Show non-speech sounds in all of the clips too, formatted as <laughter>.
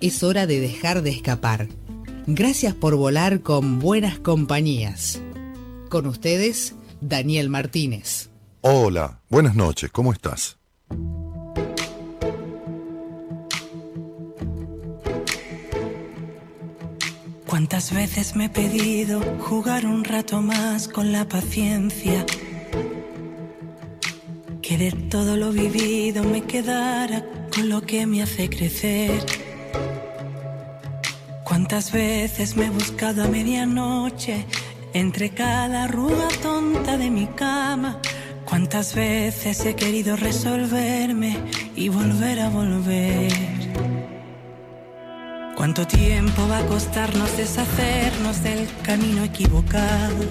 Es hora de dejar de escapar. Gracias por volar con buenas compañías. Con ustedes, Daniel Martínez. Hola, buenas noches, ¿cómo estás? ¿Cuántas veces me he pedido jugar un rato más con la paciencia? Que de todo lo vivido me quedara con lo que me hace crecer. ¿Cuántas veces me he buscado a medianoche entre cada arruga tonta de mi cama? ¿Cuántas veces he querido resolverme y volver a volver? ¿Cuánto tiempo va a costarnos deshacernos del camino equivocado?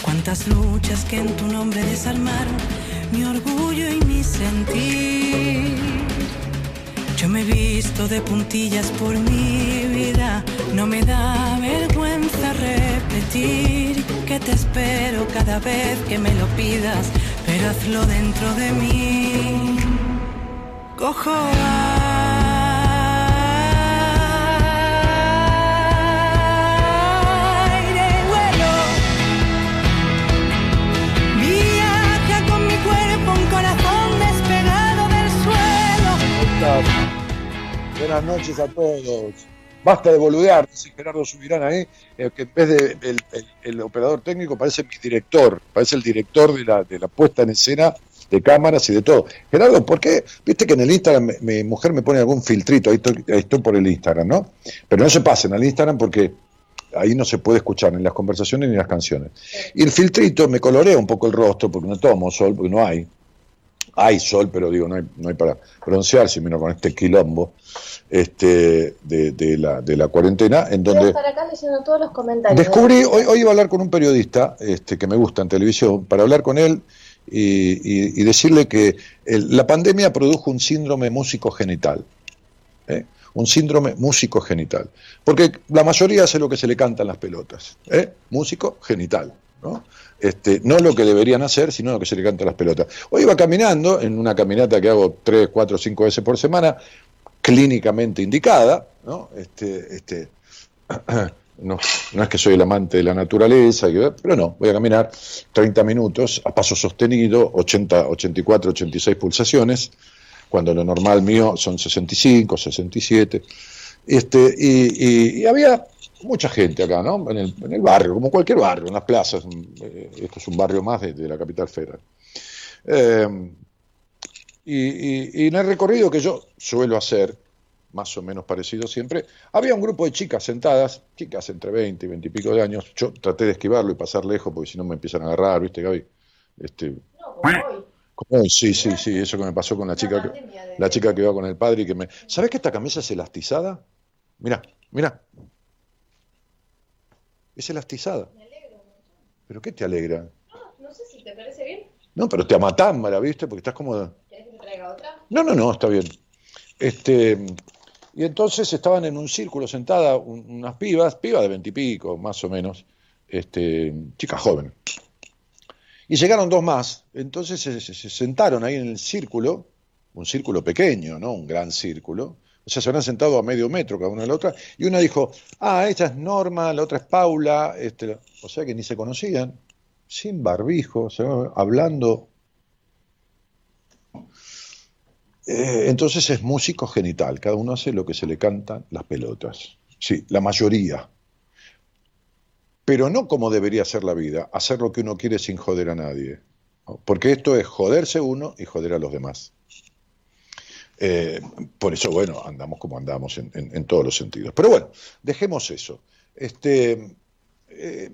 ¿Cuántas luchas que en tu nombre desarmaron mi orgullo y mi sentir? Yo me he visto de puntillas por mi vida, no me da vergüenza repetir que te espero cada vez que me lo pidas, pero hazlo dentro de mí. Cojo aire, vuelo. Viaja con mi cuerpo, un corazón despegado del suelo. Buenas noches a todos. Basta de boludear, dice Gerardo Subirán ahí, eh, que en vez de el, operador técnico parece mi director, parece el director de la, de la puesta en escena de cámaras y de todo. Gerardo, ¿por qué? Viste que en el Instagram mi mujer me pone algún filtrito, ahí estoy, ahí estoy por el Instagram, ¿no? Pero no se pasen al Instagram porque ahí no se puede escuchar ni las conversaciones ni las canciones. Y el filtrito me colorea un poco el rostro porque no tomo sol, porque no hay. Hay sol, pero digo, no hay, no hay para broncearse, menos con este quilombo este, de, de la, de la cuarentena, en donde estar acá leyendo todos los comentarios. descubrí, hoy, hoy iba a hablar con un periodista este, que me gusta en televisión, para hablar con él y, y- y decirle que el- la pandemia produjo un síndrome músico-genital. ¿eh? Un síndrome músico-genital. Porque la mayoría hace lo que se le cantan las pelotas. ¿eh? Músico-genital. ¿no? Este, no lo que deberían hacer, sino lo que se le canta las pelotas. Hoy iba caminando, en una caminata que hago 3, 4, 5 veces por semana, clínicamente indicada, ¿no? Este, este, <clears throat> no, no es que soy el amante de la naturaleza, pero no, voy a caminar 30 minutos a paso sostenido, 80, 84, 86 pulsaciones, cuando lo normal mío son 65, 67. Este, y, y- y había mucha gente acá, ¿no? En el, en el barrio, como cualquier barrio, en las plazas. eh, Esto es un barrio más de, de la capital federal. Eh, y, y- y en el recorrido que yo suelo hacer, más o menos parecido siempre, había un grupo de chicas sentadas, chicas entre 20 y 20 y pico de años. Yo traté de esquivarlo y pasar lejos porque si no me empiezan a agarrar, ¿viste, Gaby? Este, No, como hoy. como hoy, sí, sí, sí, eso que me pasó con la chica que, la chica que iba con el padre y que me... ¿Sabes que esta camisa es elastizada? Mira, mira. Es elastizada. Me alegro un montón. ¿Pero qué te alegra? No, no sé si te parece bien. No, pero te amatámbara, ¿viste? Porque estás como... ¿Querés que te traiga otra? No, no, no, está bien. Este, y entonces estaban en un círculo sentadas un- unas pibas, pibas de veintipico, más o menos, este, chicas jóvenes. Y llegaron dos más, entonces se, se- se sentaron ahí en el círculo, un círculo pequeño, ¿no? Un gran círculo. O sea, se habrán sentado a medio metro cada una de la otra, y una dijo, ah, esta es Norma, la otra es Paula, este, o sea que ni se conocían, sin barbijo, hablando Eh, entonces es músico genital, cada uno hace lo que se le cantan las pelotas. Sí, la mayoría. Pero no como debería ser la vida, hacer lo que uno quiere sin joder a nadie. Porque esto es joderse uno y joder a los demás. Eh, por eso, bueno, andamos como andamos en, en- en todos los sentidos. Pero bueno, dejemos eso. Este, eh,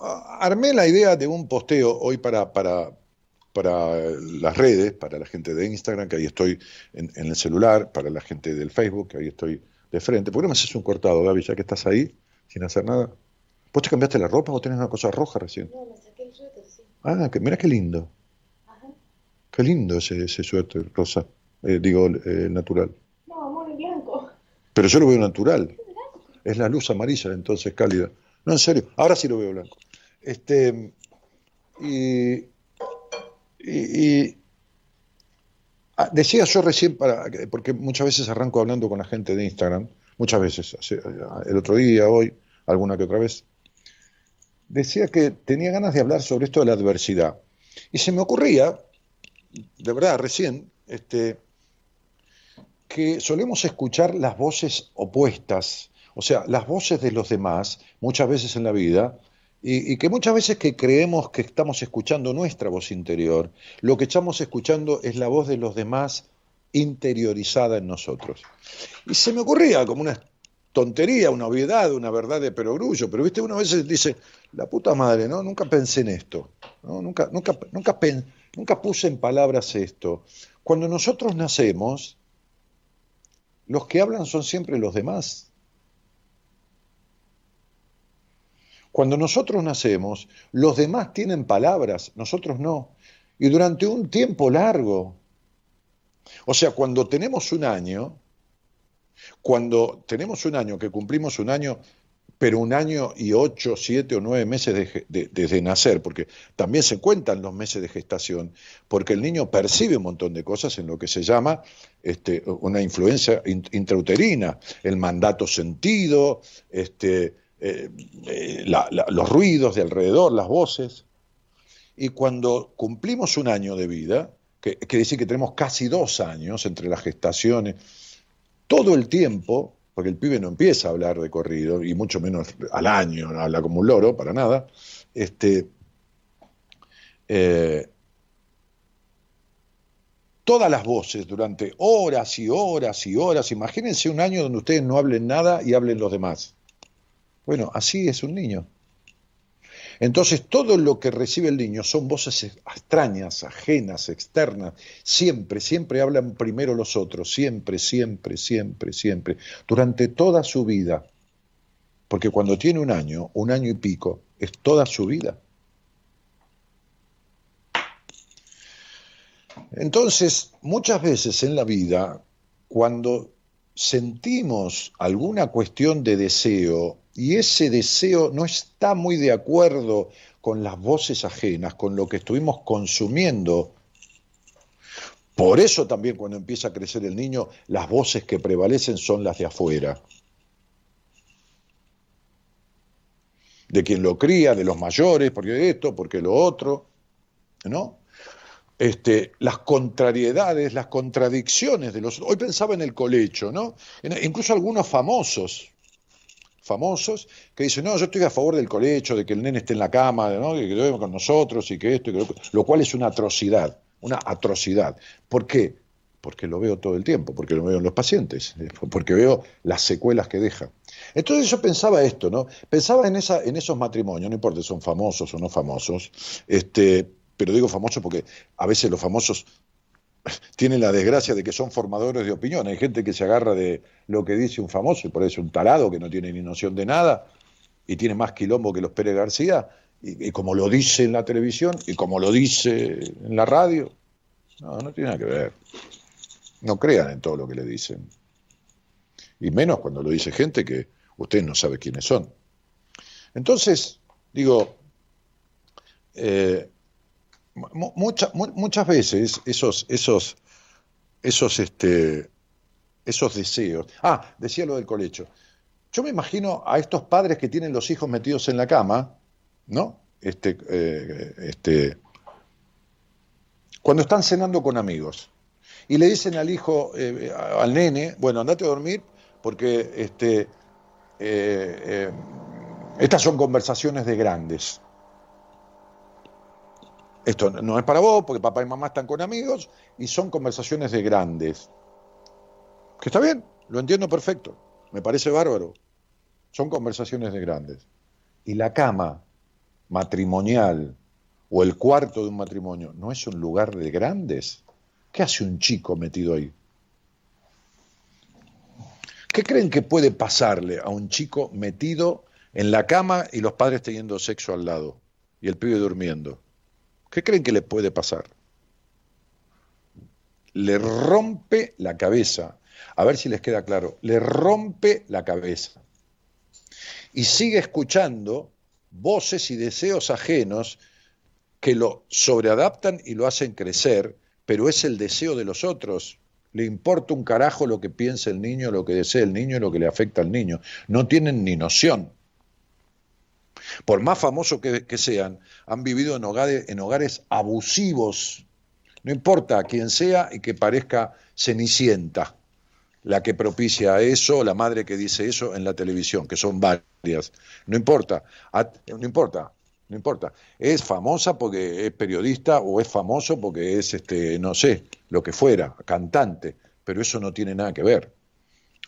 armé la idea de un posteo hoy para, para, para las redes, para la gente de Instagram, que ahí estoy en, en el celular, para la gente del Facebook, que ahí estoy de frente. ¿Por qué no me haces un cortado, Gaby, ya que estás ahí, sin hacer nada? ¿Vos te cambiaste la ropa o tenés una cosa roja recién? No, me saqué el suéter, sí. Ah, que, mira qué lindo. Ajá. Qué lindo ese, ese suéter rosa. Eh, digo, eh, natural. No, amor, en blanco. Pero yo lo veo natural. Es la luz amarilla, entonces cálida. No, en serio. Ahora sí lo veo blanco. Este. Y. Y. y- ah, decía yo recién, para, porque muchas veces arranco hablando con la gente de Instagram, muchas veces, el otro día, hoy, alguna que otra vez, decía que tenía ganas de hablar sobre esto de la adversidad. Y se me ocurría, de verdad, recién, este, que solemos escuchar las voces opuestas, o sea, las voces de los demás, muchas veces en la vida, y, que muchas veces que creemos que estamos escuchando nuestra voz interior, lo que estamos escuchando es la voz de los demás interiorizada en nosotros. Y se me ocurría como una tontería, una obviedad, una verdad de perogrullo, pero viste, uno a veces dice, la puta madre, ¿no? Nunca pensé en esto, ¿no? Nunca, nunca, nunca, nunca puse en palabras esto. Cuando nosotros nacemos, los que hablan son siempre los demás. Cuando nosotros nacemos, los demás tienen palabras, nosotros no. Y durante un tiempo largo. O sea, cuando tenemos un año, cuando tenemos un año, que cumplimos un año, pero un año y ocho, siete o nueve meses de desde nacer, porque también se cuentan los meses de gestación, porque el niño percibe un montón de cosas en lo que se llama este, una influencia in- intrauterina, el mandato sentido, este, eh, eh, los ruidos de alrededor, las voces. Y cuando cumplimos un año de vida, que quiere decir que tenemos casi dos años entre las gestaciones, todo el tiempo, porque el pibe no empieza a hablar de corrido, y mucho menos al año, habla como un loro, para nada, este, eh, todas las voces durante horas y horas y horas, imagínense un año donde ustedes no hablen nada y hablen los demás. Bueno, así es un niño. Entonces todo lo que recibe el niño son voces extrañas, ajenas, externas. Siempre, siempre hablan primero los otros, siempre, siempre, siempre, siempre, durante toda su vida. Porque cuando tiene un año, un año y pico, es toda su vida. Entonces, muchas veces en la vida, cuando sentimos alguna cuestión de deseo y ese deseo no está muy de acuerdo con las voces ajenas, con lo que estuvimos consumiendo, por eso también cuando empieza a crecer el niño, las voces que prevalecen son las de afuera. De quien lo cría, de los mayores, porque esto, porque lo otro, ¿no? este, las contrariedades, las contradicciones de los... Hoy pensaba en el colecho, ¿no? Incluso algunos famosos, famosos, que dicen, no, yo estoy a favor del colecho, de que el nene esté en la cama, ¿no? que duerma con nosotros y que esto, y que lo, lo cual es una atrocidad, una atrocidad. ¿Por qué? Porque lo veo todo el tiempo, porque lo veo en los pacientes, <laughs> porque veo las secuelas que deja. Entonces yo pensaba esto, ¿no? Pensaba en, esa, en esos matrimonios, no importa si son famosos o no famosos, este, pero digo famosos porque a veces los famosos tienen la desgracia de que son formadores de opinión. Hay gente que se agarra de lo que dice un famoso y por eso un tarado que no tiene ni noción de nada y tiene más quilombo que los Pérez García, y, como lo dice en la televisión y como lo dice en la radio. No, no tiene nada que ver. No crean en todo lo que le dicen. Y menos cuando lo dice gente que ustedes no saben quiénes son. Entonces, digo, eh, mucha- mu- muchas veces esos, esos, esos, este, esos deseos. Ah, decía lo del colecho. Yo me imagino a estos padres que tienen los hijos metidos en la cama, ¿no? Este, eh, este, cuando están cenando con amigos y le dicen al hijo, eh, al nene, bueno, andate a dormir porque este, eh, estas son conversaciones de grandes. Esto no es para vos, porque papá y mamá están con amigos y son conversaciones de grandes. Que está bien, lo entiendo perfecto, me parece bárbaro. Son conversaciones de grandes. Y la cama matrimonial o el cuarto de un matrimonio, ¿no es un lugar de grandes? ¿Qué hace un chico metido ahí? ¿Qué creen que puede pasarle a un chico metido en la cama y los padres teniendo sexo al lado y el pibe durmiendo? ¿Qué creen que le puede pasar? Le rompe la cabeza. A ver si les queda claro. Le rompe la cabeza. Y sigue escuchando voces y deseos ajenos que lo sobreadaptan y lo hacen crecer, pero es el deseo de los otros. Le importa un carajo lo que piensa el niño, lo que desea el niño, lo que le afecta al niño. No tienen ni noción. Por más famosos que, sean, han vivido en hogares, en hogares abusivos. No importa quién sea y que parezca cenicienta la que propicia eso, la madre que dice eso en la televisión, que son varias. No importa, no importa, no importa. Es famosa porque es periodista o es famoso porque es, este, no sé, lo que fuera, cantante, pero eso no tiene nada que ver.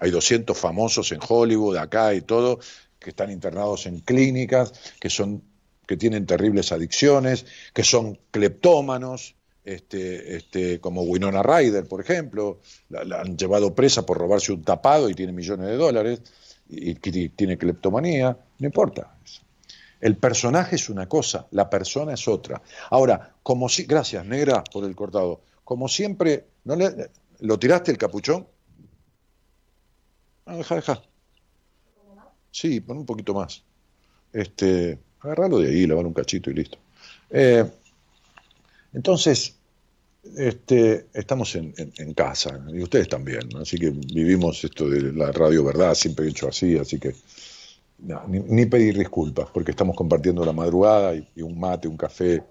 Hay 200 famosos en Hollywood, acá y todo, que están internados en clínicas, que son que tienen terribles adicciones, que son cleptómanos, este, este, como Winona Ryder, por ejemplo, la, han llevado presa por robarse un tapado y tiene millones de dólares, y, tiene cleptomanía, no importa. El personaje es una cosa, la persona es otra. Ahora, como si, gracias, negra, por el cortado. Como siempre, ¿no le, ¿lo tiraste el capuchón? Ah, deja, deja. Sí, pon un poquito más. Este, agarralo de ahí, lavar un cachito y listo. Eh, entonces, este, estamos en, casa, y ustedes también, así que vivimos esto de la radio verdad, siempre he hecho así, así que ni, pedir disculpas, porque estamos compartiendo la madrugada y, un mate, un café.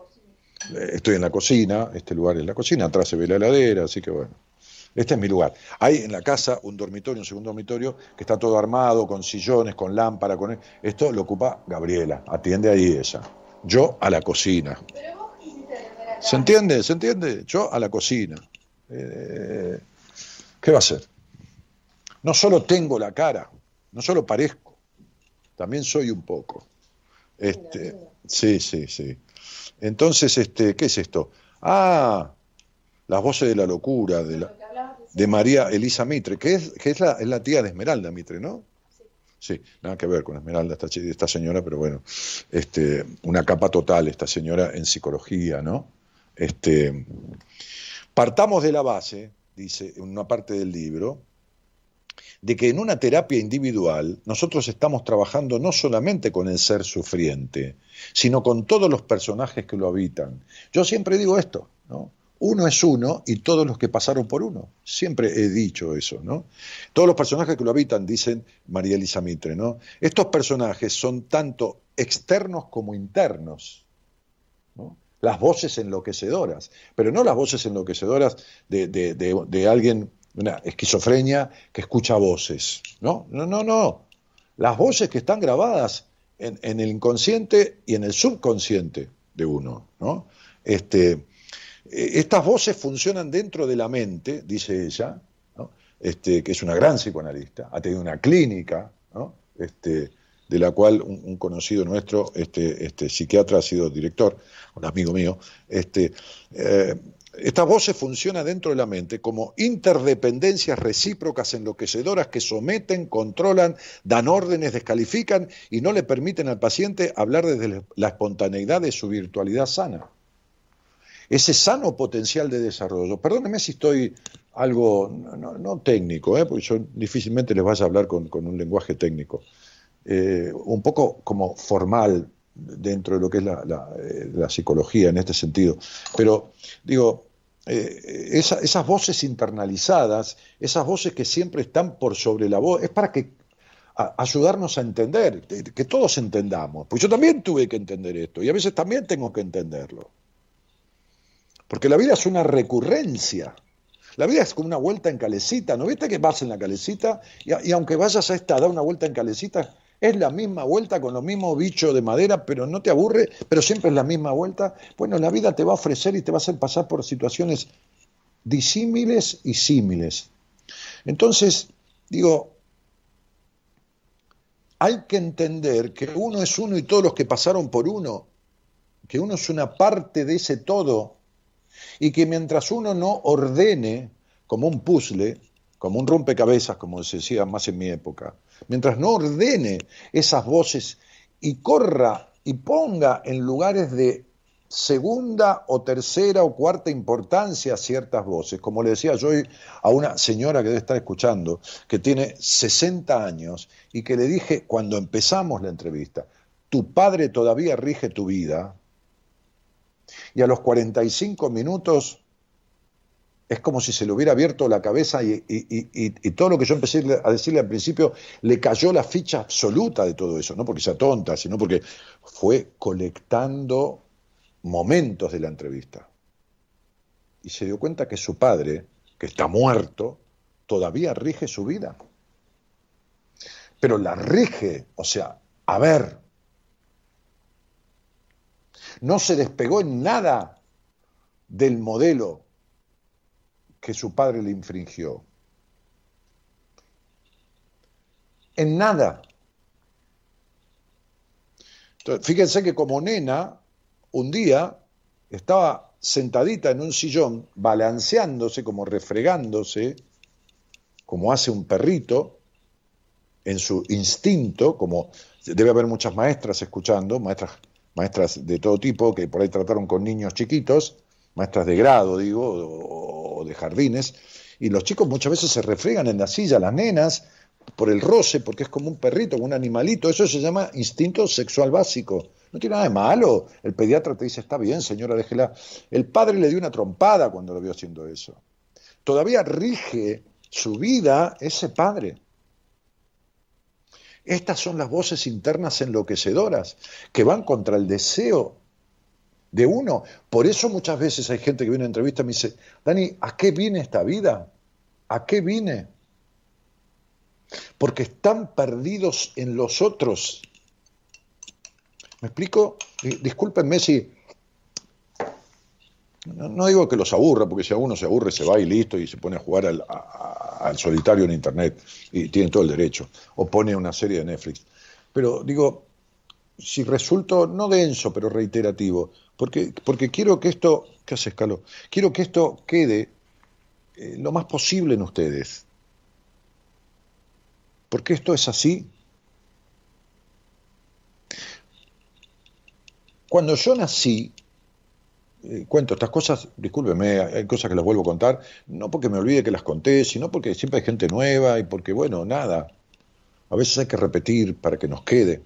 Estoy en la cocina, este lugar es la cocina, atrás se ve la heladera, así que bueno. Este es mi lugar. Hay en la casa un dormitorio, un segundo dormitorio, que está todo armado, con sillones, con lámpara, con... Esto lo ocupa Gabriela, atiende ahí ella. Yo a la cocina. ¿Se entiende? ¿Se entiende? Yo a la cocina. Eh, ¿Qué va a hacer? No solo tengo la cara, no solo parezco, también soy un poco. Este, sí, sí, sí. Entonces, este, ¿qué es esto? Ah, las voces de la locura, de, la, de María Elisa Mitre, que es, que es, la, es la tía de Esmeralda Mitre, ¿no? Sí, nada que ver con Esmeralda, esta, esta señora, pero bueno, este, una capa total, esta señora en psicología, ¿no? Este, partamos de la base, dice en una parte del libro, de que en una terapia individual nosotros estamos trabajando no solamente con el ser sufriente, sino con todos los personajes que lo habitan. Yo siempre digo esto, ¿no? Uno es uno y todos los que pasaron por uno. Siempre he dicho eso, ¿no? Todos los personajes que lo habitan, dicen María Elisa Mitre, ¿no? Estos personajes son tanto externos como internos. ¿no? las voces enloquecedoras, pero no las voces enloquecedoras de, de, alguien, una esquizofrenia que escucha voces, ¿no? No, no, no. Las voces que están grabadas en, en el inconsciente y en el subconsciente de uno, ¿no? Este, estas voces funcionan dentro de la mente, dice ella, ¿no? este, que es una gran psicoanalista, ha tenido una clínica, ¿no? este, de la cual un, conocido nuestro, este, este, psiquiatra, ha sido director, un amigo mío, este, eh, estas voces funcionan dentro de la mente como interdependencias recíprocas enloquecedoras que someten, controlan, dan órdenes, descalifican y no le permiten al paciente hablar desde la espontaneidad de su virtualidad sana. Ese sano potencial de desarrollo. Perdóneme si estoy algo, no, técnico, ¿eh? porque yo difícilmente les vaya a hablar con, con un lenguaje técnico. Eh, un poco como formal dentro de lo que es eh, la, psicología en este sentido. Pero digo, eh, esas voces internalizadas, esas voces que siempre están por sobre la voz, es para que ayudarnos a entender, que todos entendamos. Pues yo también tuve que entender esto y a veces también tengo que entenderlo. Porque la vida es una recurrencia. La vida es como una vuelta en calecita. ¿No viste que vas en la calecita? Y, aunque vayas a esta a dar una vuelta en calecita, es la misma vuelta con los mismos bichos de madera, pero no te aburre, pero siempre es la misma vuelta. Bueno, la vida te va a ofrecer y te va a hacer pasar por situaciones disímiles y símiles. Entonces, digo, hay que entender que uno es uno y todos los que pasaron por uno que uno es una parte de ese todo y que mientras uno no ordene como un puzzle, como un rompecabezas, como se decía más en mi época, mientras no ordene esas voces y corra y ponga en lugares de segunda o tercera o cuarta importancia ciertas voces. Como le decía yo a una señora que debe estar escuchando, que tiene 60 años, y que le dije cuando empezamos la entrevista, tu padre todavía rige tu vida, y a los 45 minutos es como si se le hubiera abierto la cabeza y, todo lo que yo empecé a decirle al principio le cayó la ficha absoluta de todo eso, no porque sea tonta, sino porque fue colectando momentos de la entrevista. Y se dio cuenta que su padre, que está muerto, todavía rige su vida. Pero la rige, o sea, a ver, no se despegó en nada del modelo que su padre le infringió. En nada. fíjense que como nena, un día estaba sentadita en un sillón, balanceándose, como refregándose, como hace un perrito, en su instinto, como debe haber muchas maestras escuchando, maestras, maestras de todo tipo, que por ahí trataron con niños chiquitos, maestras de grado, digo, o, de jardines, y los chicos muchas veces se refregan en la silla, las nenas, por el roce, porque es como un perrito, como un animalito, eso se llama instinto sexual básico. No tiene nada de malo. El pediatra te dice, está bien, señora, déjela. El padre le dio una trompada cuando lo vio haciendo eso. Todavía rige su vida ese padre. Estas son las voces internas enloquecedoras que van contra el deseo de uno. Por eso muchas veces hay gente que viene a entrevista y me dice, Dani, ¿a qué viene esta vida? ¿A qué vine? Porque están perdidos en los otros ¿Me explico? Discúlpenme si... No, digo que los aburra, porque si a uno se aburre se va y listo y se pone a jugar al, solitario en Internet y tiene todo el derecho, o pone una serie de Netflix. Pero digo, si resulto, no denso, pero reiterativo, porque, porque quiero que esto, ¿qué hace Escalo? Quiero que esto quede eh, lo más posible en ustedes. Porque esto es así, Cuando yo nací, eh, cuento estas cosas, discúlpeme, hay cosas que las vuelvo a contar, no porque me olvide que las conté, sino porque siempre hay gente nueva y porque, bueno, nada, a veces hay que repetir para que nos quede.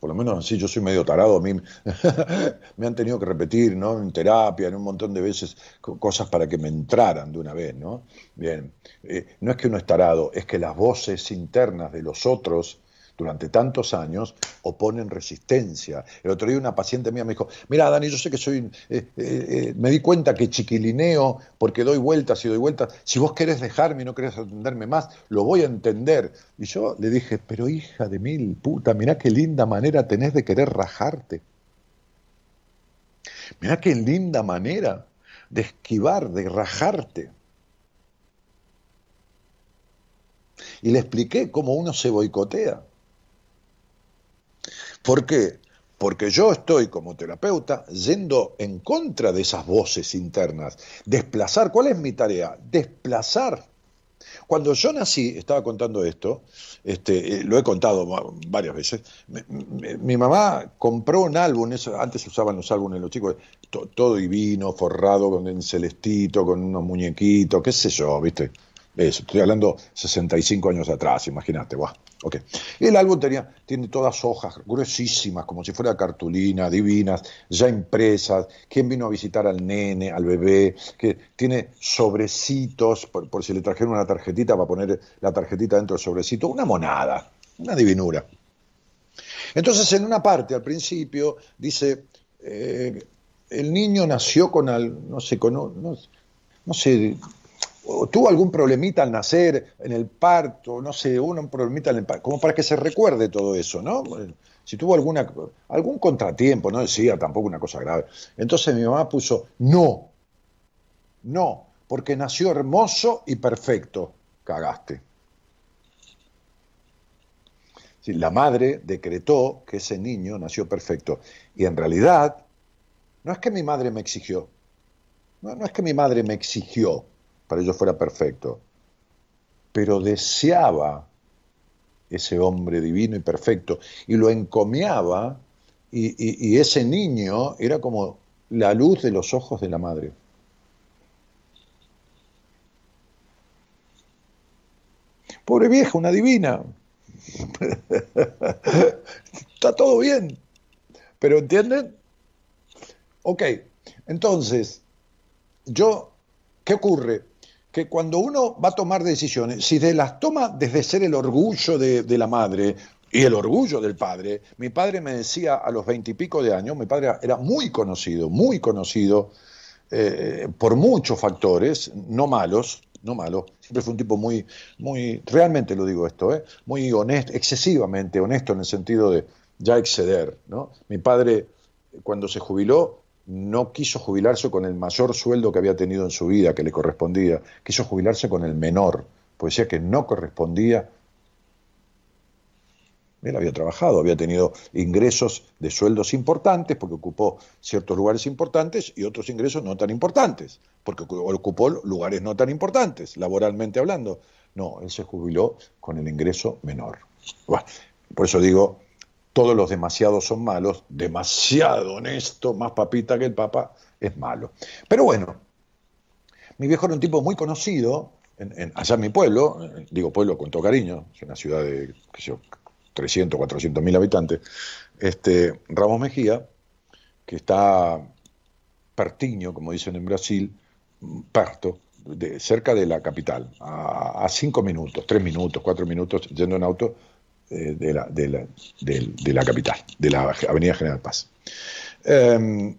Por lo menos así, yo soy medio tarado, a mí <laughs> me han tenido que repetir, ¿no? En terapia, en un montón de veces, cosas para que me entraran de una vez, ¿no? Bien, eh, no es que uno es tarado, es que las voces internas de los otros durante tantos años oponen resistencia. El otro día una paciente mía me dijo, mira Dani, yo sé que soy, eh, eh, eh, me di cuenta que chiquilineo porque doy vueltas y doy vueltas, si vos querés dejarme y no querés atenderme más, lo voy a entender. Y yo le dije, pero hija de mil puta, mirá qué linda manera tenés de querer rajarte. Mirá qué linda manera de esquivar, de rajarte. Y le expliqué cómo uno se boicotea. ¿Por qué? Porque yo estoy como terapeuta yendo en contra de esas voces internas. Desplazar, ¿cuál es mi tarea? Desplazar. Cuando yo nací, estaba contando esto, este, eh, lo he contado varias veces, mi, mamá compró un álbum, antes usaban los álbumes los chicos, todo divino, forrado con un celestito, con unos muñequitos, qué sé yo, ¿viste? Eso, estoy hablando 65 años atrás, imagínate, guau. Okay. El álbum tenía, tiene todas hojas gruesísimas, como si fuera cartulina, divinas, ya impresas. ¿Quién vino a visitar al nene, al bebé? Que tiene sobrecitos, por, si le trajeron una tarjetita, para poner la tarjetita dentro del sobrecito. Una monada, una divinura. Entonces, en una parte, al principio, dice, eh, el niño nació con, al, no sé, con, no, no sé, tuvo algún problemita al nacer, en el parto, no sé, un problemita en el parto, como para que se recuerde todo eso, ¿no? Si tuvo alguna, algún contratiempo, no decía tampoco una cosa grave. Entonces mi mamá puso, no, no, porque nació hermoso y perfecto, cagaste. La madre decretó que ese niño nació perfecto. Y en realidad, no es que mi madre me exigió, no, no es que mi madre me exigió para yo fuera perfecto, pero deseaba ese hombre divino y perfecto y lo encomiaba y, y ese niño era como la luz de los ojos de la madre. Pobre vieja, una divina. <laughs> Está todo bien. Pero ¿entienden? Ok, entonces, yo, ¿qué ocurre? Que cuando uno va a tomar decisiones, si de las toma desde ser el orgullo de, la madre y el orgullo del padre, mi padre me decía a los veintipico de años, mi padre era muy conocido, muy conocido eh, por muchos factores, no malos, no malo, siempre fue un tipo muy, muy, realmente lo digo esto, ¿eh? muy honesto, excesivamente honesto en el sentido de ya exceder, ¿no? Mi padre, cuando se jubiló, no quiso jubilarse con el mayor sueldo que había tenido en su vida, que le correspondía, quiso jubilarse con el menor, pues decía que no correspondía él había trabajado, había tenido ingresos de sueldos importantes porque ocupó ciertos lugares importantes y otros ingresos no tan importantes porque ocupó lugares no tan importantes, laboralmente hablando. No, él se jubiló con el ingreso menor. por eso digo, todos los demasiados son malos, demasiado honesto, más papita que el papa, es malo. Pero bueno, mi viejo era un tipo muy conocido, en, allá en mi pueblo, digo pueblo con todo cariño, es una ciudad de, qué sé yo, 300, 400 mil habitantes, este, Ramos Mejía, que está pertiño, como dicen en Brasil, parto, de, cerca de la capital, a, cinco minutos, tres minutos, cuatro minutos, yendo en auto eh, de, la, de, la, de, la, capital, de la Avenida General Paz. Em,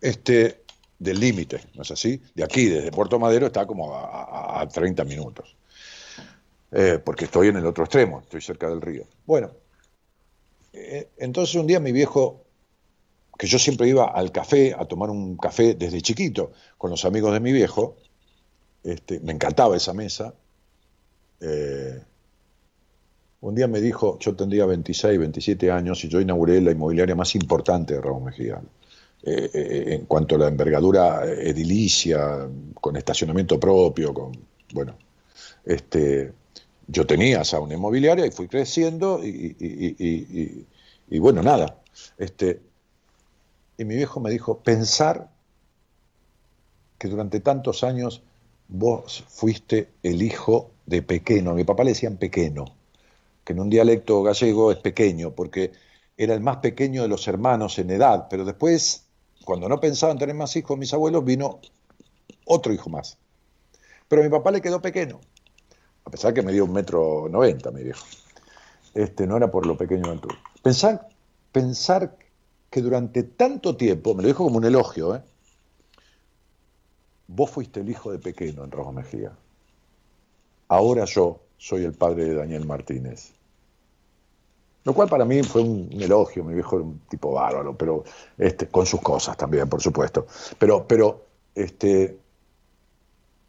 este, del límite, ¿no es así? De aquí, desde Puerto Madero, está como a, a 30 minutos. Eh, porque estoy en el otro extremo, estoy cerca del río. Bueno, eh, entonces un día mi viejo, que yo siempre iba al café, a tomar un café desde chiquito, con los amigos de mi viejo, este, me encantaba esa mesa, un día me dijo, yo tendría 26, 27 años y yo inauguré la inmobiliaria más importante de Raúl Mejía. en cuanto a la envergadura edilicia, con estacionamiento propio, con, bueno, este, yo tenía esa una inmobiliaria y fui creciendo y, bueno, nada. Este, y mi viejo me dijo, pensar que durante tantos años vos fuiste el hijo de pequeño. A mi papá le decían pequeño, que en un dialecto gallego es pequeño, porque era el más pequeño de los hermanos en edad, pero después, cuando no pensaban tener más hijos, mis abuelos, vino otro hijo más. Pero a mi papá le quedó pequeño a pesar que me dio un metro noventa, mi viejo. Este, no era por lo pequeño de altura. Pensar, pensar que durante tanto tiempo, me lo dijo como un elogio, ¿eh? vos fuiste el hijo de pequeño en Rojo Mejía. Ahora yo soy el padre de Daniel Martínez. Lo cual para mí fue un, elogio, mi viejo era un tipo bárbaro, pero este, con sus cosas también, por supuesto. Pero, pero este,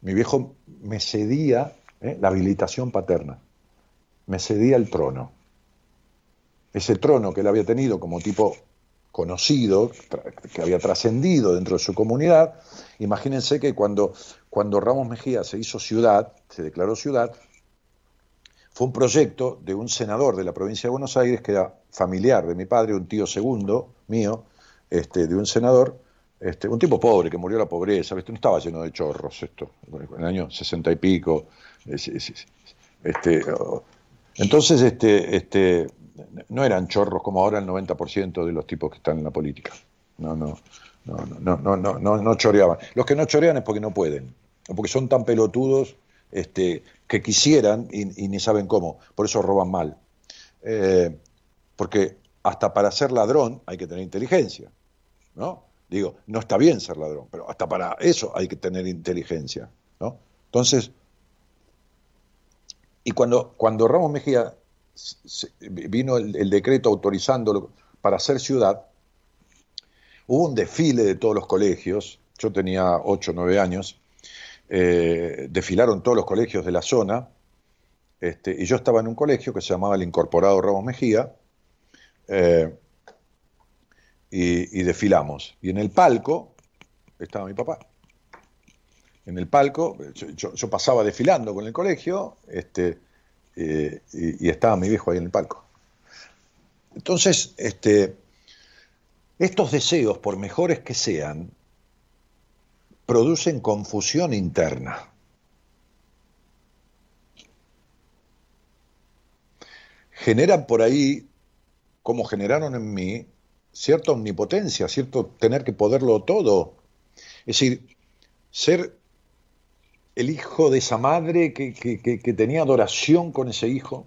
mi viejo me cedía ¿eh? la habilitación paterna. Me cedía el trono. Ese trono que él había tenido como tipo conocido, que había trascendido dentro de su comunidad, imagínense que cuando, cuando Ramos Mejía se hizo ciudad, se declaró ciudad, fue un proyecto de un senador de la provincia de Buenos Aires, que era familiar de mi padre, un tío segundo mío, este, de un senador, este, un tipo pobre que murió de la pobreza, no estaba lleno de chorros esto, en el año sesenta y pico, este, entonces, este, este, no eran chorros como ahora el 90% de los tipos que están en la política. No, no, no, no, no, no, no, no choreaban. Los que no chorean es porque no pueden, o porque son tan pelotudos este, que quisieran y, ni saben cómo. Por eso roban mal. Eh, porque hasta para ser ladrón hay que tener inteligencia, ¿no? Digo, no está bien ser ladrón, pero hasta para eso hay que tener inteligencia, ¿no? Entonces, y cuando, cuando Ramos Mejía vino el, decreto autorizándolo para hacer ciudad, hubo un desfile de todos los colegios, yo tenía 8 o 9 años, eh, desfilaron todos los colegios de la zona este, y yo estaba en un colegio que se llamaba el Incorporado Ramos Mejía, eh, y, desfilamos. Y en el palco estaba mi papá. En el palco, yo, pasaba desfilando con el colegio, este, eh, y, estaba mi viejo ahí en el palco. Entonces, este, estos deseos, por mejores que sean, producen confusión interna. Generan por ahí, como generaron en mí, cierta omnipotencia, cierto tener que poderlo todo. Es decir, ser el hijo de esa madre que, tenía adoración con ese hijo,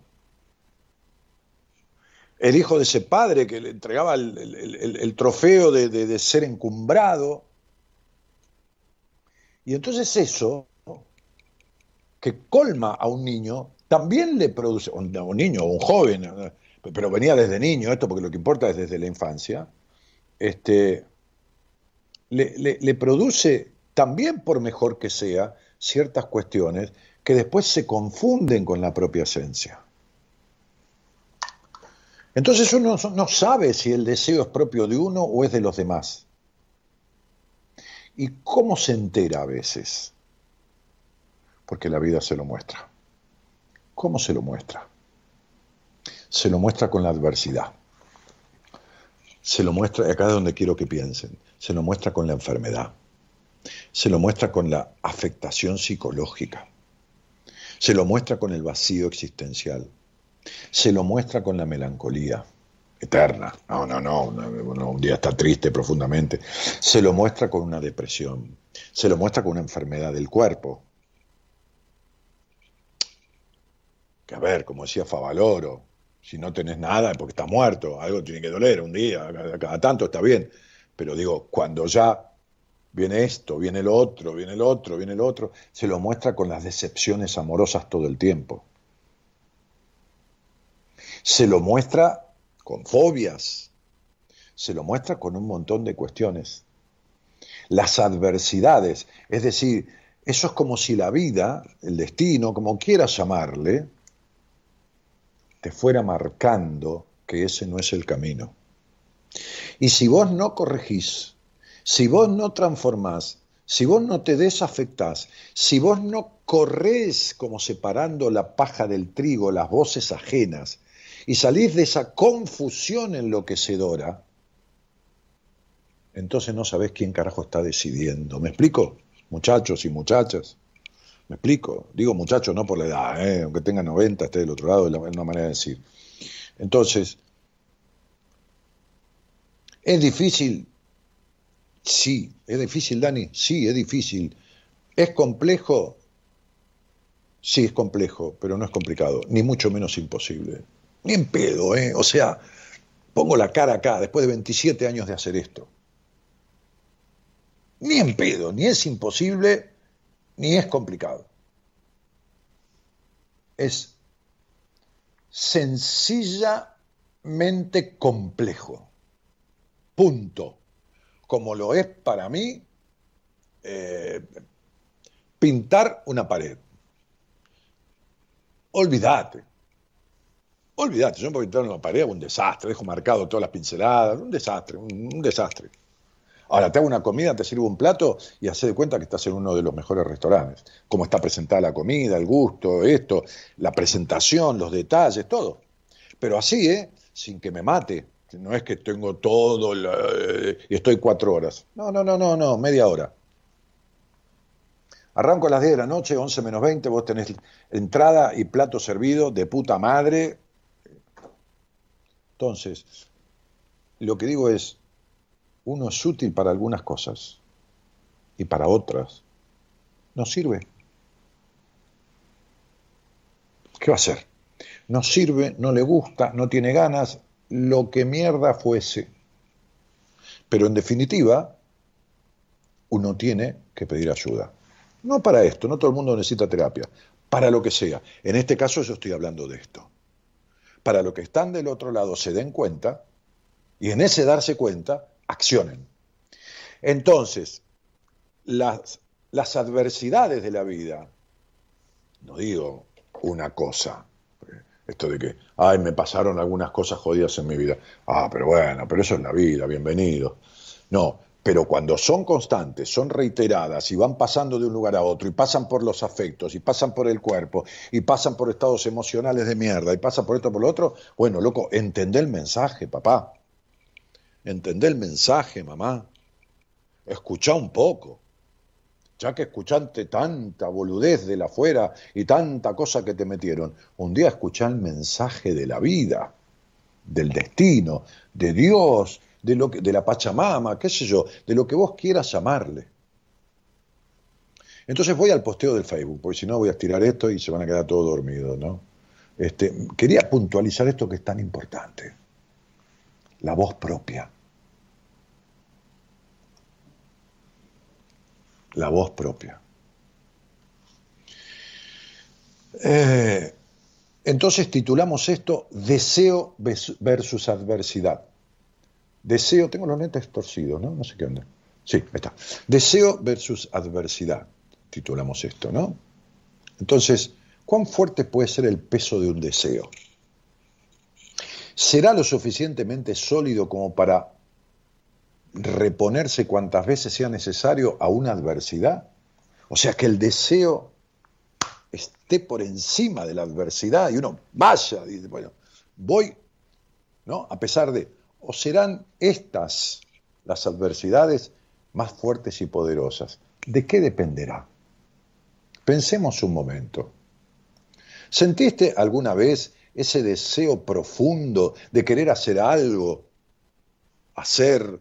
el hijo de ese padre que le entregaba el, trofeo de, ser encumbrado. Y entonces eso, que colma a un niño, también le produce, a un niño o un joven, pero venía desde niño esto, porque lo que importa es desde la infancia, este, le, produce también por mejor que sea ciertas cuestiones que después se confunden con la propia esencia. Entonces uno no sabe si el deseo es propio de uno o es de los demás. ¿Y cómo se entera a veces? Porque la vida se lo muestra. ¿Cómo se lo muestra? se lo muestra con la adversidad. Se lo muestra, acá es donde quiero que piensen, se lo muestra con la enfermedad. Se lo muestra con la afectación psicológica. Se lo muestra con el vacío existencial. Se lo muestra con la melancolía eterna. No, no, no, un día está triste profundamente. Se lo muestra con una depresión. Se lo muestra con una enfermedad del cuerpo. Que a ver, como decía Favaloro, si no tenés nada es porque estás muerto, algo tiene que doler un día, cada tanto está bien. Pero digo, cuando ya viene esto, viene lo otro, viene lo otro, viene lo otro, se lo muestra con las decepciones amorosas todo el tiempo. Se lo muestra con fobias, se lo muestra con un montón de cuestiones. Las adversidades, es decir, eso es como si la vida, el destino, como quieras llamarle, te fuera marcando que ese no es el camino. Y si vos no corregís, si vos no transformás, si vos no te desafectás, si vos no corres como separando la paja del trigo, las voces ajenas, y salís de esa confusión enloquecedora, entonces no sabés quién carajo está decidiendo. ¿Me explico? Muchachos y muchachas. ¿Me explico? Digo muchacho no por la edad, ¿eh? aunque tenga 90, esté del otro lado, es una manera de decir. Entonces, ¿es difícil? Sí. ¿Es difícil, Dani? Sí, es difícil. ¿Es complejo? Sí, es complejo, pero no es complicado, ni mucho menos imposible. Ni en pedo, ¿eh? O sea, pongo la cara acá, después de 27 años de hacer esto. Ni en pedo, ni es imposible, ni es complicado. Es sencillamente complejo. Punto. Como lo es para mí eh, pintar una pared. Olvídate. Olvídate, yo me puedo pintar una pared, un desastre, dejo marcado todas las pinceladas, un desastre, un desastre. Ahora te hago una comida, te sirvo un plato y hace de cuenta que estás en uno de los mejores restaurantes. Cómo está presentada la comida, el gusto, esto, la presentación, los detalles, todo. Pero así, ¿eh? Sin que me mate. No es que tengo todo eh, y estoy cuatro horas. No, no, no, no, no, media hora. Arranco a las 10 de la noche, 11 menos 20, vos tenés entrada y plato servido de puta madre. Entonces, lo que digo es, uno es útil para algunas cosas y para otras no sirve. ¿Qué va a hacer? No sirve, no le gusta, no tiene ganas, lo que mierda fuese. Pero en definitiva, uno tiene que pedir ayuda. No para esto, no todo el mundo necesita terapia, para lo que sea. En este caso yo estoy hablando de esto. Para lo que están del otro lado se den cuenta y en ese darse cuenta accionen. Entonces, las, las adversidades de la vida, no digo una cosa. Esto de que, ay, me pasaron algunas cosas jodidas en mi vida. Ah, pero bueno, pero eso es la vida, bienvenido. No, pero cuando son constantes, son reiteradas y van pasando de un lugar a otro y pasan por los afectos y pasan por el cuerpo y pasan por estados emocionales de mierda y pasan por esto por lo otro, bueno, loco, entendé el mensaje, papá. Entendé el mensaje, mamá. Escuchá un poco. Ya que escuchaste tanta boludez de la afuera y tanta cosa que te metieron, un día escuchá el mensaje de la vida, del destino, de Dios, de, lo que, de la Pachamama, qué sé yo, de lo que vos quieras llamarle. Entonces voy al posteo del Facebook, porque si no voy a estirar esto y se van a quedar todos dormidos, ¿no? Este, quería puntualizar esto que es tan importante, la voz propia. La voz propia. Eh, entonces titulamos esto Deseo versus adversidad. Deseo, tengo los lentes torcidos, ¿no? No sé qué onda. Sí, está. Deseo versus adversidad, titulamos esto, ¿no? Entonces, ¿cuán fuerte puede ser el peso de un deseo? ¿Será lo suficientemente sólido como para reponerse cuantas veces sea necesario a una adversidad? O sea, que el deseo esté por encima de la adversidad y uno vaya, y, bueno, voy, ¿no? A pesar de, ¿O serán estas las adversidades más fuertes y poderosas? ¿De qué dependerá? Pensemos un momento. ¿Sentiste alguna vez ese deseo profundo de querer hacer algo, hacer,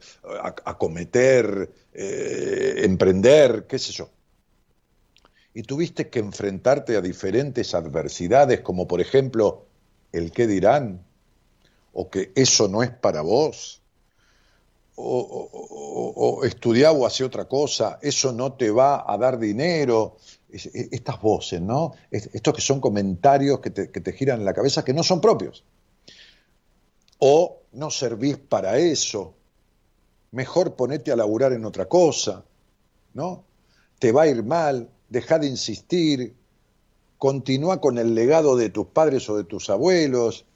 acometer, eh, emprender, qué sé yo? Y tuviste que enfrentarte a diferentes adversidades, como por ejemplo el qué dirán, o que eso no es para vos, o, o, estudiar o hacer otra cosa, eso no te va a dar dinero, estas voces, ¿no? Estos que son comentarios que te, que te giran en la cabeza que no son propios. O no servís para eso, mejor ponete a laburar en otra cosa, ¿no? Te va a ir mal, deja de insistir, continúa con el legado de tus padres o de tus abuelos,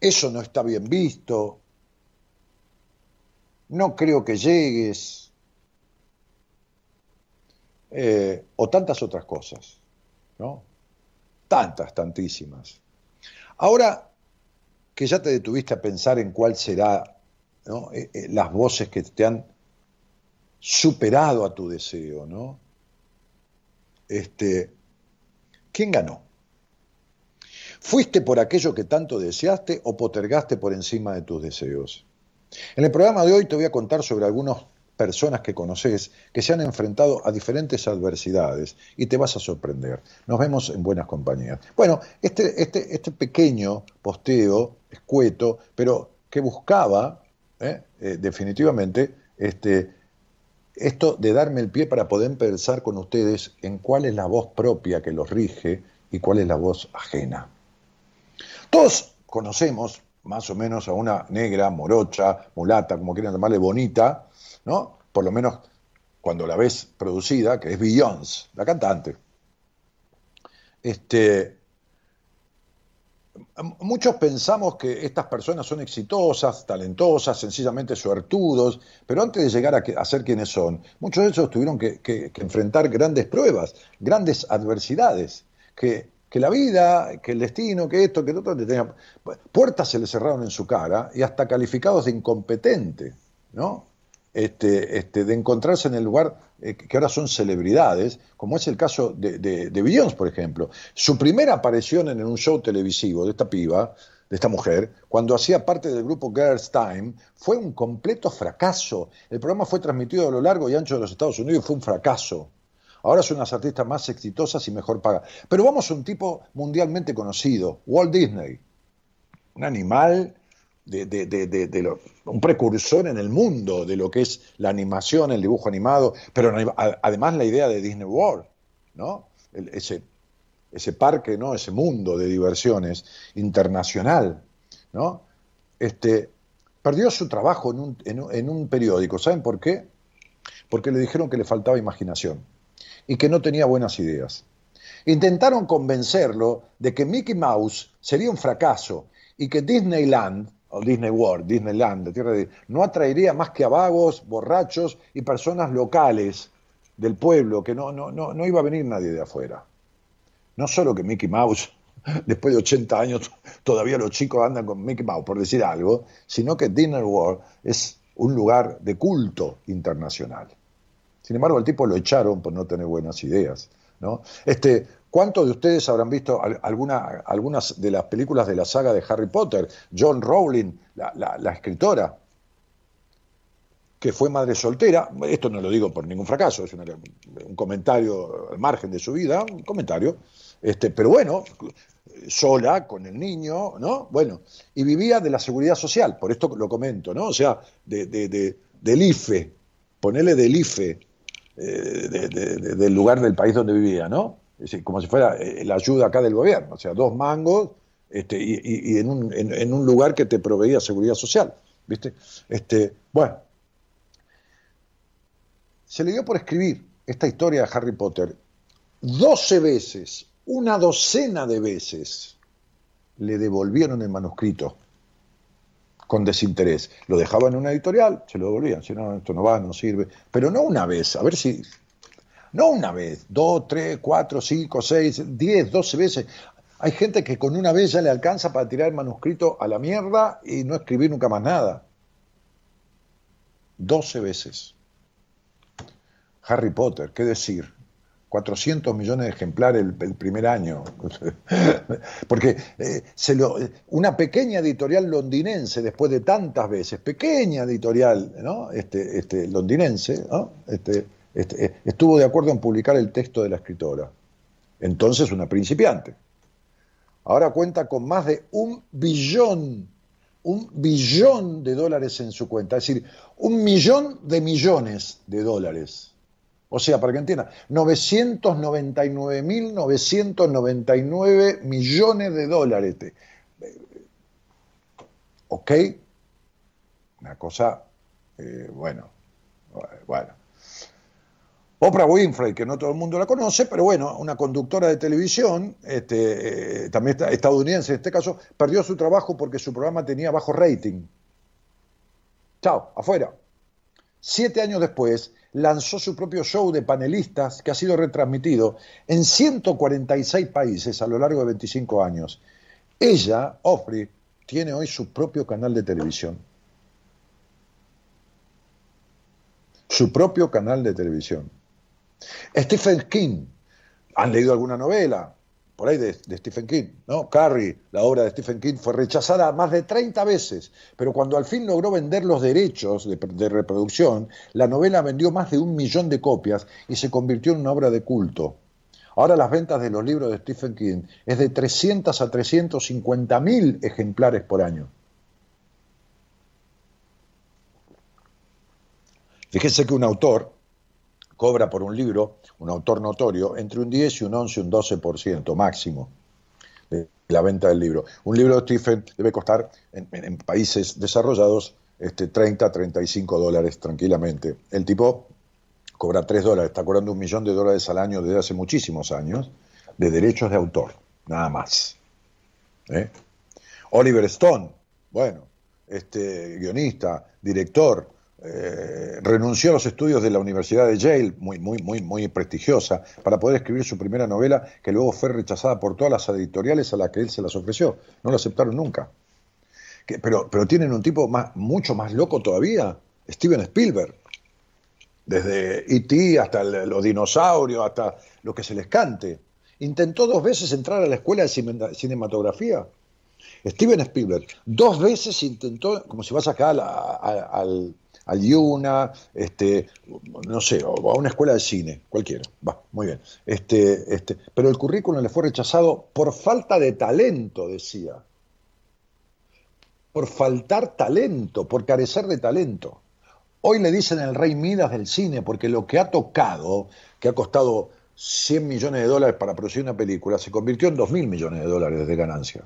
eso no está bien visto, no creo que llegues, eh, o tantas otras cosas, ¿no? Tantas, tantísimas. Ahora que ya te detuviste a pensar en cuál será eh, eh, las voces que te han superado a tu deseo, ¿no? Este, ¿Quién ganó? ¿Fuiste por aquello que tanto deseaste o potergaste por encima de tus deseos? En el programa de hoy te voy a contar sobre algunas personas que conoces que se han enfrentado a diferentes adversidades y te vas a sorprender. Nos vemos en buenas compañías. Bueno, este, este, este pequeño posteo, escueto, pero que buscaba ¿eh? Eh, definitivamente este, esto de darme el pie para poder pensar con ustedes en cuál es la voz propia que los rige y cuál es la voz ajena. Todos conocemos más o menos a una negra, morocha, mulata, como quieran llamarle, bonita, ¿no? Por lo menos cuando la ves producida, que es Beyoncé, la cantante. Este, muchos pensamos que estas personas son exitosas, talentosas, sencillamente suertudos, pero antes de llegar a, ser quienes son, muchos de ellos tuvieron que, que enfrentar grandes pruebas, grandes adversidades, que que la vida, que el destino, que esto, que lo otro, tenía, puertas se le cerraron en su cara y hasta calificados de incompetente, ¿no? Este, este, de encontrarse en el lugar eh, que ahora son celebridades, como es el caso de, de, Beyoncé, por ejemplo. Su primera aparición en un show televisivo de esta piba, de esta mujer, cuando hacía parte del grupo Girls Time, fue un completo fracaso. El programa fue transmitido a lo largo y ancho de los Estados Unidos y fue un fracaso. Ahora son las artistas más exitosas y mejor pagadas. Pero vamos a un tipo mundialmente conocido, Walt Disney. Un animal, de, un precursor en el mundo de lo que es la animación, el dibujo animado, pero además la idea de Disney World, ¿no? ese, parque, ¿no? ese mundo de diversiones internacional, ¿no? Este, perdió su trabajo en un periódico. ¿Saben por qué? Porque le dijeron que le faltaba imaginación y que no tenía buenas ideas. Intentaron convencerlo de que Mickey Mouse sería un fracaso y que Disneyland, o Disney World, Disneyland, tierra de, no atraería más que a vagos, borrachos y personas locales del pueblo, que no, no, no, no iba a venir nadie de afuera. No solo que Mickey Mouse, <laughs> después de 80 años, todavía los chicos andan con Mickey Mouse, por decir algo, sino que Disney World es un lugar de culto internacional. Sin embargo, el tipo lo echaron por no tener buenas ideas. ¿no? Este, ¿Cuántos de ustedes habrán visto alguna, algunas de las películas de la saga de Harry Potter? John Rowling, la, escritora, que fue madre soltera, esto no lo digo por ningún fracaso, es un comentario al margen de su vida, un comentario, este, pero bueno, sola, con el niño, ¿no? Bueno, y vivía de la seguridad social, por esto lo comento, ¿no? O sea, de, del IFE, ponele del IFE, eh, del lugar del país donde vivía, ¿no? como si fuera eh, la ayuda acá del gobierno, o sea, dos mangos este, y, en, un, en, un, lugar que te proveía seguridad social, ¿viste? Este, bueno, se le dio por escribir esta historia de Harry Potter 12 veces, una docena de veces, le devolvieron el manuscrito con desinterés. Lo dejaban en una editorial, se lo devolvían, si no, esto no va, no sirve, pero no una vez, a ver si no una vez, dos, tres, cuatro, cinco, seis, diez, doce veces. Hay gente que con una vez ya le alcanza para tirar el manuscrito a la mierda y no escribir nunca más nada. Doce veces. Harry Potter, ¿qué decir? 400 millones de ejemplares el, primer año. <laughs> Porque eh, lo, una pequeña editorial londinense, después de tantas veces, pequeña editorial este, este, londinense, ¿no? este, este, eh, estuvo de acuerdo en publicar el texto de la escritora. Entonces una principiante. Ahora cuenta con más de un billón, un billón de dólares en su cuenta, es decir, un millón de millones de dólares. O sea, para que entienda, 999.999 millones de dólares. ¿Ok? Una cosa, eh, bueno, bueno. Oprah Winfrey, que no todo el mundo la conoce, pero bueno, una conductora de televisión, este, eh, también estadounidense en este caso, perdió su trabajo porque su programa tenía bajo rating. Chao, afuera. Siete años después, lanzó su propio show de panelistas que ha sido retransmitido en 146 países a lo largo de 25 años. Ella, Oprah, tiene hoy su propio canal de televisión. Su propio canal de televisión. Stephen King, ¿han leído alguna novela? Por ahí de, Stephen King, ¿no? Carrie, la obra de Stephen King, fue rechazada más de 30 veces, pero cuando al fin logró vender los derechos de, de reproducción, la novela vendió más de un millón de copias y se convirtió en una obra de culto. Ahora las ventas de los libros de Stephen King es de 300 a 350 mil ejemplares por año. Fíjense que un autor cobra por un libro, un autor notorio, entre un 10 y un 11, un 12% máximo de la venta del libro. Un libro de Stephen debe costar en, países desarrollados este, 30, 35 dólares tranquilamente. El tipo cobra 3 dólares, está cobrando un millón de dólares al año desde hace muchísimos años de derechos de autor, nada más. ¿eh? Oliver Stone, bueno, este, guionista, director, eh, renunció a los estudios de la Universidad de Yale, muy, muy, muy, muy prestigiosa, para poder escribir su primera novela, que luego fue rechazada por todas las editoriales a las que él se las ofreció. No la aceptaron nunca. pero, pero tienen un tipo más, mucho más loco todavía, Steven Spielberg. Desde E.T. hasta los dinosaurios, hasta lo que se les cante. Intentó dos veces entrar a la escuela de cinematografía. Steven Spielberg, dos veces intentó, como si vas acá al a Yuna, este, no sé, o a una escuela de cine, cualquiera, va, muy bien. Este, este, pero el currículum le fue rechazado por falta de talento, decía. Por faltar talento, por carecer de talento. Hoy le dicen el rey Midas del cine, porque lo que ha tocado, que ha costado 100 millones de dólares para producir una película, se convirtió en 2 mil millones de dólares de ganancia.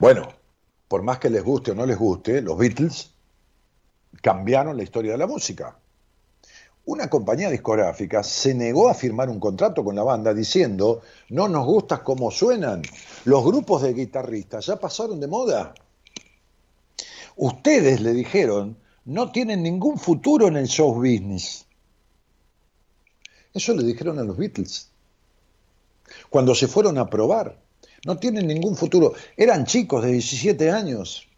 Bueno, por más que les guste o no les guste, los Beatles cambiaron la historia de la música. una compañía discográfica se negó a firmar un contrato con la banda diciendo, no nos gusta cómo suenan, los grupos de guitarristas ya pasaron de moda. Ustedes le dijeron, no tienen ningún futuro en el show business. Eso le dijeron a los Beatles. Cuando se fueron a probar, no tienen ningún futuro. Eran chicos de 17 años.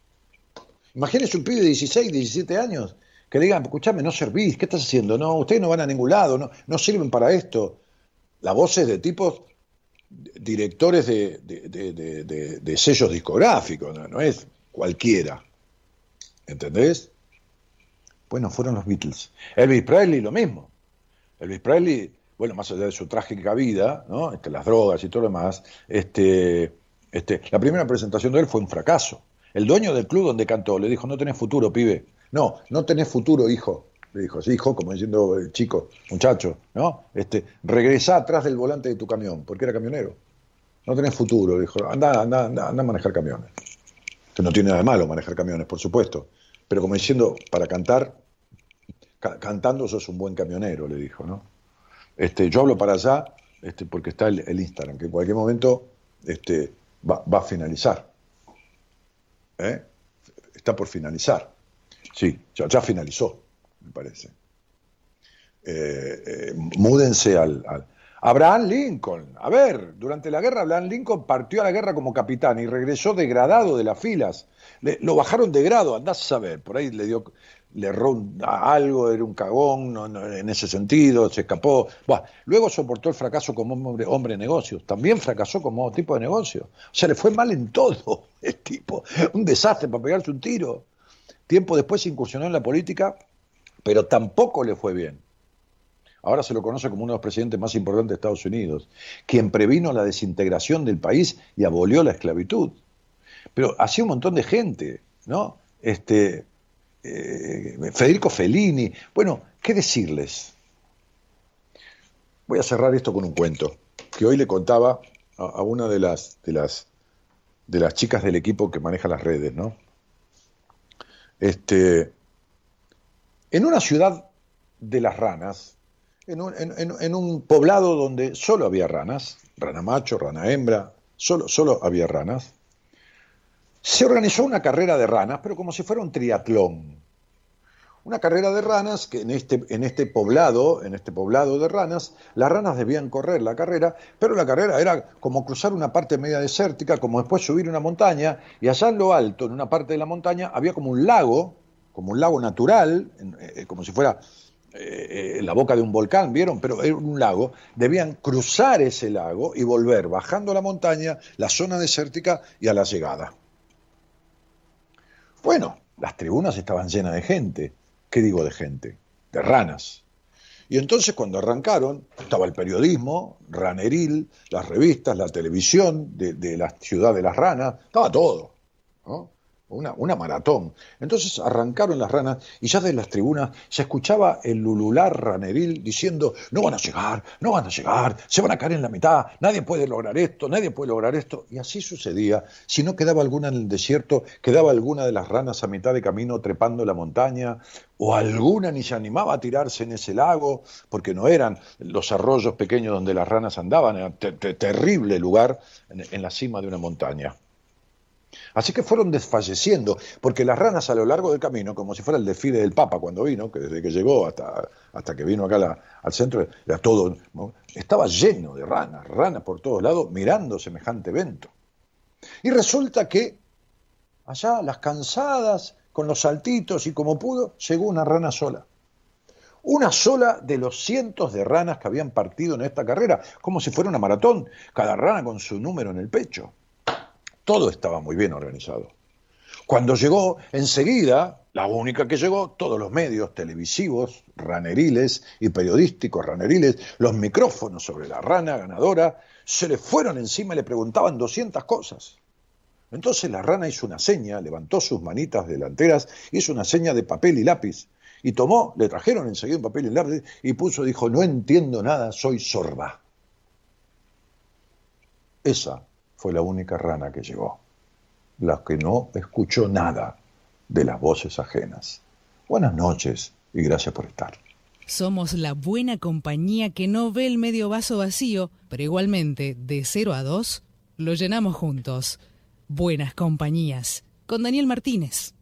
Imagínense un pibe de 16, 17 años que digan, escúchame, no servís, ¿qué estás haciendo? No, ustedes no van a ningún lado, no, no sirven para esto. La voz es de tipos directores de, de, sellos discográficos, no, es cualquiera. ¿Entendés? Bueno, fueron los Beatles. Elvis Presley lo mismo. Elvis Presley, bueno, más allá de su trágica vida, ¿no? Este, las drogas y todo lo demás, este, este, la primera presentación de él fue un fracaso. El dueño del club donde cantó le dijo, no tenés futuro, pibe. No, no tenés futuro, hijo. Le dijo, sí, hijo, como diciendo, eh, chico, muchacho, ¿no? Este, regresá atrás del volante de tu camión, porque era camionero. No tenés futuro, dijo, anda, anda, anda, anda a manejar camiones. Que no tiene nada de malo manejar camiones, por supuesto. Pero como diciendo, para cantar, cantando sos un buen camionero, le dijo, ¿no? Este, yo hablo para allá este, porque está el, Instagram, que en cualquier momento este, va, a finalizar. ¿Eh? Está por finalizar. Sí, ya, finalizó, me parece. Eh, eh, múdense al, Abraham Lincoln. A ver, durante la guerra Abraham Lincoln partió a la guerra como capitán y regresó degradado de las filas. lo bajaron de grado, andás a saber, por ahí le dio, le erró algo, era un cagón en ese sentido, se escapó. luego soportó el fracaso como hombre, hombre de negocios, también fracasó como tipo de negocio. O sea, le fue mal en todo <laughs> el tipo, un desastre para pegarse un tiro. Tiempo después incursionó en la política, pero tampoco le fue bien. Ahora se lo conoce como uno de los presidentes más importantes de Estados Unidos, quien previno la desintegración del país y abolió la esclavitud. Pero hacía un montón de gente, ¿no? Este, eh, Federico Fellini. Bueno, ¿qué decirles? Voy a cerrar esto con un cuento que hoy le contaba a, una de las, de las, de las chicas del equipo que maneja las redes, ¿no? Este, en una ciudad de las ranas, en un, en, un, poblado donde solo había ranas, rana macho, rana hembra, solo, solo había ranas, se organizó una carrera de ranas, pero como si fuera un triatlón. Una carrera de ranas que en este, en este poblado, en este poblado de ranas, las ranas debían correr la carrera, pero la carrera era como cruzar una parte media desértica, como después subir una montaña, y allá en lo alto, en una parte de la montaña, había como un lago, como un lago natural, eh, como si fuera eh, la boca de un volcán, ¿vieron? Pero era un lago, debían cruzar ese lago y volver bajando la montaña, la zona desértica y a la llegada. Bueno, las tribunas estaban llenas de gente. ¿Qué digo de gente? De ranas. Y entonces cuando arrancaron, estaba el periodismo, raneril, las revistas, la televisión de, la ciudad de las ranas, estaba todo. ¿no? Una, maratón. Entonces arrancaron las ranas y ya de las tribunas se escuchaba el lulular raneril diciendo, no van a llegar, no van a llegar, se van a caer en la mitad, nadie puede lograr esto, nadie puede lograr esto. Y así sucedía. Si no quedaba alguna en el desierto, quedaba alguna de las ranas a mitad de camino trepando la montaña, o alguna ni se animaba a tirarse en ese lago, porque no eran los arroyos pequeños donde las ranas andaban, era terrible lugar en la cima de una montaña. Así que fueron desfalleciendo, porque las ranas a lo largo del camino, como si fuera el desfile del Papa cuando vino, que desde que llegó hasta, hasta que vino acá al centro, era todo, estaba lleno de ranas, ranas por todos lados, mirando semejante evento. Y resulta que allá, las cansadas, con los saltitos y como pudo, llegó una rana sola. Una sola de los cientos de ranas que habían partido en esta carrera, como si fuera una maratón, cada rana con su número en el pecho. Todo estaba muy bien organizado. Cuando llegó, enseguida, la única que llegó, todos los medios televisivos, raneriles y periodísticos raneriles, los micrófonos sobre la rana ganadora, se le fueron encima y le preguntaban 200 cosas. Entonces la rana hizo una seña, levantó sus manitas delanteras, hizo una seña de papel y lápiz, y tomó, le trajeron enseguida un papel y lápiz, y puso, dijo, no entiendo nada, soy sorda. Esa fue la única rana que llegó, la que no escuchó nada de las voces ajenas. Buenas noches y gracias por estar. Somos la buena compañía que no ve el medio vaso vacío, pero igualmente, de 0 a 2, lo llenamos juntos. Buenas compañías. Con Daniel Martínez.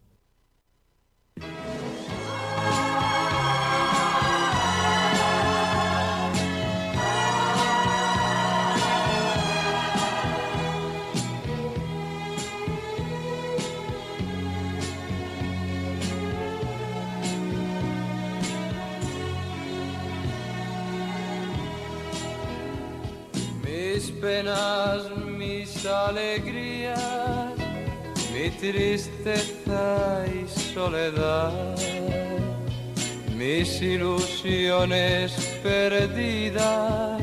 Mis penas, mis alegrías, mi tristeza y soledad, mis ilusiones perdidas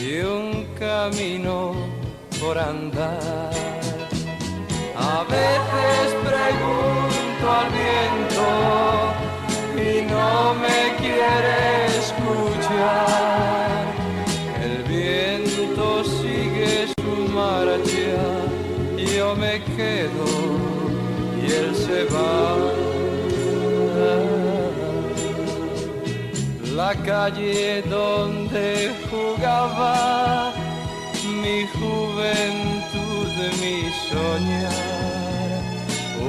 y un camino por andar. A veces pregunto al viento y no me quiere escuchar. Marcha, yo me quedo y él se va. La calle donde jugaba mi juventud, mi soñar,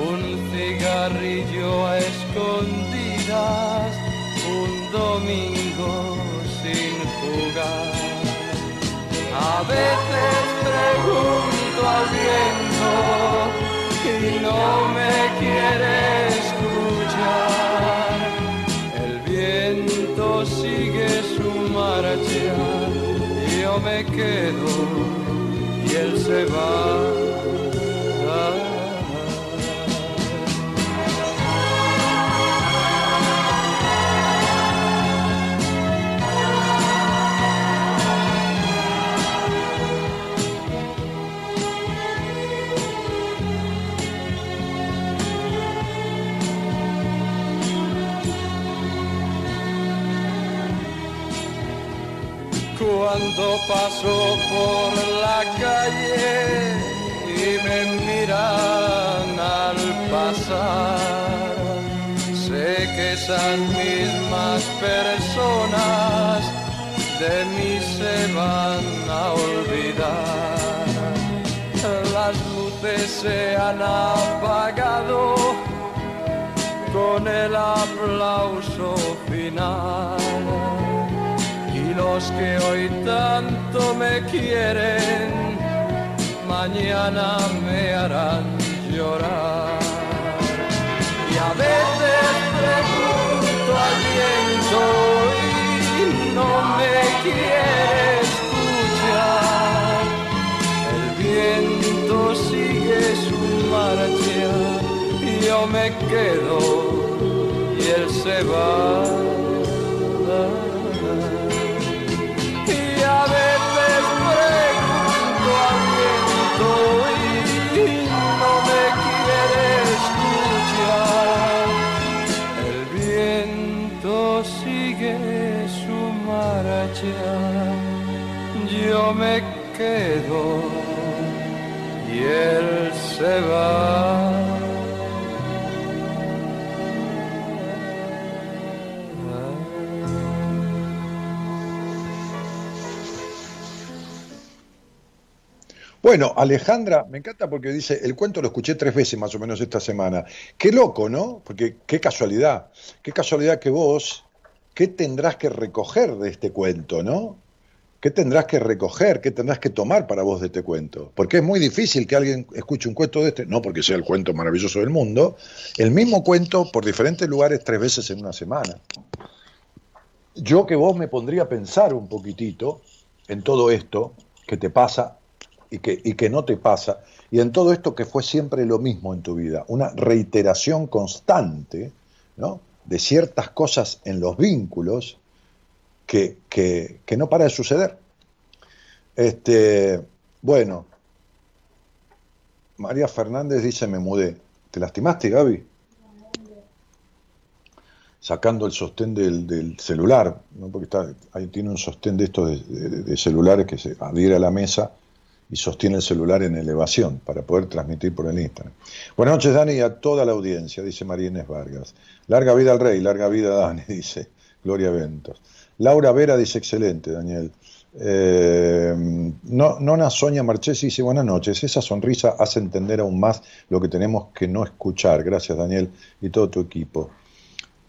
un cigarrillo a escondidas, un domingo sin jugar. A veces no me quiere escuchar. El viento sigue su marcha, yo me quedo y él se va. Paso por la calle y me miran al pasar, sé que esas mismas personas de mí se van a olvidar. Las luces se han apagado con el aplauso final los que hoy tanto me quieren, mañana me harán llorar. Y a veces pregunto al viento y no me quiere escuchar. El viento sigue su marcha y yo me quedo y él se va. Yo me quedo y él se va. Bueno, Alejandra, me encanta porque dice, el cuento lo escuché tres veces más o menos esta semana. Qué loco, ¿no? Porque qué casualidad, qué casualidad que vos, ¿qué tendrás que recoger de este cuento, ¿no? ¿Qué tendrás que recoger, qué tendrás que tomar para vos de este cuento? Porque es muy difícil que alguien escuche un cuento de este, no porque sea el cuento maravilloso del mundo, el mismo cuento por diferentes lugares tres veces en una semana. Yo que vos me pondría a pensar un poquitito en todo esto que te pasa y que, no te pasa, y en todo esto que fue siempre lo mismo en tu vida, una reiteración constante ¿no? de ciertas cosas en los vínculos que, que, que no para de suceder. Este, bueno, María Fernández dice, me mudé. ¿Te lastimaste, Gaby? Sacando el sostén del, del celular, ¿no? porque está, ahí tiene un sostén de estos de, celulares que se adhiere a la mesa y sostiene el celular en elevación para poder transmitir por el Instagram. Buenas noches, Dani, y a toda la audiencia, dice María Inés Vargas. Larga vida al rey, larga vida Dani, <laughs> dice. Gloria Ventos. Laura Vera dice, excelente, Daniel. Eh, no, Nona Sonia Marchesi dice, buenas noches. Esa sonrisa hace entender aún más lo que tenemos que no escuchar. Gracias, Daniel, y todo tu equipo.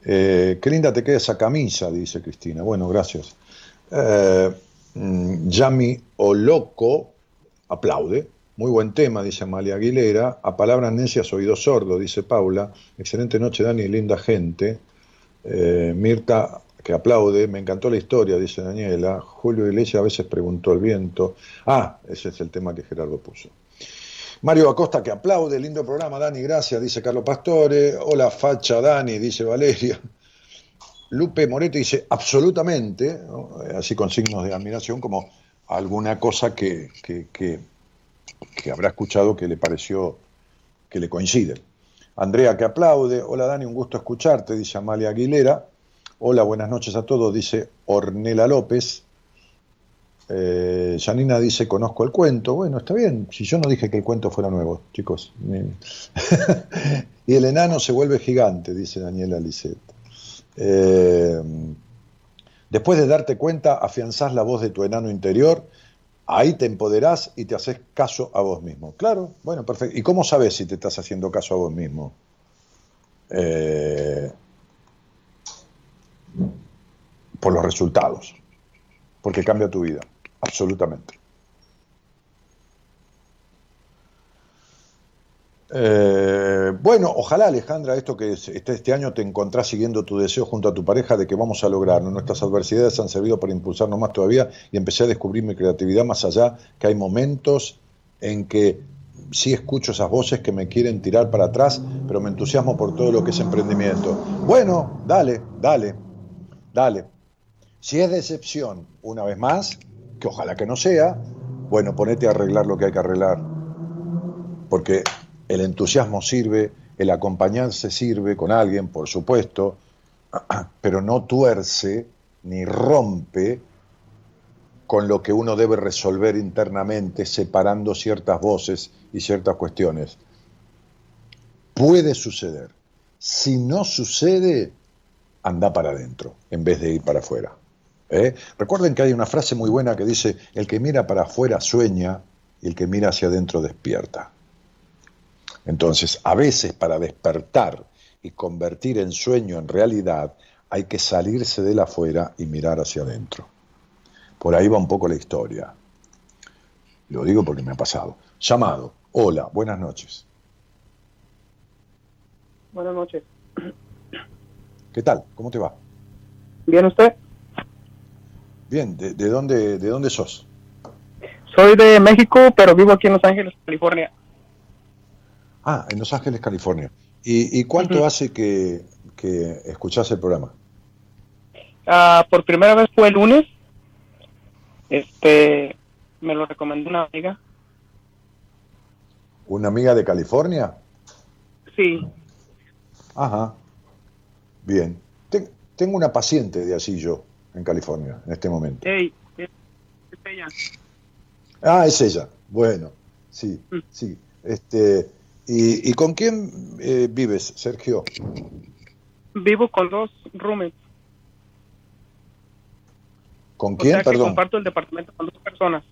Eh, qué linda te queda esa camisa, dice Cristina. Bueno, gracias. Eh, mm, Yami Oloco aplaude. Muy buen tema, dice Amalia Aguilera. A palabras necias, oído sordo, dice Paula. Excelente noche, Dani, linda gente. Eh, Mirta, que aplaude. Me encantó la historia, dice Daniela. Julio Iglesias a veces preguntó el viento. Ah, ese es el tema que Gerardo puso. Mario Acosta que aplaude, lindo programa, Dani, gracias, dice Carlos Pastore. Hola, facha, Dani, dice Valeria. Lupe Moretti dice absolutamente, así con signos de admiración, como alguna cosa que, que, que, que habrá escuchado que le pareció que le coincide. Andrea que aplaude, hola Dani, un gusto escucharte, dice Amalia Aguilera. Hola, buenas noches a todos, dice Ornela López. Eh, Janina dice, conozco el cuento. Bueno, está bien, si yo no dije que el cuento fuera nuevo, chicos. <laughs> y el enano se vuelve gigante, dice Daniela Lisset. Eh, después de darte cuenta, afianzás la voz de tu enano interior, ahí te empoderás y te haces caso a vos mismo. Claro, bueno, perfecto. ¿Y cómo sabes si te estás haciendo caso a vos mismo? Eh, por los resultados, porque cambia tu vida, absolutamente. Eh, bueno, ojalá Alejandra, esto que es- este, este año te encontrás siguiendo tu deseo junto a tu pareja de que vamos a lograrlo. Nuestras adversidades han servido para impulsarnos más todavía y empecé a descubrir mi creatividad más allá, que hay momentos en que sí escucho esas voces que me quieren tirar para atrás, pero me entusiasmo por todo lo que es emprendimiento. Bueno, dale, dale, dale. Si es decepción, una vez más, que ojalá que no sea, bueno, ponete a arreglar lo que hay que arreglar. Porque el entusiasmo sirve, el acompañarse sirve con alguien, por supuesto, <clears throat> pero no tuerce ni rompe con lo que uno debe resolver internamente, separando ciertas voces y ciertas cuestiones. Puede suceder. Si no sucede, anda para adentro en vez de ir para afuera. ¿eh? Recuerden que hay una frase muy buena que dice, el que mira para afuera sueña y el que mira hacia adentro despierta. Entonces, a veces para despertar y convertir en sueño en realidad, hay que salirse de la afuera y mirar hacia adentro. Por ahí va un poco la historia. Lo digo porque me ha pasado. Llamado. Hola, buenas noches. Buenas noches. ¿Qué tal? ¿Cómo te va? ¿Bien usted? Bien, ¿de, de dónde, de dónde sos? Soy de México, pero vivo aquí en Los Ángeles, California. Ah, en Los Ángeles, California. ¿Y, y cuánto hace que, que escuchás el programa? Ah, por primera vez fue el lunes. Este, me lo recomendó una amiga. ¿Una amiga de California? Sí. Ajá. Bien. Ten- tengo una paciente de así yo, en California, en este momento. Hey, es ella. Ah, es ella. Bueno, sí, Mm. sí. Este, ¿y, y con quién eh, vives, Sergio? Vivo con dos roommates. ¿Con O quién? que Perdón. comparto el departamento con dos personas.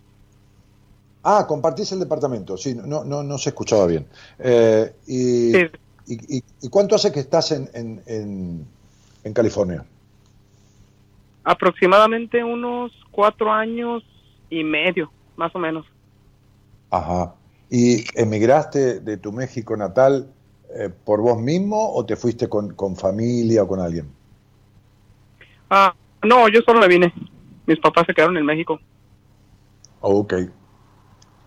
Ah, compartís el departamento. Sí, no, no, no se escuchaba bien. Eh, y, Sí. Y, y- y cuánto hace que estás en, en, en, en California? Aproximadamente unos cuatro años y medio, más o menos. Ajá. ¿Y emigraste de tu México natal eh, por vos mismo o te fuiste con, con familia o con alguien? Ah, no, yo solo me vine. Mis papás se quedaron en México. Ok.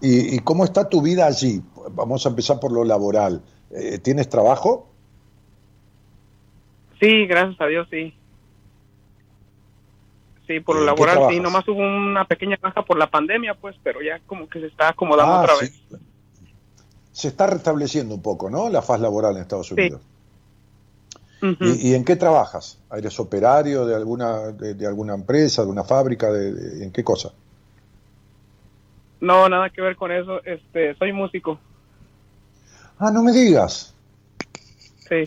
¿Y, y cómo está tu vida allí? Vamos a empezar por lo laboral. Eh, ¿Tienes trabajo? Sí, gracias a Dios, sí. Sí, por lo ¿En qué laboral, sí. Nomás hubo una pequeña baja por la pandemia, pues, pero ya como que se está acomodando Ah, otra sí. vez. Se está restableciendo un poco, ¿no? La faz laboral en Estados Sí. Unidos. ¿Y, y en qué trabajas? ¿Eres operario de alguna, de, de alguna empresa, de una fábrica? De, de- ¿En qué cosa? No, nada que ver con eso. Este, soy músico. Ah, no me digas. Sí.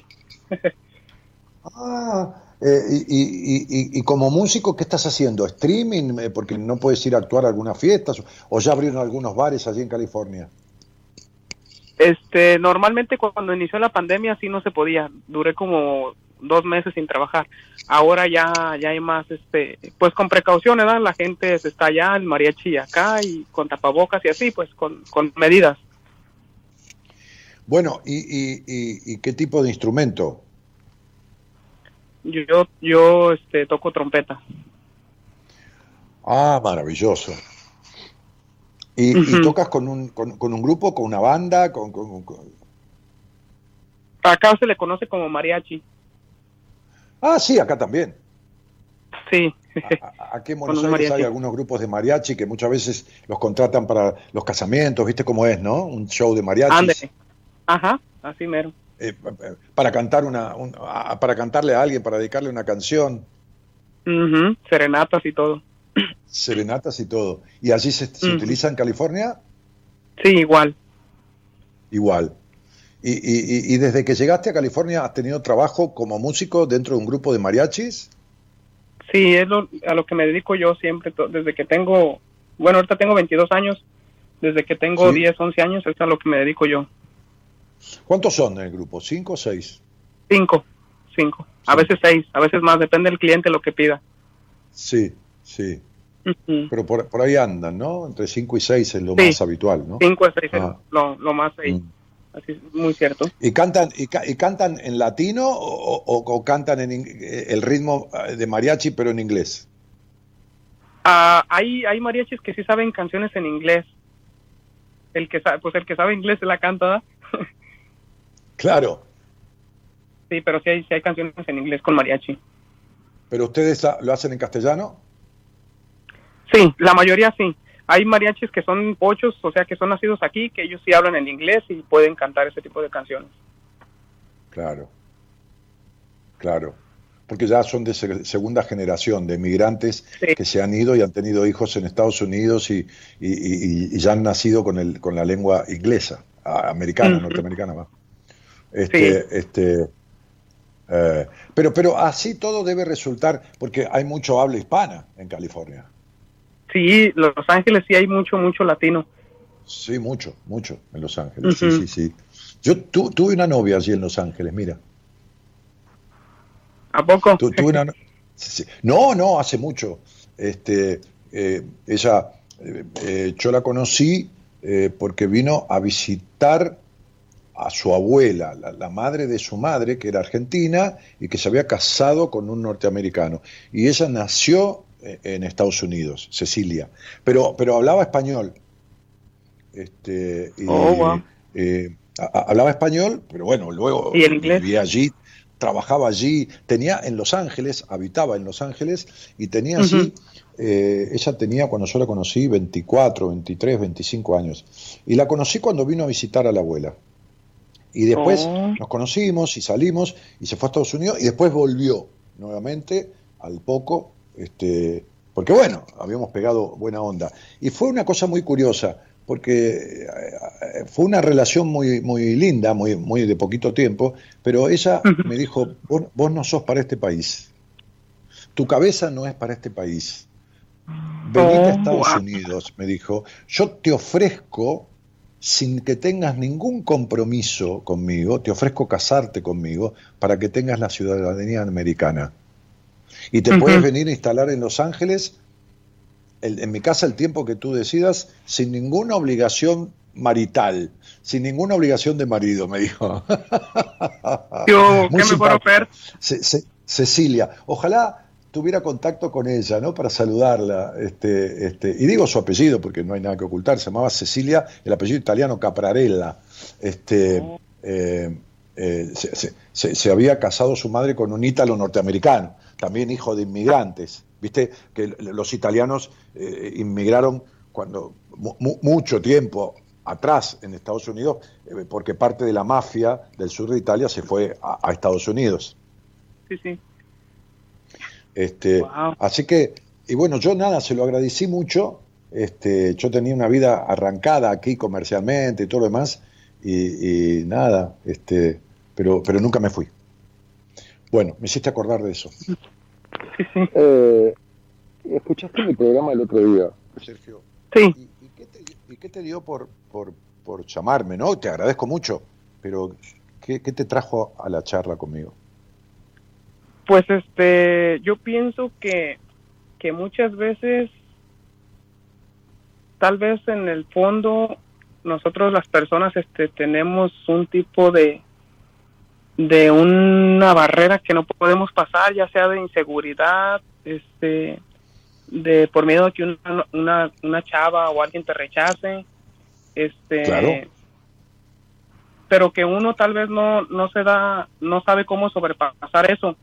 Ah, eh, y, y- y- y como músico, ¿qué estás haciendo? ¿Streaming? Eh, Porque no puedes ir a actuar a algunas fiestas. ¿O ya abrieron algunos bares allí en California? Este, normalmente cuando inició la pandemia sí no se podía. Duré como dos meses sin trabajar. Ahora ya, ya hay más, este, pues con precaución, ¿verdad? La gente se está allá, el mariachi acá y con tapabocas y así, pues con, con medidas. Bueno, ¿y, y- y- y qué tipo de instrumento? Yo, yo, este, toco trompeta. Ah, maravilloso. ¿Y, y tocas con un, con, con un grupo, con una banda? Con, con- con- Acá se le conoce como mariachi. Ah, sí, acá también. Sí. A- Aquí en <laughs> Buenos Aires hay mariachi. algunos grupos de mariachi que muchas veces los contratan para los casamientos, ¿viste cómo es, no? Un show de mariachis. Ajá, así mero. Eh, para cantar una, un- a- para cantarle a alguien, para dedicarle una canción, Serenatas y todo. serenatas y todo. ¿Y allí se, se utiliza en California? Sí, igual. Igual. Y, y- desde que llegaste a California has tenido trabajo como músico dentro de un grupo de mariachis? Sí, es lo, a lo que me dedico yo siempre, desde que tengo, bueno, ahorita tengo 22 años, desde que tengo Sí. 10, 11 años, es a lo que me dedico yo. ¿Cuántos son en el grupo? ¿Cinco o seis? Cinco, cinco, a Sí. veces seis, a veces más, depende del cliente lo que pida. Sí, sí. Pero por, por ahí andan, ¿no? Entre cinco y seis es lo Sí. más habitual, ¿no? Cinco a seis, es Ah. lo, lo más seis, Mm. así es muy cierto. ¿Y cantan, y, ca- y cantan en latino o, o- o cantan en eh, el ritmo eh, de mariachi pero en inglés? Ah, hay, hay mariachis que sí saben canciones en inglés. El que sabe, pues el que sabe inglés se la canta. <laughs> Claro, Sí, pero sí hay, sí hay canciones en inglés con mariachi. pero ustedes lo hacen en castellano. Sí, la mayoría sí. Hay mariachis que son pochos, o sea, que son nacidos aquí, que ellos sí hablan en inglés y pueden cantar ese tipo de canciones. Claro, claro. Porque ya son de se- segunda generación de migrantes Sí. que se han ido y han tenido hijos en Estados Unidos y, y- y- y ya han nacido con, el, con la lengua inglesa, americana, Ujú. norteamericana. ¿va? Este, este, eh, pero, pero así todo debe resultar, porque hay mucho habla hispana en California. Sí, Los Ángeles sí hay mucho, mucho latino. Sí, mucho, mucho en Los Ángeles. Sí, sí, sí. Yo tu- tuve una novia allí en Los Ángeles, mira. ¿A poco? Tu- tuve una no- sí, sí. No, no, hace mucho. Este, eh, ella, eh, yo la conocí porque vino a visitar a su abuela, la, la madre de su madre, que era argentina y que se había casado con un norteamericano. Y ella nació eh, en Estados Unidos, Cecilia, pero, pero hablaba español. Este, y, Oh, wow. eh, a- hablaba español, pero bueno, luego ¿Y el inglés? vivía allí, trabajaba allí, tenía en Los Ángeles, habitaba en Los Ángeles y tenía allí, eh, ella tenía cuando yo la conocí 24, 23, 25 años. Y la conocí cuando vino a visitar a la abuela. Y después Oh. nos conocimos y salimos y se fue a Estados Unidos y después volvió nuevamente al poco, este, porque bueno, habíamos pegado buena onda. Y fue una cosa muy curiosa, porque eh, fue una relación muy, muy linda, muy, muy de poquito tiempo, pero ella me dijo, vos, vos no sos para este país, tu cabeza no es para este país. Venite a Oh, Estados. Unidos, me dijo, yo te ofrezco sin que tengas ningún compromiso conmigo, te ofrezco casarte conmigo para que tengas la ciudadanía americana. Y te puedes venir a instalar en Los Ángeles, el- en mi casa, el tiempo que tú decidas, sin ninguna obligación marital, sin ninguna obligación de marido, me dijo. Yo, <laughs> ¿qué me puedo simpático. ver? Ce- Ce- Cecilia, ojalá tuviera contacto con ella, ¿no? Para saludarla. Este, este, y digo su apellido porque no hay nada que ocultar. Se llamaba Cecilia, el apellido italiano Caprarella. Este, eh, eh, se, se- se- se había casado su madre con un ítalo norteamericano, también hijo de inmigrantes. Viste que los italianos eh, inmigraron cuando mu- mu- mucho tiempo atrás en Estados Unidos, eh, porque parte de la mafia del sur de Italia se fue a- a Estados Unidos. Sí, sí. Este, Wow. Así que, y bueno, yo nada, se lo agradecí mucho. Este, yo tenía una vida arrancada aquí comercialmente y todo lo demás, y, y nada, este, pero, pero nunca me fui. Bueno, me hiciste acordar de eso. Sí, sí. Eh, escuchaste mi programa el otro día. Sergio, Sí, ¿y, y qué, te, y qué te dio por, por, por llamarme, no? Te agradezco mucho, pero ¿qué, qué te trajo a la charla conmigo? Pues este, yo pienso que, que muchas veces, tal vez en el fondo, nosotros las personas este, tenemos un tipo de, de una barrera que no podemos pasar, ya sea de inseguridad, este, de por miedo a que una, una, una chava o alguien te rechace, este, Claro. pero que uno tal vez no, no se da, no sabe cómo sobrepasar eso.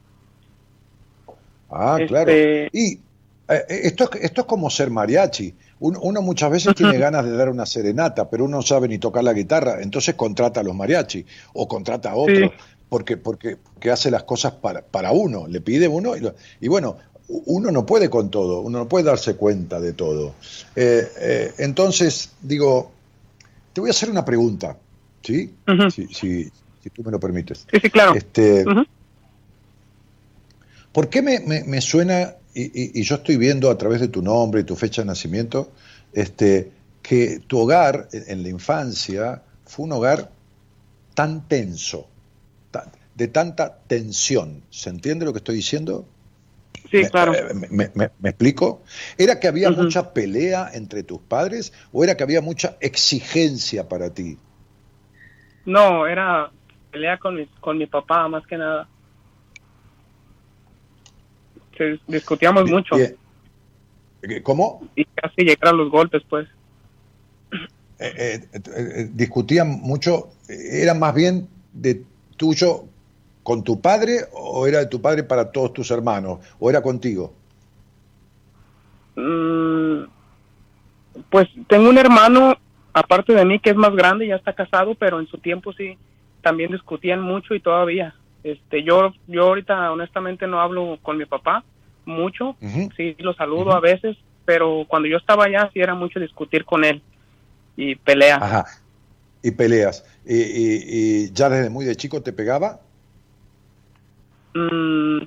Ah, Este- claro. Y eh, esto, es- esto es como ser mariachi. Un- Uno, muchas veces tiene ganas de dar una serenata, pero uno no sabe ni tocar la guitarra, entonces contrata a los mariachi o contrata a otro, Sí. porque, porque, porque hace las cosas para, para uno, le pide uno y, lo- y bueno, uno no puede con todo, uno no puede darse cuenta de todo. Eh, eh, entonces, digo, te voy a hacer una pregunta, ¿sí? Si, si- si tú me lo permites. Sí, sí, claro. Este. ¿Por qué me, me- me suena, y, y- y yo estoy viendo a través de tu nombre y tu fecha de nacimiento, este, que tu hogar en, en la infancia fue un hogar tan tenso, tan- de tanta tensión? ¿Se entiende lo que estoy diciendo? Sí, Me- claro. eh, ¿Me, me- me- explico? ¿Era que había mucha pelea entre tus padres o era que había mucha exigencia para ti? No, era pelea con mi, con mi papá, más que nada. Se- discutíamos mucho. Eh, ¿Cómo? y casi llegar a los golpes, pues. eh, eh, eh, discutían mucho, ¿era más bien de tuyo con tu padre o era de tu padre para todos tus hermanos o era contigo? Mm, pues tengo un hermano, aparte de mí, que es más grande, ya está casado, pero en su tiempo sí, también discutían mucho y todavía. Este, yo, yo ahorita honestamente no hablo con mi papá mucho, sí lo saludo a veces, pero cuando yo estaba allá sí era mucho discutir con él y pelea. Ajá. Y peleas. ¿Y, y- y ya desde muy de chico te pegaba? Mm,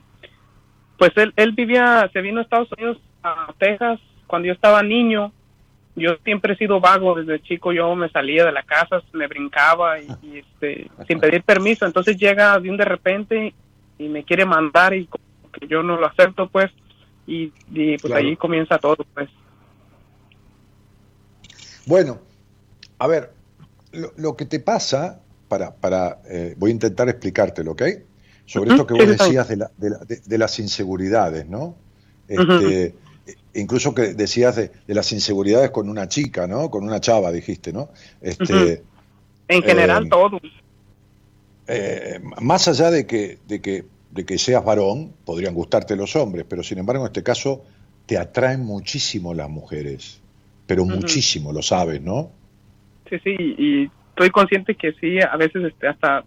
pues él, él vivía, se vino a Estados Unidos, a Texas, cuando yo estaba niño. Yo siempre he sido vago desde chico, yo me salía de la casa, me brincaba y, y, este, sin pedir permiso. Entonces llega de un de repente y me quiere mandar y que yo no lo acepto, pues, y, y pues Claro. ahí comienza todo, pues. Bueno, a ver, lo, lo que te pasa, para, para eh, voy a intentar explicártelo, ¿ok? Sobre Ujú, esto que vos decías de, la- de la- de- de las inseguridades, ¿no? Este, Incluso que decías de, de las inseguridades con una chica, ¿no? Con una chava, dijiste, ¿no? Este, En general Eh, todo. eh, más allá de que, de, que, de que seas varón, podrían gustarte los hombres, pero sin embargo en este caso te atraen muchísimo las mujeres, pero muchísimo, lo sabes, ¿no? Sí, sí, y estoy consciente que sí, a veces este, hasta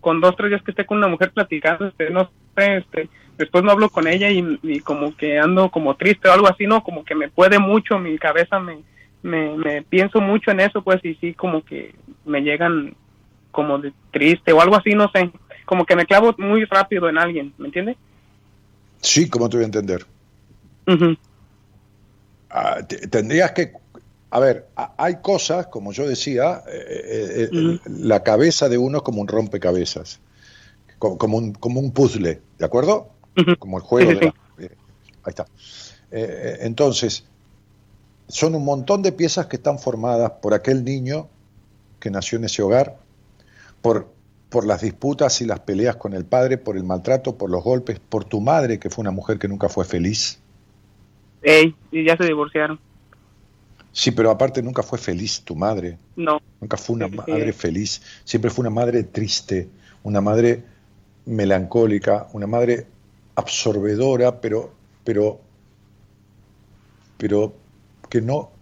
con dos, tres días que esté con una mujer platicando, este, no sé, este, después no hablo con ella y, y como que ando como triste o algo así, ¿no? Como que me puede mucho, mi cabeza me, me, me pienso mucho en eso, pues, y sí, como que me llegan como de triste o algo así, no sé, como que me clavo muy rápido en alguien, ¿me entiendes? Sí, ¿cómo te voy a entender? Ah, te- tendrías que, a ver, hay cosas, como yo decía, eh, eh, eh, la cabeza de uno es como un rompecabezas, como, como un, como un puzzle, ¿de acuerdo? Como el juego. Sí, sí, de la- eh, ahí está. Entonces, son un montón de piezas que están formadas por aquel niño que nació en ese hogar, por, por las disputas y las peleas con el padre, por el maltrato, por los golpes, por tu madre, que fue una mujer que nunca fue feliz. Ey, y ya se divorciaron. Sí, pero aparte nunca fue feliz tu madre, No, nunca fue una madre feliz, siempre fue una madre triste, una madre melancólica, una madre absorbedora, pero, pero, pero que no,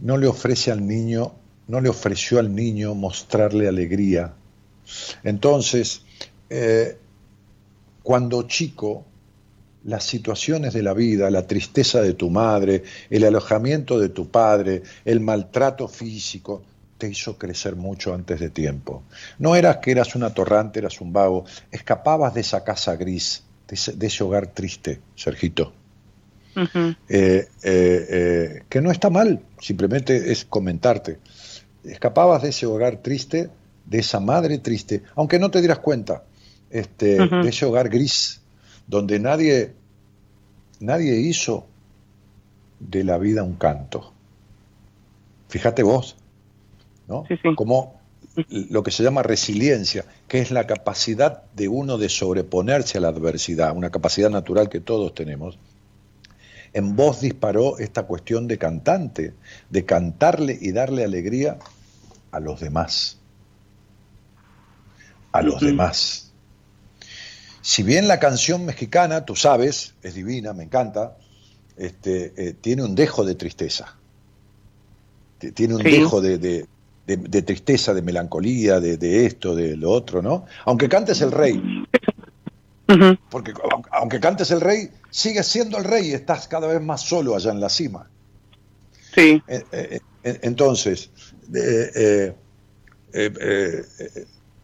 no le ofrece al niño, no le ofreció al niño mostrarle alegría. Entonces, eh, cuando chico, las situaciones de la vida, la tristeza de tu madre, el alojamiento de tu padre, el maltrato físico, te hizo crecer mucho antes de tiempo. No eras que eras una torrante, eras un vago, escapabas de esa casa gris, de ese, de ese hogar triste, Sergito. Eh, eh, eh, que no está mal, simplemente es comentarte. Escapabas de ese hogar triste, de esa madre triste, aunque no te dieras cuenta, este, de ese hogar gris, donde nadie, nadie hizo de la vida un canto. Fíjate vos, ¿no? Sí, sí. Como lo que se llama resiliencia, que es la capacidad de uno de sobreponerse a la adversidad, una capacidad natural que todos tenemos en vos disparó esta cuestión de cantante, de cantarle y darle alegría a los demás. A los demás. Si bien la canción mexicana, tú sabes, es divina, me encanta, este, eh, tiene un dejo de tristeza. Tiene un Sí. dejo de, de- de- de tristeza, de melancolía, de, esto, de lo otro, ¿no? Aunque cantes el rey, porque aunque- cantes el rey, sigues siendo el rey y estás cada vez más solo allá en la cima. Sí. Eh, eh, entonces, eh,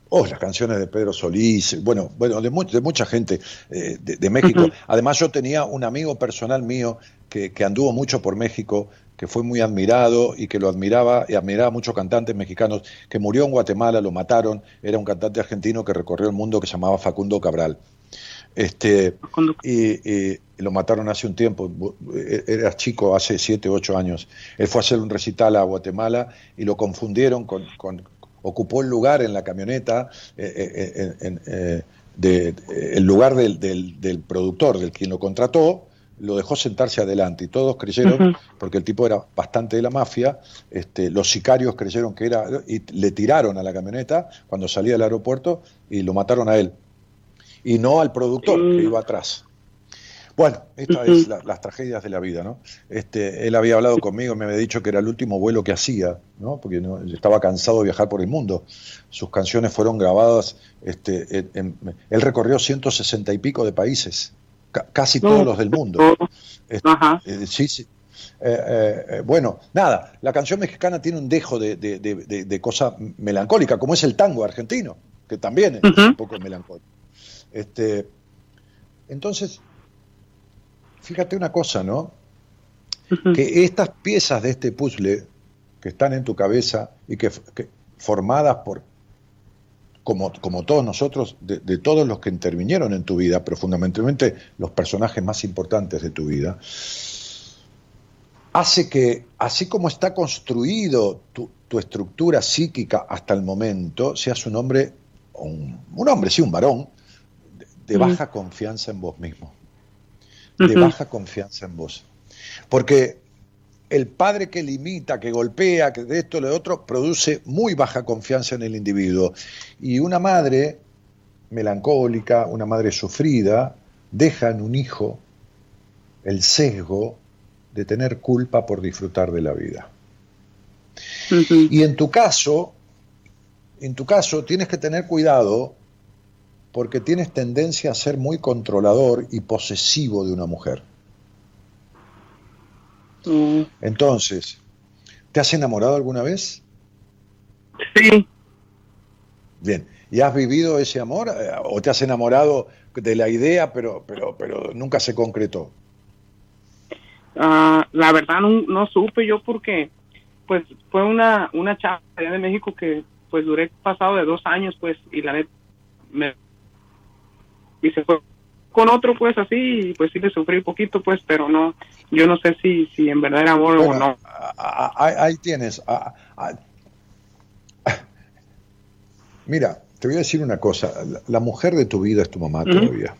oh, las canciones de Pedro Solís, bueno, bueno de, mu- de mucha gente eh, de, de México. Además, yo tenía un amigo personal mío que, que anduvo mucho por México, que fue muy admirado y que lo admiraba y admiraba a muchos cantantes mexicanos, que murió en Guatemala, lo mataron, era un cantante argentino que recorrió el mundo que se llamaba Facundo Cabral. Este, y, y lo mataron hace un tiempo, e- era chico, hace 7, 8 años. Él fue a hacer un recital a Guatemala y lo confundieron con, con- ocupó el lugar en la camioneta, eh, eh, eh, de- el lugar del, del- del productor, del quien lo contrató, lo dejó sentarse adelante. Y todos creyeron, porque el tipo era bastante de la mafia, este, los sicarios creyeron que era, y le tiraron a la camioneta cuando salía del aeropuerto y lo mataron a él. Y no al productor que iba atrás. Bueno, estas es la- las tragedias de la vida, ¿no? Este, él había hablado conmigo, me había dicho que era el último vuelo que hacía, ¿no? Porque no- estaba cansado de viajar por el mundo. Sus canciones fueron grabadas, este, en- en- él recorrió 160 y pico de países, ca- casi todos los del mundo. Este, Ajá. eh, sí, sí. Eh, eh, bueno, nada, la canción mexicana tiene un dejo de, de- de- de- de cosa melancólica, como es el tango argentino, que también es un poco melancólico. Este, entonces, fíjate una cosa, ¿no? Que estas piezas de este puzzle que están en tu cabeza y que, que formadas por, como, como todos nosotros, de, de todos los que intervinieron en tu vida, pero fundamentalmente los personajes más importantes de tu vida, hace que, así como está construido tu, tu estructura psíquica hasta el momento, seas un hombre, un, un hombre, sí, un varón, de, de Ujú. baja confianza en vos mismo, de baja confianza en vos. Porque el padre que limita, que golpea, que de esto, lo de otro, produce muy baja confianza en el individuo. Y una madre melancólica, una madre sufrida, deja en un hijo el sesgo de tener culpa por disfrutar de la vida. Y en tu caso, en tu caso tienes que tener cuidado porque tienes tendencia a ser muy controlador y posesivo de una mujer. Mm, Entonces, ¿te has enamorado alguna vez? Sí. Bien. ¿Y has vivido ese amor eh, o te has enamorado de la idea pero pero pero nunca se concretó? Ah, la verdad no, no supe yo porque pues fue una una chava allá de México que pues duré pasado de dos años pues y la neta me y se fue con otro pues así pues sí le sufrí un poquito pues pero no yo no sé si si en verdad era amor o no ahí, ahí tienes. <laughs> Mira, te voy a decir una cosa. La, mujer de tu vida es tu mamá todavía.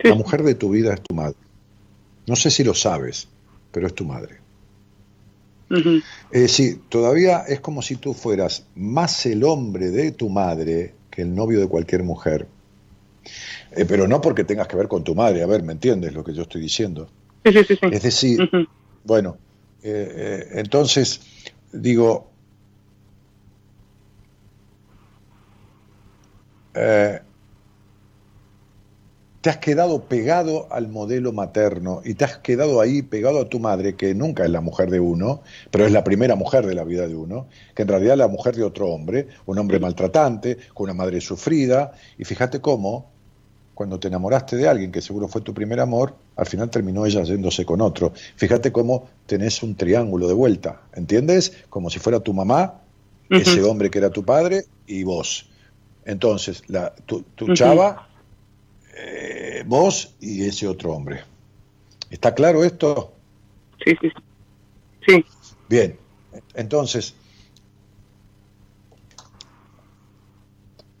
Sí. La mujer de tu vida es tu madre. No sé si lo sabes, pero es tu madre. Ujú. Es decir, todavía es como si tú fueras más el hombre de tu madre que el novio de cualquier mujer. Eh, pero no porque tengas que ver con tu madre. A ver, ¿me entiendes lo que yo estoy diciendo? sí sí sí Es decir, bueno, eh, eh, entonces digo, eh, te has quedado pegado al modelo materno y te has quedado ahí pegado a tu madre, que nunca es la mujer de uno, pero es la primera mujer de la vida de uno, que en realidad es la mujer de otro hombre, un hombre maltratante, con una madre sufrida, y fíjate cómo, cuando te enamoraste de alguien que seguro fue tu primer amor, al final terminó ella yéndose con otro. Fíjate cómo tenés un triángulo de vuelta, ¿entiendes? Como si fuera tu mamá, ese hombre que era tu padre y vos. Entonces, la, tu, tu chava eh, vos y ese otro hombre. ¿Está claro esto? Sí, sí. Sí. Bien, entonces,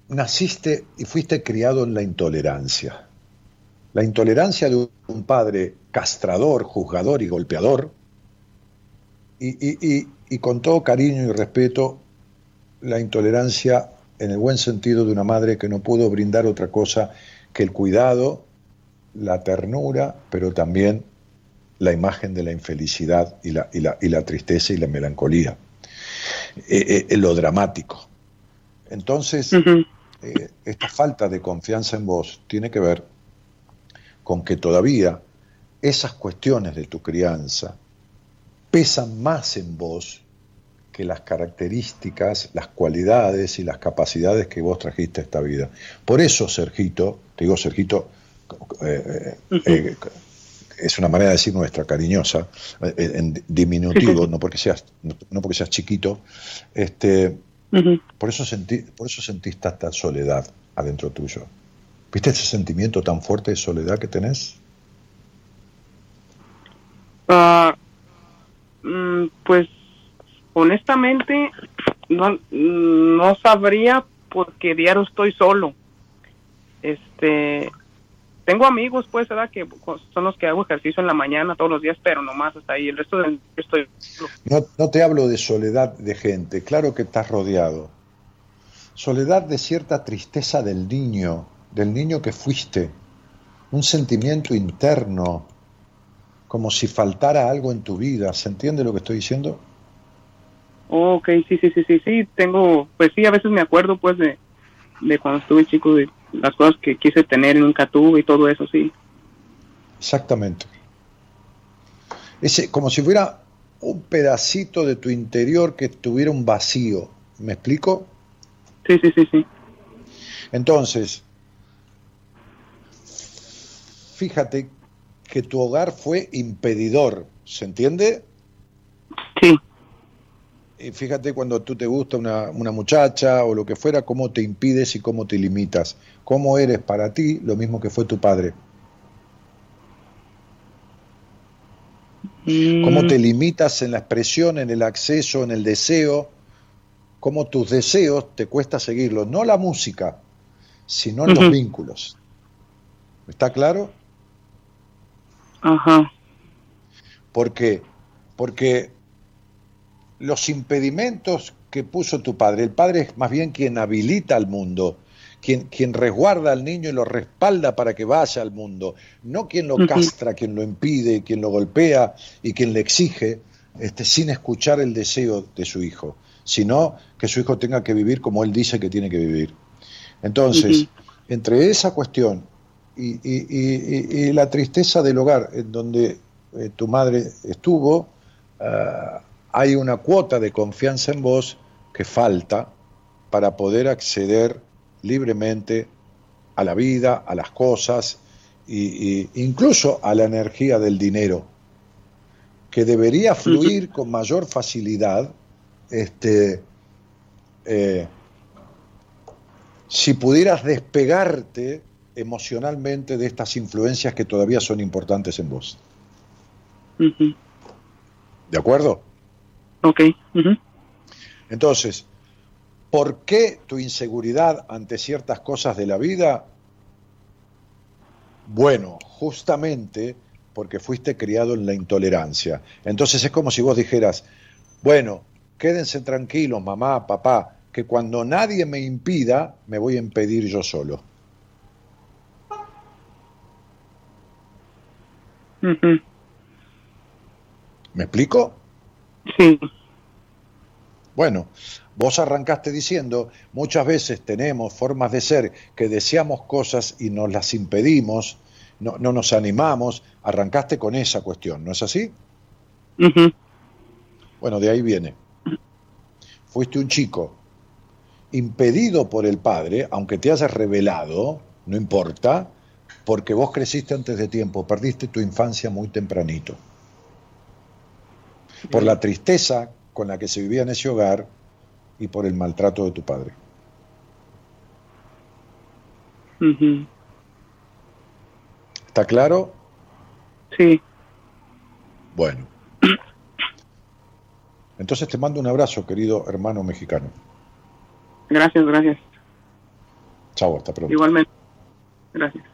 naciste y fuiste criado en la intolerancia. La intolerancia de un padre castrador, juzgador y golpeador, y, con todo cariño y respeto, la intolerancia en el buen sentido de una madre que no pudo brindar otra cosa que el cuidado, la ternura, pero también la imagen de la infelicidad y la, tristeza y la melancolía, eh, eh, lo dramático. Entonces, eh, esta falta de confianza en vos tiene que ver con que todavía esas cuestiones de tu crianza pesan más en vos que las características, las cualidades y las capacidades que vos trajiste a esta vida. Por eso, Sergito, te digo Sergito, eh, eh, es una manera de decir nuestra, cariñosa, en diminutivo, <laughs> no porque seas, no, porque seas chiquito, este, por, eso sentí, por eso sentís tanta soledad adentro tuyo. ¿Viste ese sentimiento tan fuerte de soledad que tenés? Ah, mm, pues honestamente no, no sabría porque diario estoy solo. Este, tengo amigos, pues, ¿verdad? Que son los que hago ejercicio en la mañana todos los días, pero nomás hasta ahí. El resto del estoy. No, no te hablo de soledad de gente, claro que estás rodeado. Soledad de cierta tristeza del niño, del niño que fuiste. Un sentimiento interno, como si faltara algo en tu vida. ¿Se entiende lo que estoy diciendo? Ok, sí, sí, sí, sí, sí, tengo, pues sí, a veces me acuerdo pues de, de cuando estuve chico, de las cosas que quise tener y nunca tuve y todo eso, sí. Exactamente. Ese, como si fuera un pedacito de tu interior que tuviera un vacío. ¿Me explico? Sí, sí, sí, sí. Entonces, fíjate que tu hogar fue impedidor, ¿se entiende? Sí. Y fíjate cuando tú te gusta una, una, muchacha o lo que fuera, cómo te impides y cómo te limitas. Cómo eres para ti lo mismo que fue tu padre. Mm. Cómo te limitas en la expresión, en el acceso, en el deseo. Cómo tus deseos te cuesta seguirlos. No la música, sino los vínculos. ¿Está claro? Ajá. ¿Por qué? Porque los impedimentos que puso tu padre, el padre es más bien quien habilita al mundo, quien, quien resguarda al niño y lo respalda para que vaya al mundo, no quien lo castra, quien lo impide, quien lo golpea y quien le exige este, sin escuchar el deseo de su hijo, sino que su hijo tenga que vivir como él dice que tiene que vivir. Entonces, entre esa cuestión y, y- y- y- y la tristeza del hogar en donde eh, tu madre estuvo, ah, hay una cuota de confianza en vos que falta para poder acceder libremente a la vida, a las cosas y, y incluso a la energía del dinero, que debería fluir con mayor facilidad este, eh, si pudieras despegarte emocionalmente de estas influencias que todavía son importantes en vos. ¿De acuerdo? Ok. Entonces, ¿por qué tu inseguridad ante ciertas cosas de la vida? Bueno, justamente porque fuiste criado en la intolerancia. Entonces es como si vos dijeras, bueno, quédense tranquilos, mamá, papá, que cuando nadie me impida, me voy a impedir yo solo. ¿Me explico? Sí. Bueno, vos arrancaste diciendo, muchas veces tenemos formas de ser que deseamos cosas y nos las impedimos, no, no nos animamos, arrancaste con esa cuestión, ¿no es así? Bueno, de ahí viene. Fuiste un chico impedido por el padre, aunque te hayas revelado, no importa, porque vos creciste antes de tiempo, perdiste tu infancia muy tempranito. Por la tristeza con la que se vivía en ese hogar y por el maltrato de tu padre. ¿Está claro? Sí. Bueno. Entonces te mando un abrazo, querido hermano mexicano. Gracias, gracias. Chao, hasta pronto. Igualmente. Gracias.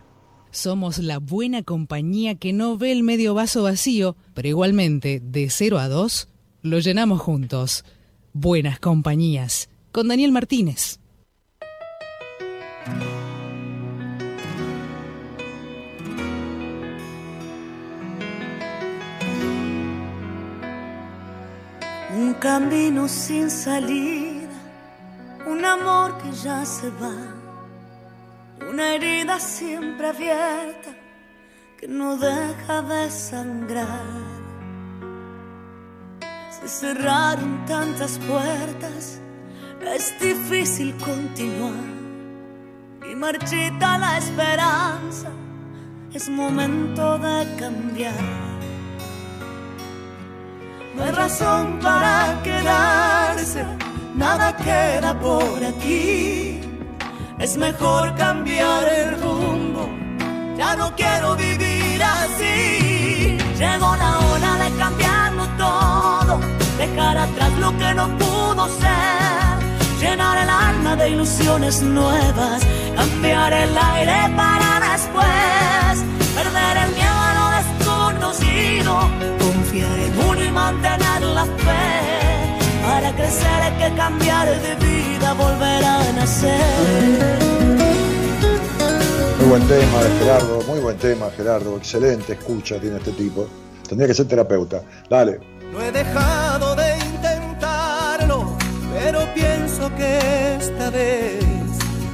Somos la buena compañía que no ve el medio vaso vacío, pero igualmente, de 0 a 2, lo llenamos juntos. Buenas compañías. Con Daniel Martínez. Un camino sin salida, un amor que ya se va, una herida siempre abierta que no deja de sangrar. Se cerraron tantas puertas, es difícil continuar y marchita la esperanza, es momento de cambiar. No hay razón para quedarse, nada queda por aquí. Es mejor cambiar el rumbo, ya no quiero vivir así. Llegó la hora de cambiarlo todo, dejar atrás lo que no pudo ser. Llenar el alma de ilusiones nuevas, cambiar el aire para después. Perder el miedo a lo desconocido, confiar en uno y mantener la fe. Para crecer hay que cambiar de vida, volver a nacer. Muy buen tema de Gerardo, muy buen tema Gerardo, excelente escucha tiene este tipo. Tendría que ser terapeuta. Dale. No he dejado de intentarlo, pero pienso que esta vez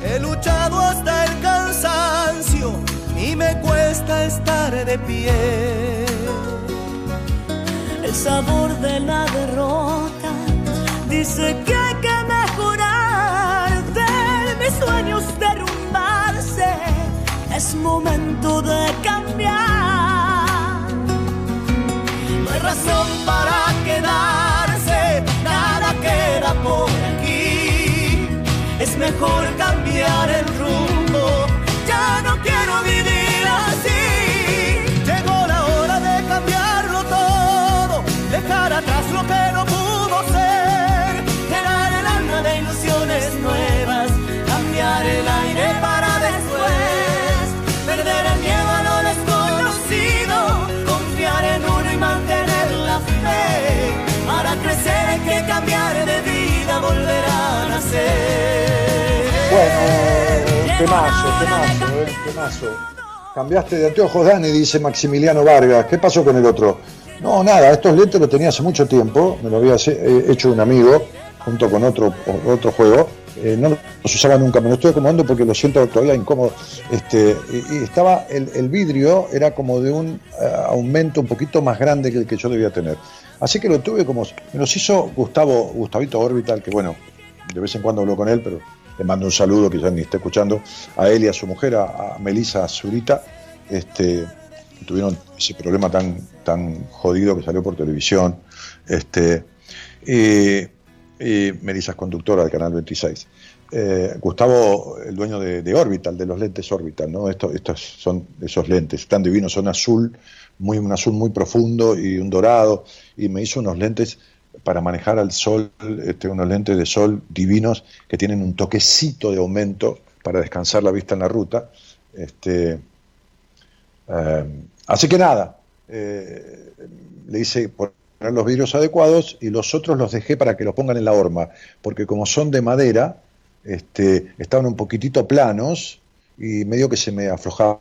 he luchado hasta el cansancio y me cuesta estar de pie. El sabor de la derrota dice que hay que mejorar. Mis sueños derrumbarse, es momento de cambiar. No hay razón para quedarse, nada queda por aquí. Es mejor cambiar el temazo, temazo, eh, temazo. Cambiaste de anteojos, Dani, dice Maximiliano Vargas. ¿Qué pasó con el otro? No, nada, estos lentes los tenía hace mucho tiempo, me lo había eh, hecho un amigo junto con otro, otro juego. Eh, no los usaba nunca, me lo estoy acomodando porque lo siento todavía incómodo. Este, y, estaba, el, el vidrio era como de un eh, aumento un poquito más grande que el que yo debía tener. Así que lo tuve como, me los hizo Gustavo, Gustavito Orbital, que bueno, de vez en cuando hablo con él, pero le mando un saludo ya ni está escuchando, a él y a su mujer, a, a Melissa Zurita, este, tuvieron ese problema tan, tan jodido que salió por televisión. Este, y, y Melissa es conductora del Canal 26. Eh, Gustavo, el dueño de, Orbital, de los lentes Orbital, ¿no? Estos, estos son esos lentes, tan divinos, son azul, muy, un azul muy profundo y un dorado, y me hizo unos lentes para manejar al sol, este, unos lentes de sol divinos que tienen un toquecito de aumento para descansar la vista en la ruta. Este, eh, así que nada, eh, le hice poner los vidrios adecuados y los otros los dejé para que los pongan en la horma, porque como son de madera, este, estaban un poquitito planos y medio que se me aflojaba.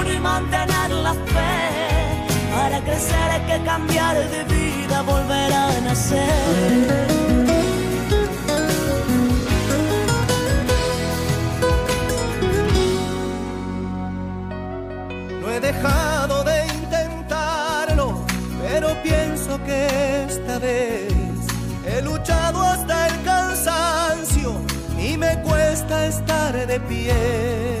y mantener la fe. Para crecer hay que cambiar de vida, volver a nacer. No he dejado de intentarlo, pero pienso que esta vez he luchado hasta el cansancio y me cuesta estar de pie.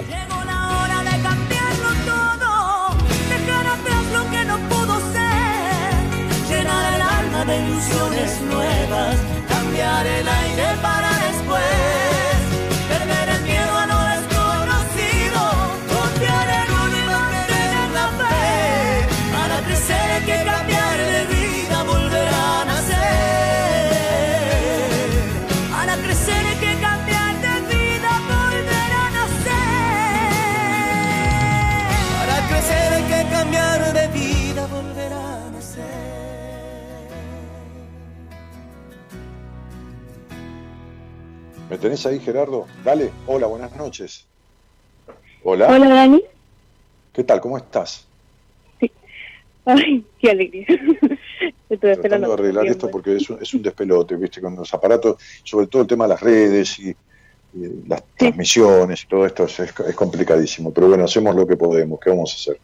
Llegó la hora de cambiarlo todo, dejar atrás lo que no pudo ser, llenar el alma de ilusiones nuevas, cambiar el aire para tenés ahí, Gerardo? Dale, hola, buenas noches. Hola. Hola, Dani. ¿Qué tal? ¿Cómo estás? Ay, qué alegría. <laughs> Estoy Tratando de arreglar esto porque es un, es un despelote, ¿viste? Con los aparatos, sobre todo el tema de las redes y, y las transmisiones y todo esto es, es complicadísimo. Pero bueno, hacemos lo que podemos. ¿Qué vamos a hacer?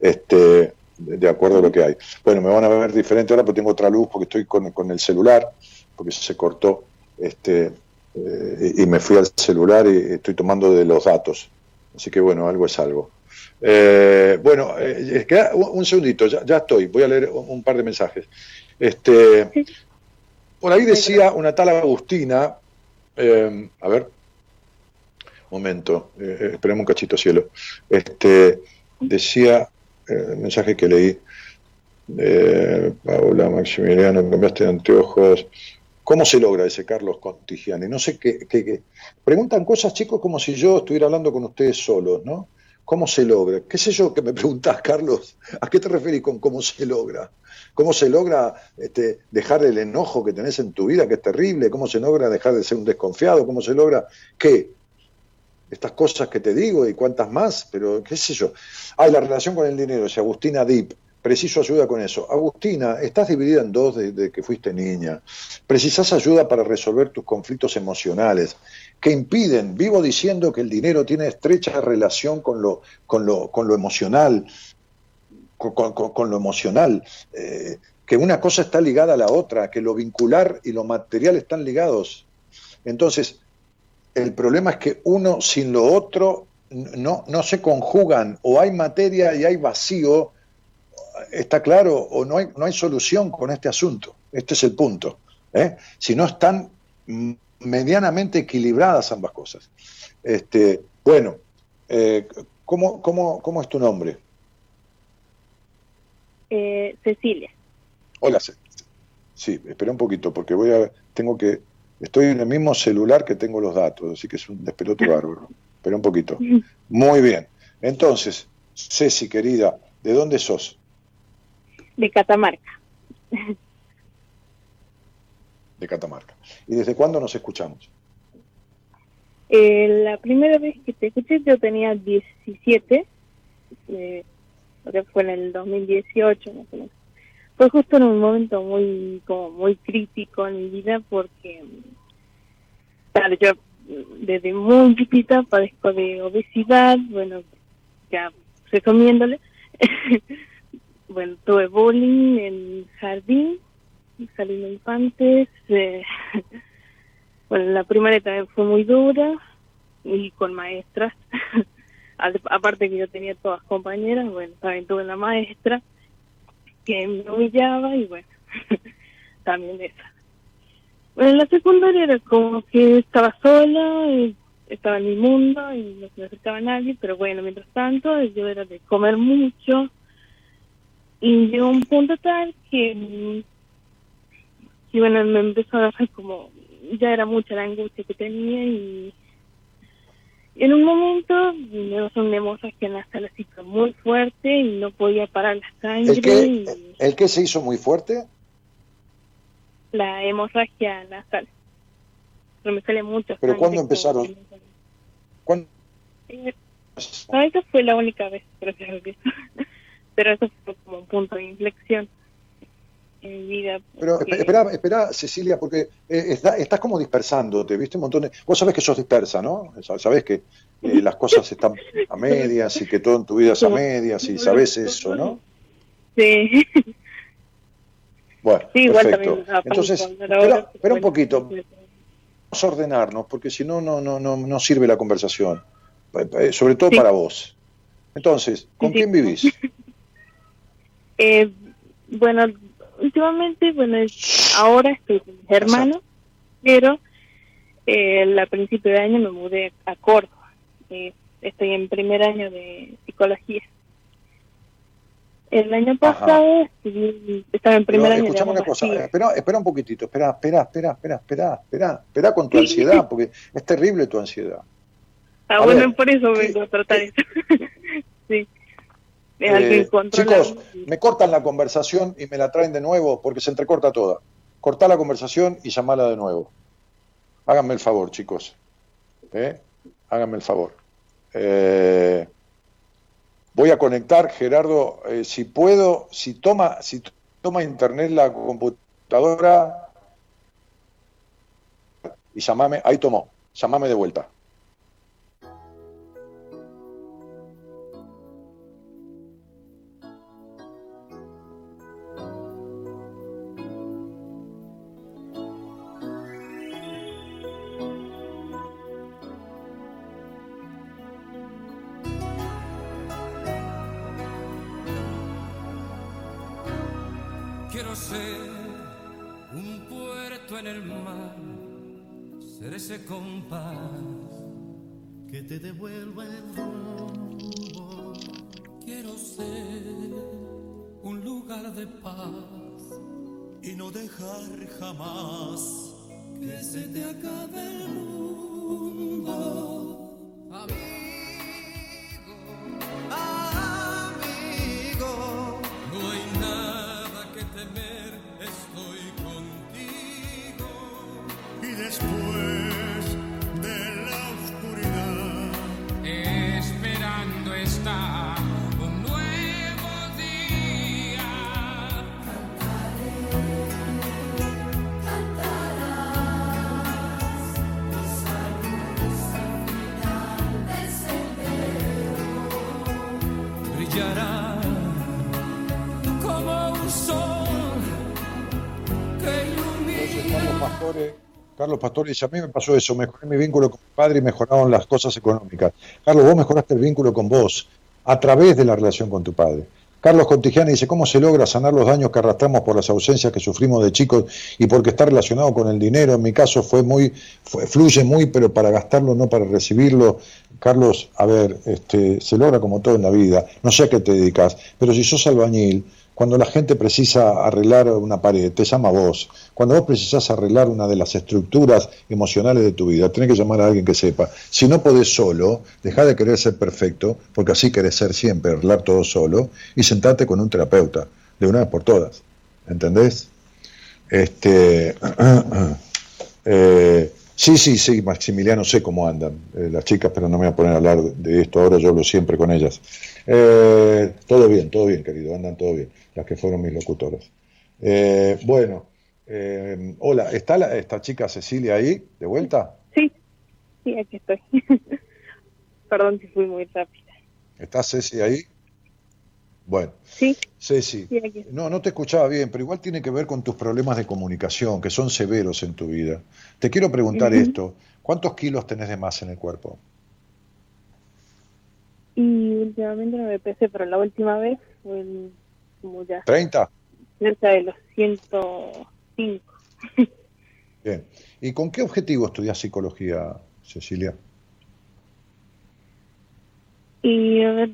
Este, de acuerdo a lo que hay. Bueno, me van a ver diferente ahora, pero tengo otra luz porque estoy con, con el celular, porque se cortó. Este, eh, y me fui al celular y estoy tomando de los datos. Así que bueno, algo es algo. Eh, bueno, eh, queda un, un segundito, ya, ya estoy, voy a leer un, un par de mensajes. Este, por ahí decía una tal Agustina, eh, a ver, momento, eh, eh, esperemos un cachito cielo. Este, decía, eh, el mensaje que leí, eh, Paula Maximiliano, cambiaste de anteojos. ¿Cómo se logra ese Carlos Contigiani? No sé qué, qué- qué- Preguntan cosas, chicos, como si yo estuviera hablando con ustedes solos, ¿no? ¿Cómo se logra? ¿Qué sé yo que me preguntás, Carlos? ¿A qué te referís con cómo se logra? ¿Cómo se logra este, dejar el enojo que tenés en tu vida, que es terrible? ¿Cómo se logra dejar de ser un desconfiado? ¿Cómo se logra qué? Estas cosas que te digo y cuántas más, pero qué sé yo. Ah, y la relación con el dinero, si Agustina Dip, preciso ayuda con eso. Agustina, estás dividida en dos desde que fuiste niña. Precisás ayuda para resolver tus conflictos emocionales que impiden, vivo diciendo que el dinero tiene estrecha relación con lo, con lo, con lo emocional, con, con- con- lo emocional, eh, que una cosa está ligada a la otra, que lo vincular y lo material están ligados. Entonces, el problema es que uno sin lo otro no, no se conjugan, o hay materia y hay vacío, está claro, o no hay, no hay solución con este asunto. Este es el punto. ¿eh? si no están medianamente equilibradas ambas cosas. Este, bueno, eh, ¿cómo, cómo, cómo es tu nombre? Eh, Cecilia. Hola, Ce- sí, espera un poquito, porque voy a, tengo que, estoy en el mismo celular que tengo los datos, así que es un despelote bárbaro. Espera un poquito. <laughs> Muy bien. Entonces, Ceci, querida, ¿de dónde sos? De Catamarca. De Catamarca. ¿Y desde cuándo nos escuchamos? Eh, la primera vez que te escuché yo tenía 17, eh, fue en el 2018 más o menos. Fue justo en un momento muy como muy crítico en mi vida porque, claro, yo mm, desde muy chiquita padezco de obesidad, bueno, ya resumiéndole, <laughs> bueno, tuve bullying en jardín, de infantes, eh, <laughs> bueno, la primaria también fue muy dura y con maestras. <laughs> Aparte que yo tenía todas compañeras, bueno, también tuve una maestra que me humillaba y bueno, <laughs> también esa. Bueno, en la secundaria era como que estaba sola, y estaba en mi mundo y no se me acercaba a nadie, pero bueno, mientras tanto yo era de comer mucho y llegó un punto tal que y bueno, me empezó a dar como, ya era mucha la angustia que tenía y en un momento me pasó una hemorragia en la sala muy fuerte y no podía parar la sangre ¿El qué, y ¿El qué se hizo muy fuerte? la hemorragia sala. Pero me sale mucho. ¿Pero cuándo como- empezaron? ¿Cuándo? Eh, esa fue la única vez, gracias a Dios. Pero eso fue como un punto de inflexión en mi vida. Pero porque- espera, espera, Cecilia, porque eh, está- estás como dispersándote, ¿viste? Un montón de... Vos sabés que sos dispersa, ¿no? Sa- Sabés que eh, las cosas están a medias y que todo en tu vida es a medias y sabés eso, ¿no? Sí, Bueno, sí igual perfecto. Entonces, espera, un poquito, vamos a ordenarnos, porque si no, no, no, no, no sirve la conversación, pa- sobre todo Sí. para vos. Entonces, ¿con Sí, quién vivís? <laughs> Eh, bueno, últimamente, bueno, es- ahora estoy con mis hermanos, pero eh, a principio de año me mudé a Córdoba. Eh, estoy en primer año de psicología. El año pasado estudié- estaba en primer Pero año de escuchame una cosa, espera, espera un poquitito, espera, espera, espera, espera, espera, espera, espera con tu ansiedad, porque es terrible tu ansiedad. Ah, a bueno, ver, por eso ¿qué- vengo a tratar eso. <laughs> sí. Es algo Eh, incontrolable. chicos, me cortan la conversación y me la traen de nuevo porque se entrecorta toda. Cortá la conversación y llamala de nuevo. Háganme el favor, chicos. ¿Eh? Háganme el favor. Eh, voy a conectar, Gerardo, eh, si puedo, si toma, si toma internet la computadora y llamame, ahí tomó, llamame de vuelta. Dejar jamás que se te acabe el mundo. Carlos Pastore dice, a mí me pasó eso, mejoré mi vínculo con mi padre y mejoraron las cosas económicas. Carlos, vos mejoraste el vínculo con vos a través de la relación con tu padre. Carlos Contigiani dice, ¿cómo se logra sanar los daños que arrastramos por las ausencias que sufrimos de chicos y porque está relacionado con el dinero? En mi caso fue muy, fluye muy, pero para gastarlo, no para recibirlo. Carlos, a ver, este, se logra como todo en la vida. No sé a qué te dedicas, pero si sos albañil, cuando la gente precisa arreglar una pared, te llama a vos. Cuando vos precisás arreglar una de las estructuras emocionales de tu vida, tenés que llamar a alguien que sepa. Si no podés solo, dejá de querer ser perfecto, porque así querés ser siempre, arreglar todo solo, y sentate con un terapeuta, de una vez por todas. ¿Entendés? Este. <clears throat> eh, sí, sí, sí, Maximiliano, sé cómo andan eh, las chicas, pero no me voy a poner a hablar de esto ahora, yo hablo siempre con ellas. Eh, todo bien, todo bien, querido, andan todo bien, las que fueron mis locutoras. Eh, bueno, eh, hola, ¿está la- esta chica Cecilia ahí, de vuelta? Sí, sí, aquí estoy. <laughs> Perdón si fui muy rápida. ¿Está Ceci ahí? Bueno, Sí, Ceci, sí, no, no te escuchaba bien, pero igual tiene que ver con tus problemas de comunicación, que son severos en tu vida. Te quiero preguntar esto, ¿cuántos kilos tenés de más en el cuerpo? Y últimamente no me pesé, pero la última vez fue como ya ¿30? cerca de los 105. <laughs> Bien. ¿Y con qué objetivo estudias psicología, Cecilia? Y a ver,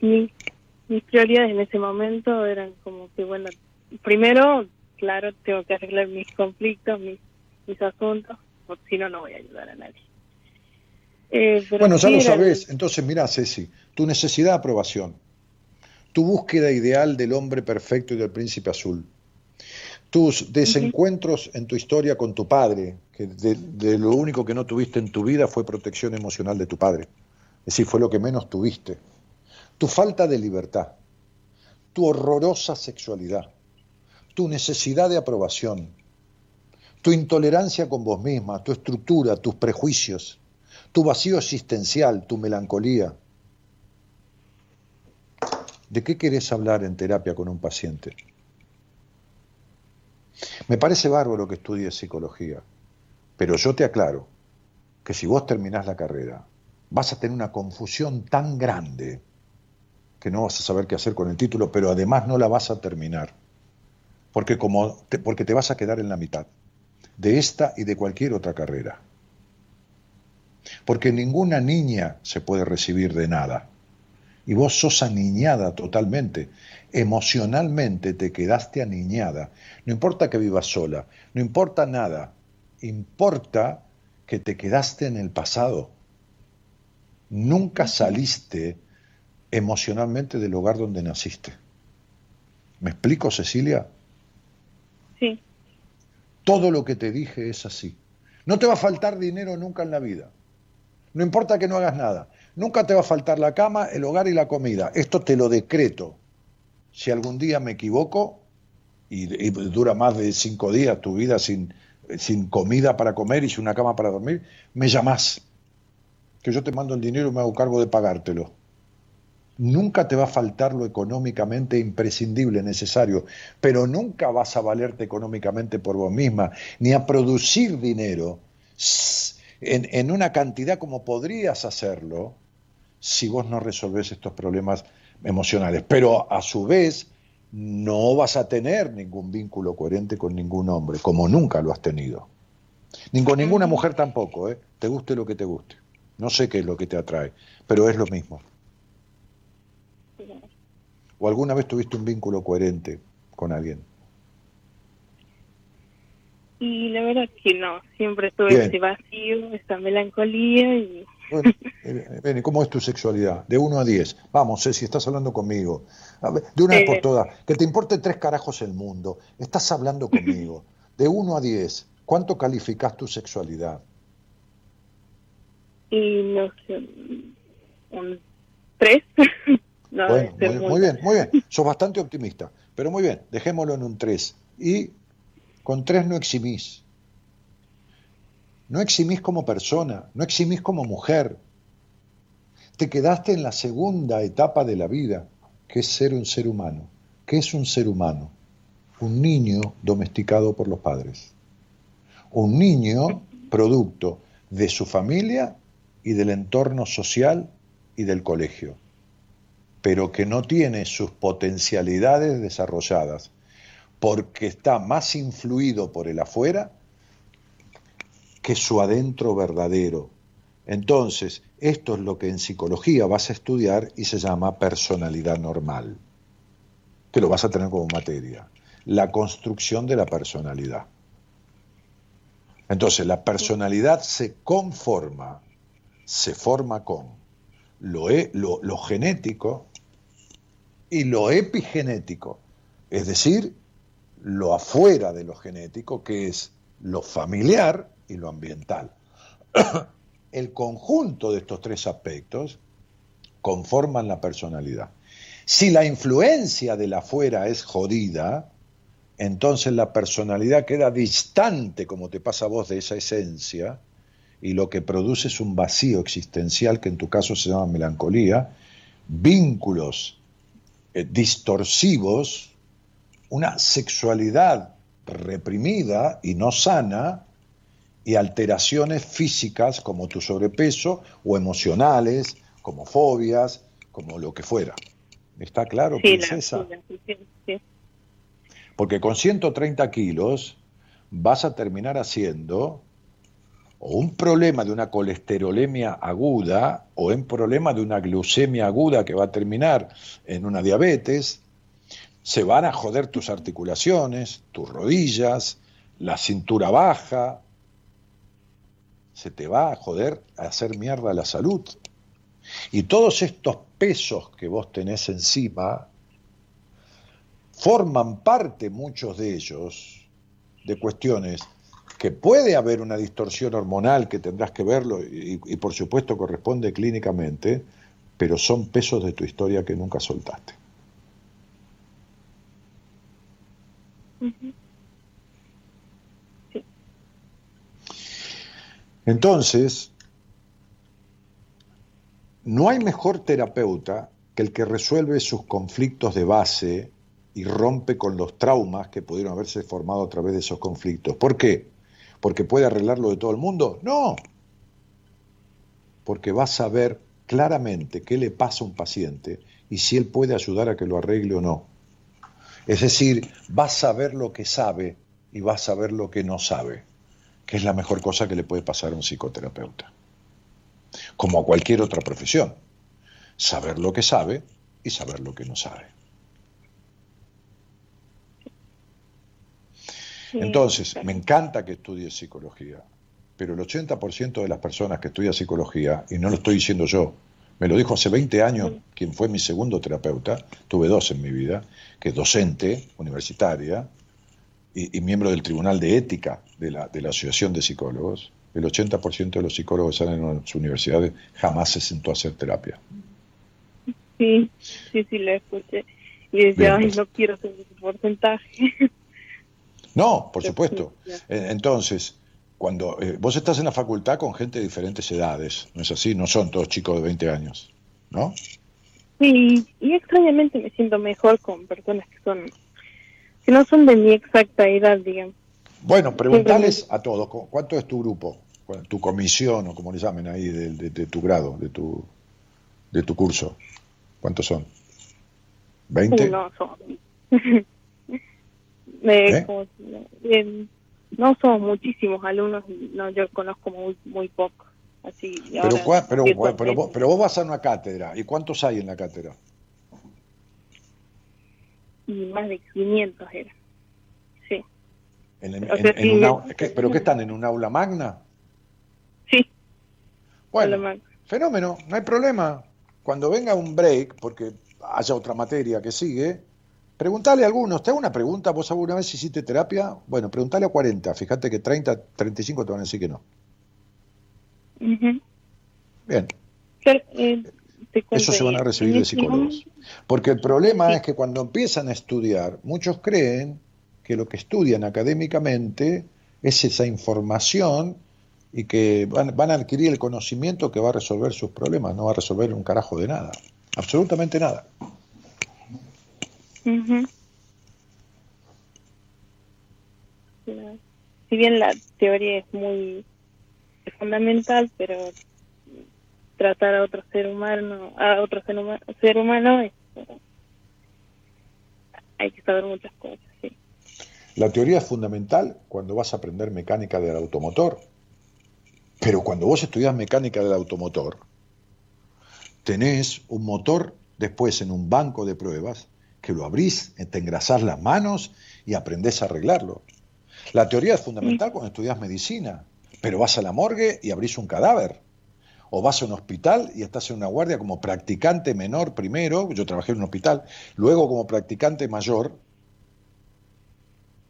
mi- mis prioridades en ese momento eran como que, bueno, primero, claro, tengo que arreglar mis conflictos, mis, mis asuntos, porque si no, no voy a ayudar a nadie. Eh, pero Bueno, ya lo el- sabes. Entonces, mira, Ceci, tu necesidad de aprobación, tu búsqueda ideal del hombre perfecto y del príncipe azul, tus desencuentros en tu historia con tu padre, que de, de lo único que no tuviste en tu vida fue protección emocional de tu padre, es decir, fue lo que menos tuviste, tu falta de libertad, tu horrorosa sexualidad, tu necesidad de aprobación, tu intolerancia con vos misma, tu estructura, tus prejuicios, tu vacío existencial, tu melancolía. ¿De qué querés hablar en terapia con un paciente? Me parece bárbaro que estudies psicología, pero yo te aclaro que si vos terminás la carrera, vas a tener una confusión tan grande que no vas a saber qué hacer con el título, pero además no la vas a terminar, porque, como te, porque te vas a quedar en la mitad de esta y de cualquier otra carrera. Porque ninguna niña se puede recibir de nada. Y vos sos aniñada totalmente. Emocionalmente te quedaste aniñada. No importa que vivas sola, no importa nada. Importa que te quedaste en el pasado. Nunca saliste emocionalmente del hogar donde naciste. ¿Me explico, Cecilia? Sí, Todo lo que te dije es así. No te va a faltar dinero nunca en la vida. No importa que no hagas nada. Nunca te va a faltar la cama, el hogar y la comida. Esto te lo decreto. Si algún día me equivoco y, y dura más de cinco días tu vida sin, sin comida para comer y sin una cama para dormir, me llamás. Que yo te mando el dinero y me hago cargo de pagártelo. Nunca te va a faltar lo económicamente imprescindible, necesario, pero nunca vas a valerte económicamente por vos misma, ni a producir dinero en, en una cantidad como podrías hacerlo si vos no resolvés estos problemas emocionales. Pero a su vez, no vas a tener ningún vínculo coherente con ningún hombre, como nunca lo has tenido. Ni con ninguna mujer tampoco, ¿eh? te guste lo que te guste. No sé qué es lo que te atrae, pero es lo mismo. ¿O alguna vez tuviste un vínculo coherente con alguien? y la verdad que no, siempre tuve Bien. ese vacío, esa melancolía y Bueno, <laughs> eh, Bene, ¿cómo es tu sexualidad? De 1 a 10. Vamos, Ceci, estás hablando conmigo. A ver, de una vez por Eh. todas, que te importe tres carajos el mundo. Estás hablando conmigo. <laughs> De 1 a 10, ¿cuánto calificás tu sexualidad? y no sé, un tres. <laughs> no, Bueno, muy, muy bien, muy bien. <laughs> Sos bastante optimista. Pero muy bien, dejémoslo en un 3. Y con 3 no eximís. No eximís como persona, no eximís como mujer. Te quedaste en la segunda etapa de la vida, que es ser un ser humano. ¿Qué es un ser humano? Un niño domesticado por los padres. Un niño producto de su familia y del entorno social y del colegio. Pero que no tiene sus potencialidades desarrolladas porque está más influido por el afuera que su adentro verdadero. Entonces, esto es lo que en psicología vas a estudiar y se llama personalidad normal, que lo vas a tener como materia, la construcción de la personalidad. Entonces, la personalidad se conforma, se forma con lo, e- lo- genético y lo epigenético, es decir, lo afuera de lo genético, que es lo familiar y lo ambiental. <clears throat> El conjunto de estos tres aspectos conforman la personalidad. Si la influencia del afuera es jodida, entonces la personalidad queda distante, como te pasa a vos, de esa esencia, y lo que produce es un vacío existencial que en tu caso se llama melancolía, vínculos eh, distorsivos, una sexualidad reprimida y no sana, y alteraciones físicas como tu sobrepeso o emocionales, como fobias, como lo que fuera. ¿Está claro, Sí, princesa? sí. Porque con 130 kilos vas a terminar haciendo o un problema de una colesterolemia aguda o un problema de una glucemia aguda que va a terminar en una diabetes. Se van a joder tus articulaciones, tus rodillas, la cintura baja. Se te va a joder a hacer mierda la salud. Y todos estos pesos que vos tenés encima, forman parte, muchos de ellos, de cuestiones que puede haber una distorsión hormonal que tendrás que verlo y, y por supuesto corresponde clínicamente, pero son pesos de tu historia que nunca soltaste. Entonces, no hay mejor terapeuta que el que resuelve sus conflictos de base y rompe con los traumas que pudieron haberse formado a través de esos conflictos. ¿Por qué? ¿Porque puede arreglarlo de todo el mundo? No. Porque va a saber claramente qué le pasa a un paciente y si él puede ayudar a que lo arregle o no. Es decir, va a saber lo que sabe y va a saber lo que no sabe, que es la mejor cosa que le puede pasar a un psicoterapeuta. Como a cualquier otra profesión. Saber lo que sabe y saber lo que no sabe. Sí, Entonces, me encanta que estudies psicología, pero el 80% de las personas que estudian psicología, y no lo estoy diciendo yo, me lo dijo hace 20 años quien fue mi segundo terapeuta, tuve dos en mi vida, que es docente, universitaria, y, y miembro del Tribunal de Ética de la, de la Asociación de Psicólogos. El 80% de los psicólogos que salen en las universidades jamás se sentó a hacer terapia. Sí, sí, sí, lo escuché. Y decía, Bien, ay, pues. no quiero ser ese porcentaje. <laughs> No, por supuesto. Entonces, cuando eh, vos estás en la facultad con gente de diferentes edades, ¿no es así? No son todos chicos de 20 años, ¿no? Sí, y extrañamente me siento mejor con personas que son, que no son de mi exacta edad, digamos. Bueno, preguntales a todos, ¿cu- ¿cuánto es tu grupo? ¿Cu- Tu comisión o como le llamen ahí de, de- de tu grado, de tu, de tu curso. ¿Cuántos son? ¿20? No, son... <laughs> Eh, ¿Eh? como- eh, no son muchísimos alumnos, no, yo conozco muy, muy poco. Así, Pero, ahora pero, a pero, vos, pero vos vas a una cátedra. ¿Y cuántos hay en la cátedra? Y más de 500 era. Sí, En, en- O sea, en- en sí, un me- au- ¿qué- ¿Pero qué están? ¿En un aula magna? sí. Bueno. Fenómeno, no hay problema. Cuando venga un break, porque haya otra materia que sigue, preguntale a algunos. Te hago una pregunta, ¿vos alguna vez hiciste terapia? Bueno, preguntale a 40. Fíjate que 30, 35 te van a decir que no. Bien, Pero, eh, eso se van a en recibir de este psicólogos. Porque el problema es que cuando empiezan a estudiar, muchos creen que lo que estudian académicamente es esa información y que van, van a adquirir el conocimiento que va a resolver sus problemas, no va a resolver un carajo de nada, absolutamente nada. Si bien la teoría es muy fundamental, pero tratar a otro ser humano, a otro ser, huma- ser humano, este, hay que saber muchas cosas, sí. La teoría es fundamental cuando vas a aprender mecánica del automotor. Pero cuando vos estudias mecánica del automotor, tenés un motor después en un banco de pruebas que lo abrís, te engrasás las manos y aprendés a arreglarlo. La teoría es fundamental cuando estudias medicina, pero vas a la morgue y abrís un cadáver. O vas a un hospital y estás en una guardia como practicante menor primero, yo trabajé en un hospital, luego como practicante mayor,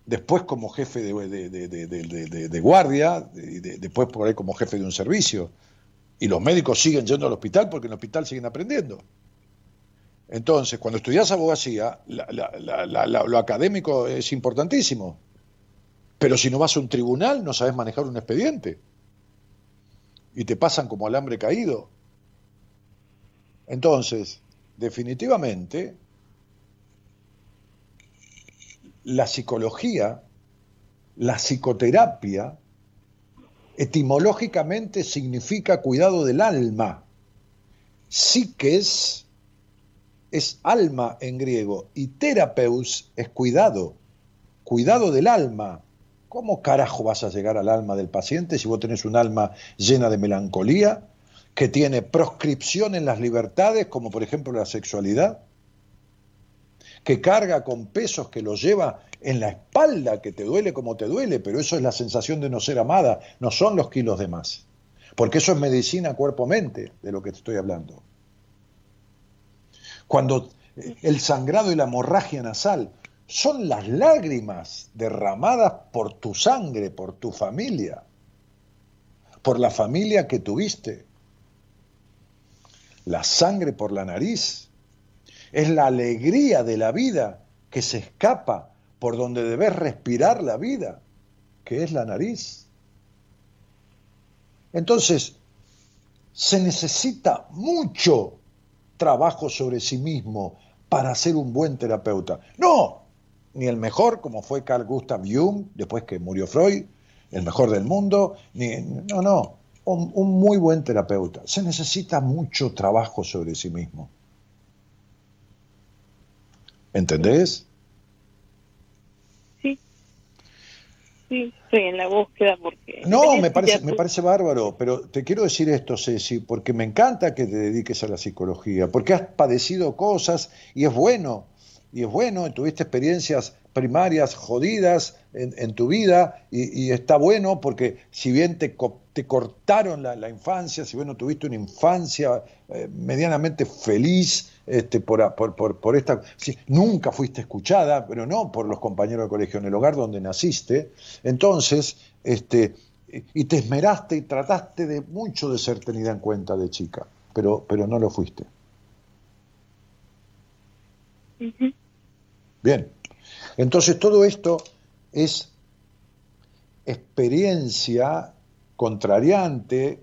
después como jefe de, de- de- de- guardia, después por ahí como jefe de un servicio. Y los médicos siguen yendo al hospital porque en el hospital siguen aprendiendo. Entonces, cuando estudias abogacía, lo académico es importantísimo. Pero si no vas a un tribunal, no sabes manejar un expediente. Y te pasan como alambre caído. Entonces, definitivamente, la psicología, la psicoterapia, etimológicamente significa cuidado del alma. Psiques es alma en griego y terapeus es cuidado, cuidado del alma. ¿Cómo carajo vas a llegar al alma del paciente si vos tenés un alma llena de melancolía, que tiene proscripción en las libertades, como por ejemplo la sexualidad? que carga con pesos que lo lleva en la espalda, que te duele como te duele, pero eso es la sensación de no ser amada, no son los kilos de más. Porque eso es medicina cuerpo-mente, de lo que te estoy hablando. Cuando eh, el sangrado y la hemorragia nasal son las lágrimas derramadas por tu sangre, por tu familia, por la familia que tuviste. La sangre por la nariz es la alegría de la vida que se escapa por donde debes respirar la vida, que es la nariz. Entonces, se necesita mucho trabajo sobre sí mismo para ser un buen terapeuta. No, ni el mejor, como fue Carl Gustav Jung, después que murió Freud, el mejor del mundo, ni, no, no, un, un muy buen terapeuta. Se necesita mucho trabajo sobre sí mismo. ¿Entendés? Sí, estoy en la búsqueda porque... No, me parece, me parece bárbaro, pero te quiero decir esto, Ceci, porque me encanta que te dediques a la psicología, porque has padecido cosas y es bueno, y es bueno, y tuviste experiencias primarias jodidas en, en tu vida, y, y está bueno porque si bien te, co- te cortaron la, la infancia, si bien no tuviste una infancia eh, medianamente feliz, este, por, a- por, por, por esta. si- nunca fuiste escuchada, pero no por los compañeros de colegio, en el hogar donde naciste. Entonces, este, y te esmeraste y trataste de mucho de ser tenida en cuenta de chica, pero, pero no lo fuiste. Bien. Entonces, todo esto es experiencia contrariante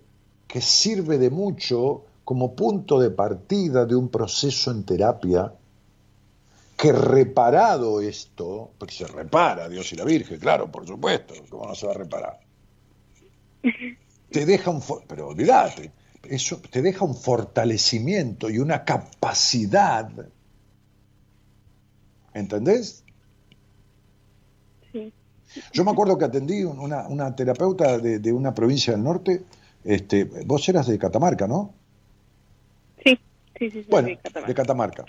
que sirve de mucho como punto de partida de un proceso en terapia que reparado esto, porque se repara Dios y la Virgen, claro, por supuesto, ¿cómo no se va a reparar? Te deja un, pero olvídate, eso te deja un fortalecimiento y una capacidad, ¿entendés? Sí. Yo me acuerdo que atendí un- una, una terapeuta de, de una provincia del norte, este, vos eras de Catamarca, ¿no? Sí, sí, sí, sí, Bueno, de Catamarca. de Catamarca,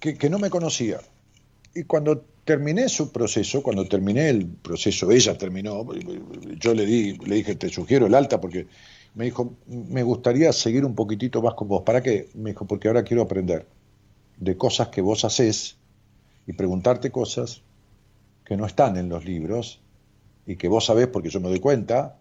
que, que no me conocía. Y cuando terminé su proceso, cuando terminé el proceso, ella terminó, yo le di, le dije, te sugiero el alta porque me dijo, me gustaría seguir un poquitito más con vos. ¿Para qué? Me dijo, porque ahora quiero aprender de cosas que vos haces y preguntarte cosas que no están en los libros y que vos sabés, porque yo me doy cuenta,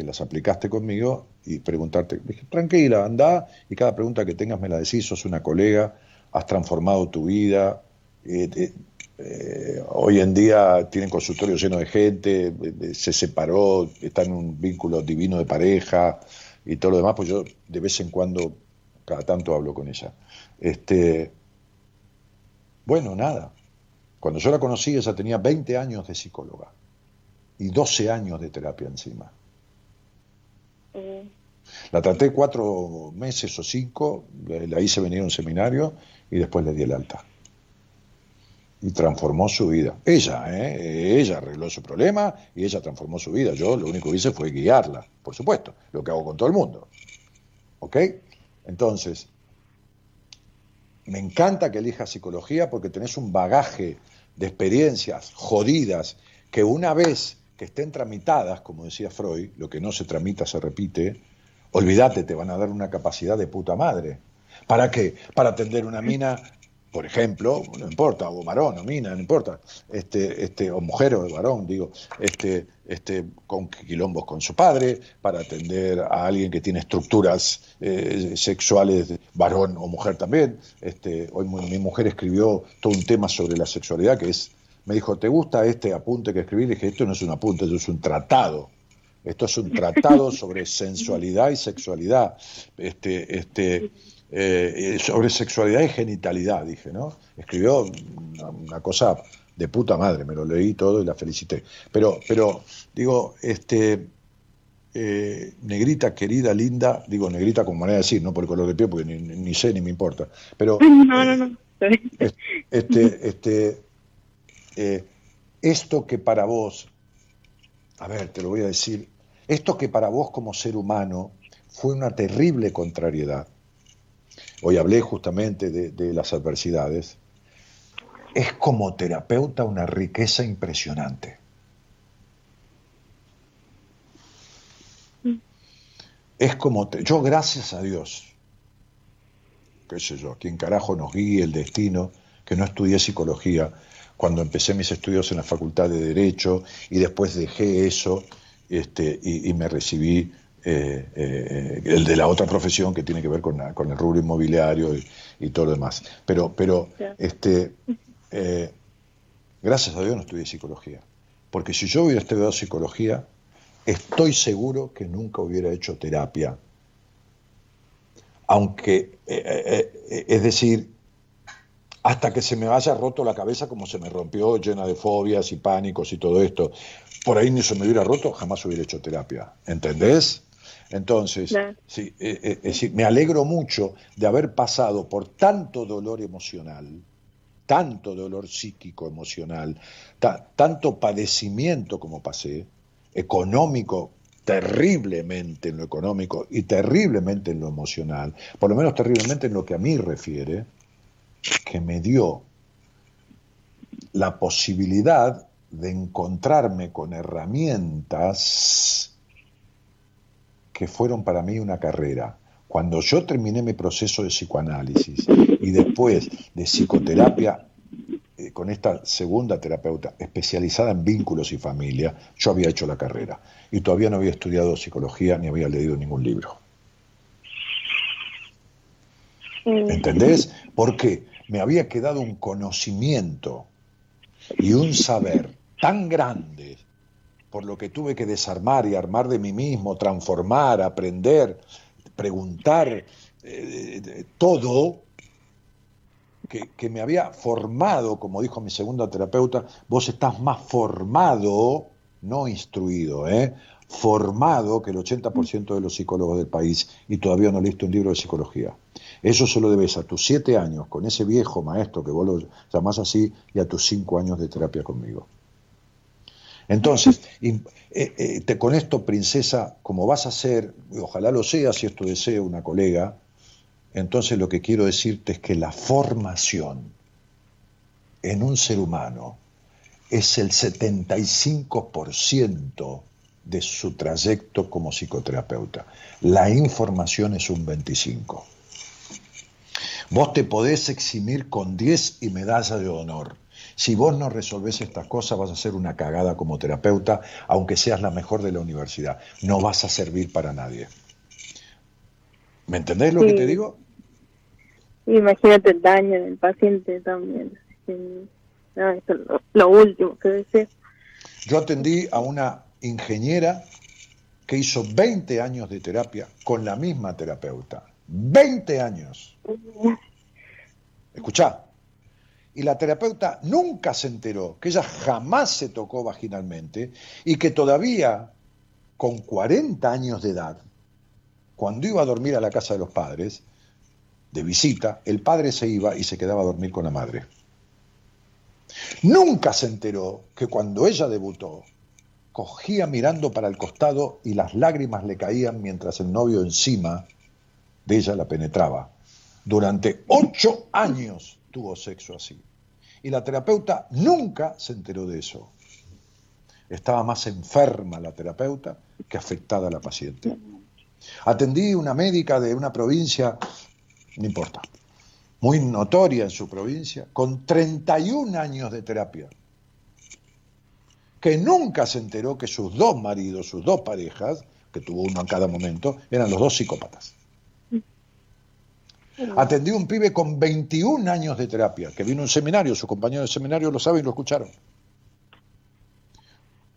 que las aplicaste conmigo y preguntarte, dije, tranquila, anda y cada pregunta que tengas me la decís, sos una colega, has transformado tu vida, eh, eh, eh, hoy en día tienen consultorio lleno de gente, se separó, está en un vínculo divino de pareja y todo lo demás, pues yo de vez en cuando, cada tanto hablo con ella. Este, bueno, nada. Cuando yo la conocí, ella tenía 20 años de psicóloga y 12 años de terapia encima. Eh, La traté cuatro meses o cinco, le- la hice venir a un seminario y después le di el alta. Y transformó su vida. Ella, ¿eh? ella arregló su problema y ella transformó su vida. Yo lo único que hice fue guiarla, por supuesto, lo que hago con todo el mundo. ¿Ok? Entonces, me encanta que elijas psicología porque tenés un bagaje de experiencias jodidas que una vez que estén tramitadas, como decía Freud, lo que no se tramita se repite, olvídate, te van a dar una capacidad de puta madre. ¿Para qué? Para atender una mina, por ejemplo, no importa, o varón o mina, no importa, este, este, o mujer o varón, digo, este, este, con quilombos con su padre, para atender a alguien que tiene estructuras eh, sexuales, varón o mujer también. Este, hoy mi, mujer escribió todo un tema sobre la sexualidad que es, me dijo, ¿te gusta este apunte que escribí? Le dije, esto no es un apunte, esto es un tratado. Esto es un <laughs> tratado sobre sensualidad y sexualidad, este, este, eh, sobre sexualidad y genitalidad, dije, ¿no? Escribió una, una cosa de puta madre, me lo leí todo y la felicité. Pero, pero digo, este, eh, negrita, querida, linda, digo negrita con manera de decir, no por el color de piel, porque ni, sé ni me importa, pero <laughs> No, no, no. es- este, este, eh, esto que para vos, a ver, te lo voy a decir, esto que para vos como ser humano fue una terrible contrariedad, hoy hablé justamente de, las adversidades, es como terapeuta una riqueza impresionante. Es como, te- yo gracias a Dios, qué sé yo, quien carajo nos guíe el destino, que no estudié psicología cuando empecé mis estudios en la Facultad de Derecho y después dejé eso este, y, y me recibí eh, eh, el de la otra profesión que tiene que ver con, la- con el rubro inmobiliario y, y todo lo demás. Pero, pero este, eh, gracias a Dios no estudié psicología, porque si yo hubiera estudiado psicología, estoy seguro que nunca hubiera hecho terapia. Aunque, es decir, hasta que se me haya roto la cabeza como se me rompió, llena de fobias y pánicos y todo esto, por ahí ni se me hubiera roto, jamás hubiera hecho terapia. ¿Entendés? Entonces, sí, eh, eh, me alegro mucho de haber pasado por tanto dolor emocional, tanto dolor psíquico emocional, ta- tanto padecimiento como pasé, económico, terriblemente en lo económico y terriblemente en lo emocional, por lo menos terriblemente en lo que a mí refiere, que me dio la posibilidad de encontrarme con herramientas que fueron para mí una carrera. Cuando yo terminé mi proceso de psicoanálisis y después de psicoterapia eh, con esta segunda terapeuta especializada en vínculos y familia, yo había hecho la carrera y todavía no había estudiado psicología ni había leído ningún libro. ¿Entendés? Porque me había quedado un conocimiento y un saber tan grande por lo que tuve que desarmar y armar de mí mismo, transformar, aprender, preguntar, eh, todo, que, que me había formado, como dijo mi segunda terapeuta, vos estás más formado, no instruido, ¿eh? formado que el 80% de los psicólogos del país y todavía no leíste un libro de psicología. Eso se lo debes a tus siete años con ese viejo maestro que vos lo llamás así y a tus cinco años de terapia conmigo. Entonces, <laughs> y, eh, eh, te, con esto, princesa, como vas a ser, y ojalá lo sea si esto desea una colega, entonces lo que quiero decirte es que la formación en un ser humano es el 75% de su trayecto como psicoterapeuta. La información es un 25%. Vos te podés eximir con 10 y medalla de honor. Si vos no resolvés estas cosas, vas a ser una cagada como terapeuta, aunque seas la mejor de la universidad. No vas a servir para nadie. ¿Me entendés lo que te digo? Imagínate el daño del paciente también. No, eso es lo, lo último que deseo. Yo atendí a una ingeniera que hizo 20 años de terapia con la misma terapeuta. 20 años. Escuchá. Y la terapeuta nunca se enteró que ella jamás se tocó vaginalmente y que todavía, con 40 años de edad, cuando iba a dormir a la casa de los padres, de visita, el padre se iba y se quedaba a dormir con la madre. Nunca se enteró que cuando ella debutó, cogía mirando para el costado y las lágrimas le caían mientras el novio encima de ella la penetraba. Durante ocho años tuvo sexo así. Y la terapeuta nunca se enteró de eso. Estaba más enferma la terapeuta que afectada la paciente. Atendí una médica de una provincia, no importa, muy notoria en su provincia, con 31 años de terapia, que nunca se enteró que sus dos maridos, sus dos parejas, que tuvo uno en cada momento, eran los dos psicópatas. Atendí un pibe con 21 años de terapia, que vino a un seminario, sus compañeros de seminario lo saben y lo escucharon.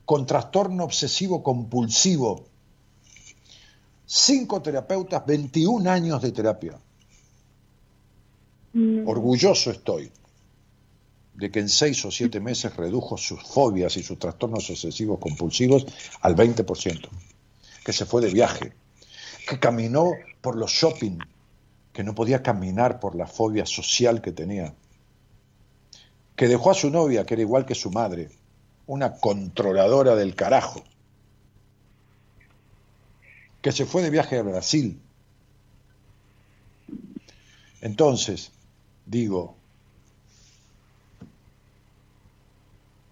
Con trastorno obsesivo compulsivo. Cinco terapeutas, 21 años de terapia. Orgulloso estoy de que en seis o siete meses redujo sus fobias y sus trastornos obsesivos compulsivos al 20%, que se fue de viaje, que caminó por los shopping, que no podía caminar por la fobia social que tenía, que dejó a su novia, que era igual que su madre, una controladora del carajo, que se fue de viaje a Brasil. Entonces, digo,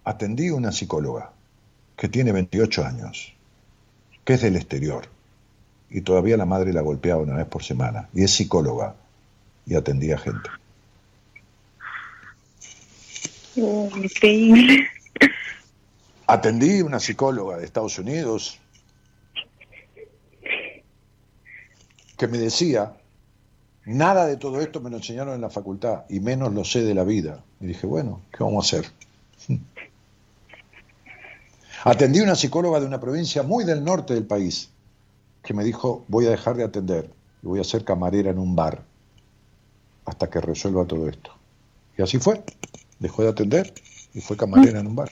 atendí a una psicóloga que tiene 28 años, que es del exterior, y todavía la madre la golpeaba una vez por semana, y es psicóloga, y atendía gente. Oh, increíble. Atendí a una psicóloga de Estados Unidos que me decía, nada de todo esto me lo enseñaron en la facultad, y menos lo sé de la vida. Y dije, bueno, ¿qué vamos a hacer? <laughs> Atendí a una psicóloga de una provincia muy del norte del país, que me dijo, voy a dejar de atender y voy a ser camarera en un bar hasta que resuelva todo esto. Y así fue, dejó de atender y fue camarera en un bar.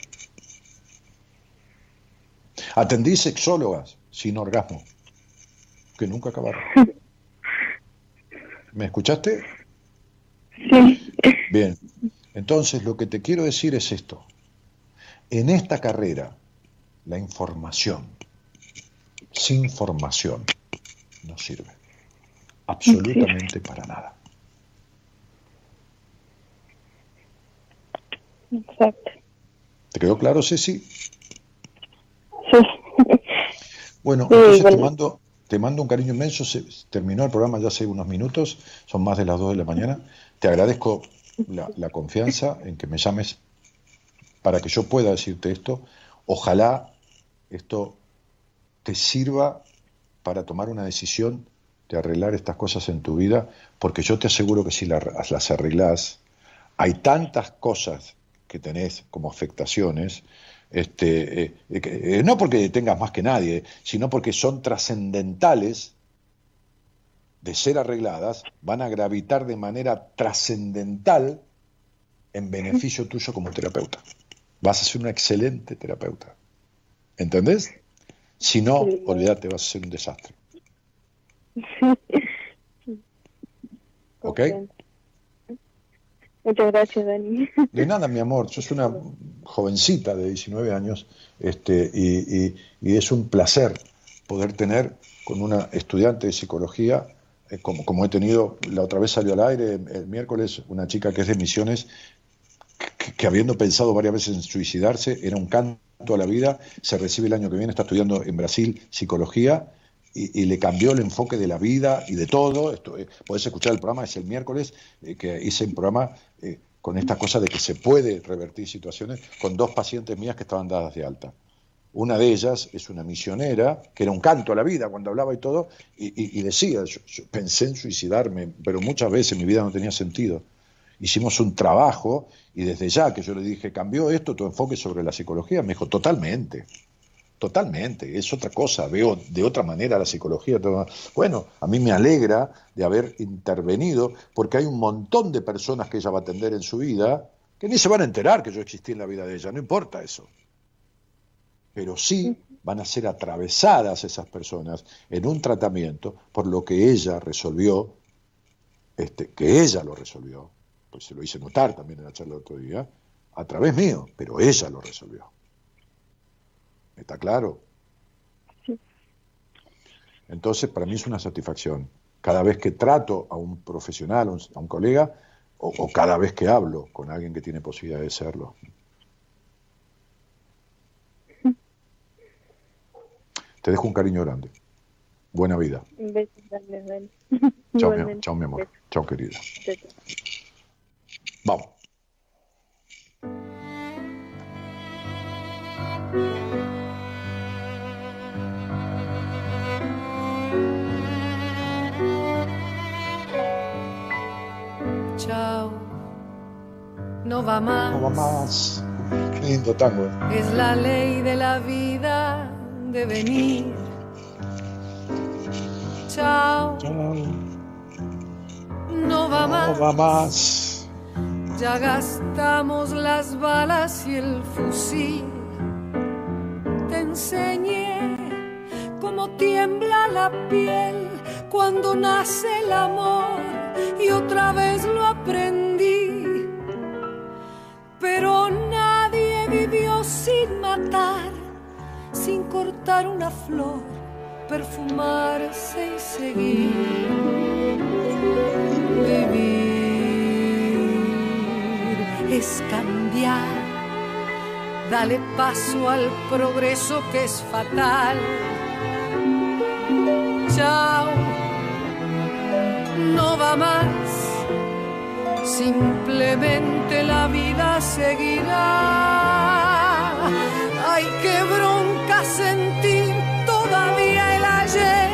Atendí sexólogas sin orgasmo, que nunca acabaron. <laughs> ¿Me escuchaste? Sí. Bien, entonces lo que te quiero decir es esto. En esta carrera, la información, sin formación, no sirve absolutamente para nada. Exacto. ¿Te quedó claro, Ceci? Sí. Bueno, Sí, entonces te bueno. mando, te mando un cariño inmenso. Se terminó el programa ya hace unos minutos, son más de las 2 de la mañana. Te agradezco la, la confianza en que me llames para que yo pueda decirte esto. Ojalá esto te sirva para tomar una decisión de arreglar estas cosas en tu vida, porque yo te aseguro que si la- las arreglas, hay tantas cosas que tenés como afectaciones, este, eh, eh, eh, no porque tengas más que nadie, sino porque son trascendentales de ser arregladas, van a gravitar de manera trascendental en beneficio tuyo como terapeuta. Vas a ser una excelente terapeuta. ¿Entendés? Si no, olvídate, vas a ser un desastre. ¿Ok? Muchas gracias, Dani. De nada, mi amor, sos una jovencita de 19 años este, y, y- y es un placer poder tener con una estudiante de psicología, eh, como, como he tenido, la otra vez salió al aire el miércoles, una chica que es de Misiones, que, que habiendo pensado varias veces en suicidarse, era un canto a la vida, se recibe el año que viene, está estudiando en Brasil psicología y, le cambió el enfoque de la vida y de todo. Esto, eh, podés escuchar el programa, es el miércoles, eh, que hice un programa eh, con esta cosa de que se puede revertir situaciones con dos pacientes mías que estaban dadas de alta. Una de ellas es una misionera, que era un canto a la vida cuando hablaba y todo, y, decía, yo pensé en suicidarme, pero muchas veces mi vida no tenía sentido. Hicimos un trabajo y desde ya que yo le dije, ¿cambió esto tu enfoque sobre la psicología? Me dijo, totalmente, totalmente, es otra cosa, veo de otra manera la psicología. Bueno, a mí me alegra de haber intervenido porque hay un montón de personas que ella va a atender en su vida que ni se van a enterar que yo existí en la vida de ella, no importa eso pero sí van a ser atravesadas esas personas en un tratamiento por lo que ella resolvió, este, que ella lo resolvió, pues se lo hice notar también en la charla del otro día, a través mío, pero ella lo resolvió. ¿Está claro? Entonces, para mí es una satisfacción. Cada vez que trato a un profesional, a un, colega, o, o cada vez que hablo con alguien que tiene posibilidad de serlo. Te dejo un cariño grande. Buena vida. Un beso grande, Dani. Chao, mi, Igualmente. chao, mi amor. Chao, querida. Vamos. Chao, no va más. No va más. Qué lindo tango. ¿eh? Es la ley de la vida de venir. Chao, Chao. no va No más. va más. Ya gastamos las balas y el fusil. Te enseñé cómo tiembla la piel cuando nace el amor y otra vez lo aprendí. Pero nadie vivió sin matar, sin cortar una flor, perfumarse y seguir. Vivir es cambiar. Dale paso al progreso que es fatal. Chao, no va más. Simplemente la vida seguirá. Ay, qué bronca sentir todavía el ayer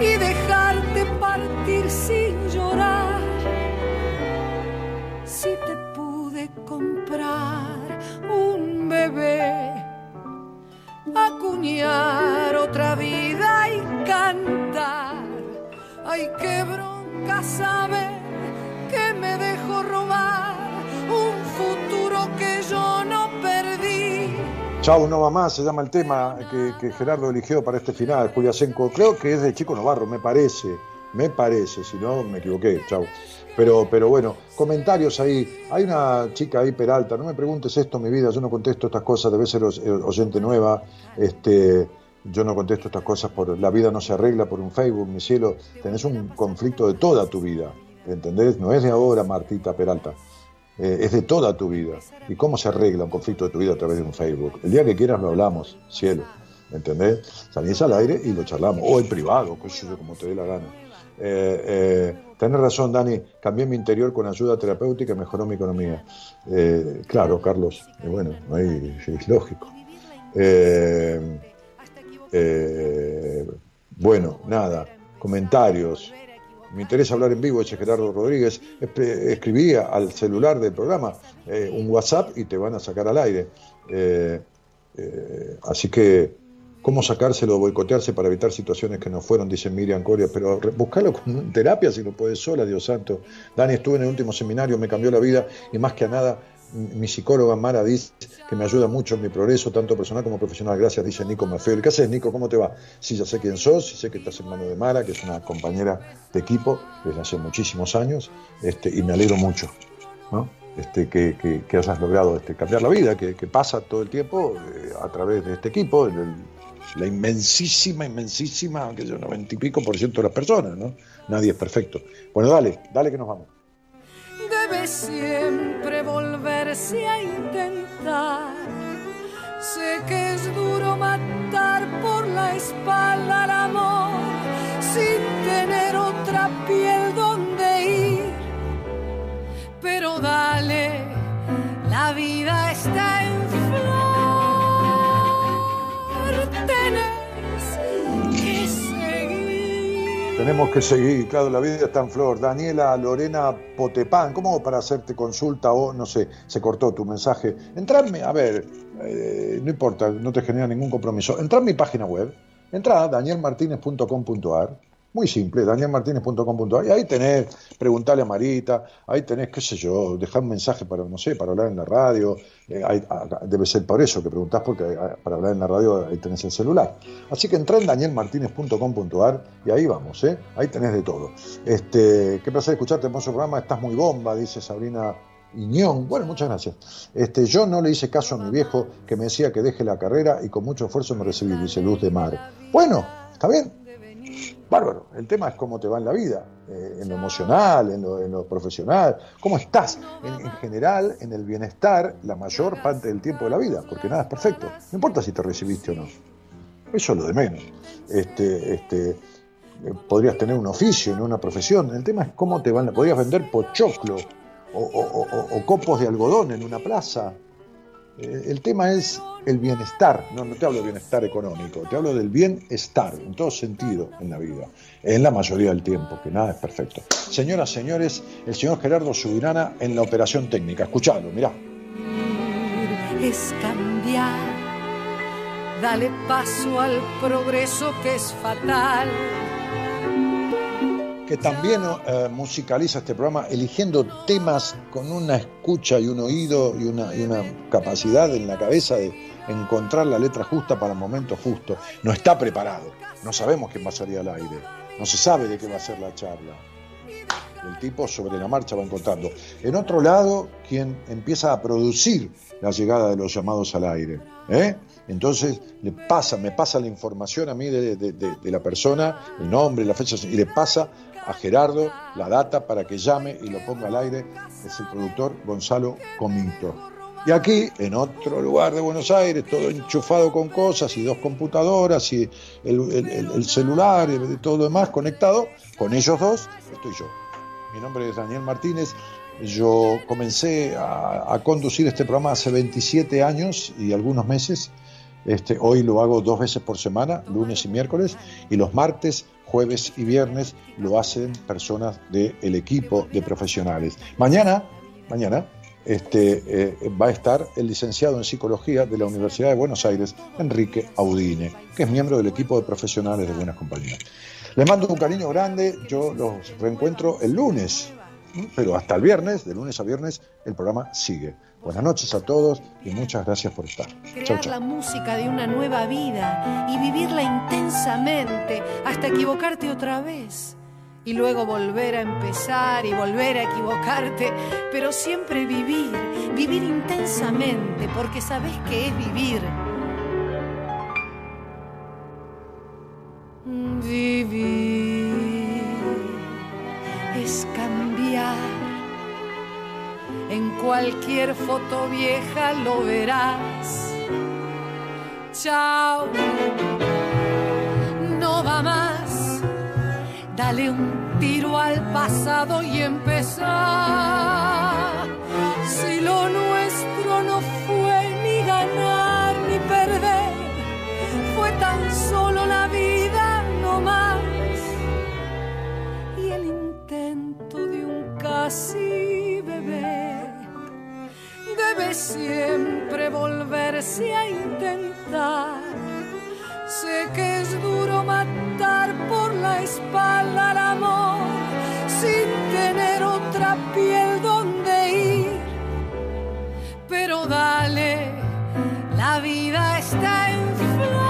y dejarte comprar un bebé, acuñar otra vida y cantar. Ay, qué bronca saber que me dejó robar un futuro que yo no perdí. Chau, no va más, se llama el tema que, que Gerardo eligió para este final, Julia Senco. Creo que es de Chico Navarro, me parece. Me parece, si no me equivoqué, chau. Pero, pero bueno, comentarios ahí. Hay una chica ahí, Peralta, no me preguntes esto, mi vida, yo no contesto estas cosas, debe ser eh, oyente nueva. Este, yo no contesto estas cosas por la vida no se arregla por un Facebook, mi cielo. Tenés un conflicto de toda tu vida, ¿entendés? No es de ahora, Martita Peralta. Eh, es de toda tu vida. ¿Y cómo se arregla un conflicto de tu vida a través de un Facebook? El día que quieras lo hablamos, cielo. ¿Entendés? Salís al aire y lo charlamos. O en privado, como te dé la gana. Eh, eh, tenés razón, Dani. Cambié mi interior con ayuda terapéutica y mejoró mi economía. Eh, claro, Carlos. eh, bueno, no hay, es lógico. Eh, bueno, nada. Comentarios. Me interesa hablar en vivo, ese Gerardo Rodríguez. Escribí al celular del programa un WhatsApp y te van a sacar al aire. Así que, ¿cómo sacárselo, boicotearse para evitar situaciones que no fueron? Dice Miriam Coria, pero buscalo con <laughs> terapia si lo puedes sola, Dios santo. Dani, estuve en el último seminario, me cambió la vida y más que nada, mi psicóloga Mara dice que me ayuda mucho en mi progreso, tanto personal como profesional. Gracias, dice Nico Mafeo. ¿Qué haces, Nico? ¿Cómo te va? Sí, ya sé quién sos, sé que estás en mano de Mara, que es una compañera de equipo desde hace muchísimos años, este, y me alegro mucho. ¿no? Este, que, que- que hayas logrado este, cambiar la vida, que, que pasa todo el tiempo eh, a través de este equipo, el- el- la inmensísima, inmensísima, que yo, noventa y pico por ciento de las personas, ¿no? Nadie es perfecto. Bueno, dale, dale que nos vamos. debe siempre volverse a intentar. Sé que es duro matar por la espalda al amor sin tener otra piel donde ir. Pero dale, la vida está en Tenemos que seguir, claro, la vida está en flor. Daniela Lorena Potepán, ¿cómo hago para hacerte consulta o no sé, se cortó tu mensaje? Entrarme, a ver, eh, no importa, no te genera ningún compromiso. Entra en mi página web, entra a danielmartinez.com.ar, Muy simple, danielmartinez.com.ar. Y ahí tenés, preguntarle a Marita, ahí tenés, qué sé yo, dejar un mensaje para, no sé, para hablar en la radio. Eh, debe ser por eso que preguntás, porque eh, para hablar en la radio ahí tenés el celular. Así que entrá en danielmartinez.com.ar y ahí vamos, ¿eh? Ahí tenés de todo. Este, qué placer escucharte, hermoso programa, estás muy bomba, dice Sabrina Iñón. Bueno, muchas gracias. Este, yo no le hice caso a mi viejo que me decía que deje la carrera y con mucho esfuerzo me recibí, dice Luz de Mar. Bueno, está bien. Bárbaro. El tema es cómo te va en la vida, eh, en lo emocional, en lo, en lo profesional. ¿Cómo estás? En, en general, en el bienestar, la mayor parte del tiempo de la vida, porque nada es perfecto. No importa si te recibiste o no. Eso es lo de menos. Este, este, eh, podrías tener un oficio, no una profesión. El tema es cómo te van. Podrías vender pochoclo o copos de algodón en una plaza. Eh, el tema es el bienestar. No, no te hablo de bienestar económico, te hablo del bienestar en todo sentido en la vida, en la mayoría del tiempo, que nada es perfecto. Señoras, señores, el señor Gerardo Subirana en la operación técnica. Escuchalo, mirá. es cambiar. Dale paso al progreso que es fatal. Que también eh, musicaliza este programa eligiendo temas con una escucha y un oído y una, capacidad en la cabeza de encontrar la letra justa para el momento justo. No está preparado, no sabemos quién va a salir al aire, no se sabe de qué va a ser la charla. El tipo sobre la marcha va encontrando. En otro lado, quien empieza a producir la llegada de los llamados al aire. ¿eh? Entonces le pasa, me pasa la información a mí de, de- de- de la persona, el nombre, la fecha, y le pasa a Gerardo la data para que llame y lo ponga al aire. Es el productor Gonzalo Comito. Y aquí, en otro lugar de Buenos Aires, todo enchufado con cosas y dos computadoras y el celular y todo lo demás conectado, con ellos dos estoy yo. Mi nombre es Daniel Martínez. Yo comencé a, a conducir este programa hace 27 años y algunos meses. Este, hoy lo hago dos veces por semana, lunes y miércoles, y los martes, jueves y viernes lo hacen personas del equipo de profesionales. Mañana, mañana, este, eh, va a estar el licenciado en psicología de la Universidad de Buenos Aires, Enrique Audine, que es miembro del equipo de profesionales de Buenas Compañías. Les mando un cariño grande, yo los reencuentro el lunes, pero hasta el viernes, de lunes a viernes, el programa sigue. Buenas noches a todos y muchas gracias por estar. Chau, Crear chau. la música de una nueva vida y vivirla intensamente hasta equivocarte otra vez. Y luego volver a empezar y volver a equivocarte, pero siempre vivir, vivir intensamente, porque sabes que es vivir. Vivir En cualquier foto vieja lo verás. Chao, no va más. Dale un tiro al pasado y empezar. Si lo nuestro no fue ni ganar ni perder, fue tan solo la vida no más. así, bebé, debe siempre volverse a intentar. Sé que es duro matar por la espalda al amor sin tener otra piel donde ir, pero dale, la vida está en flor.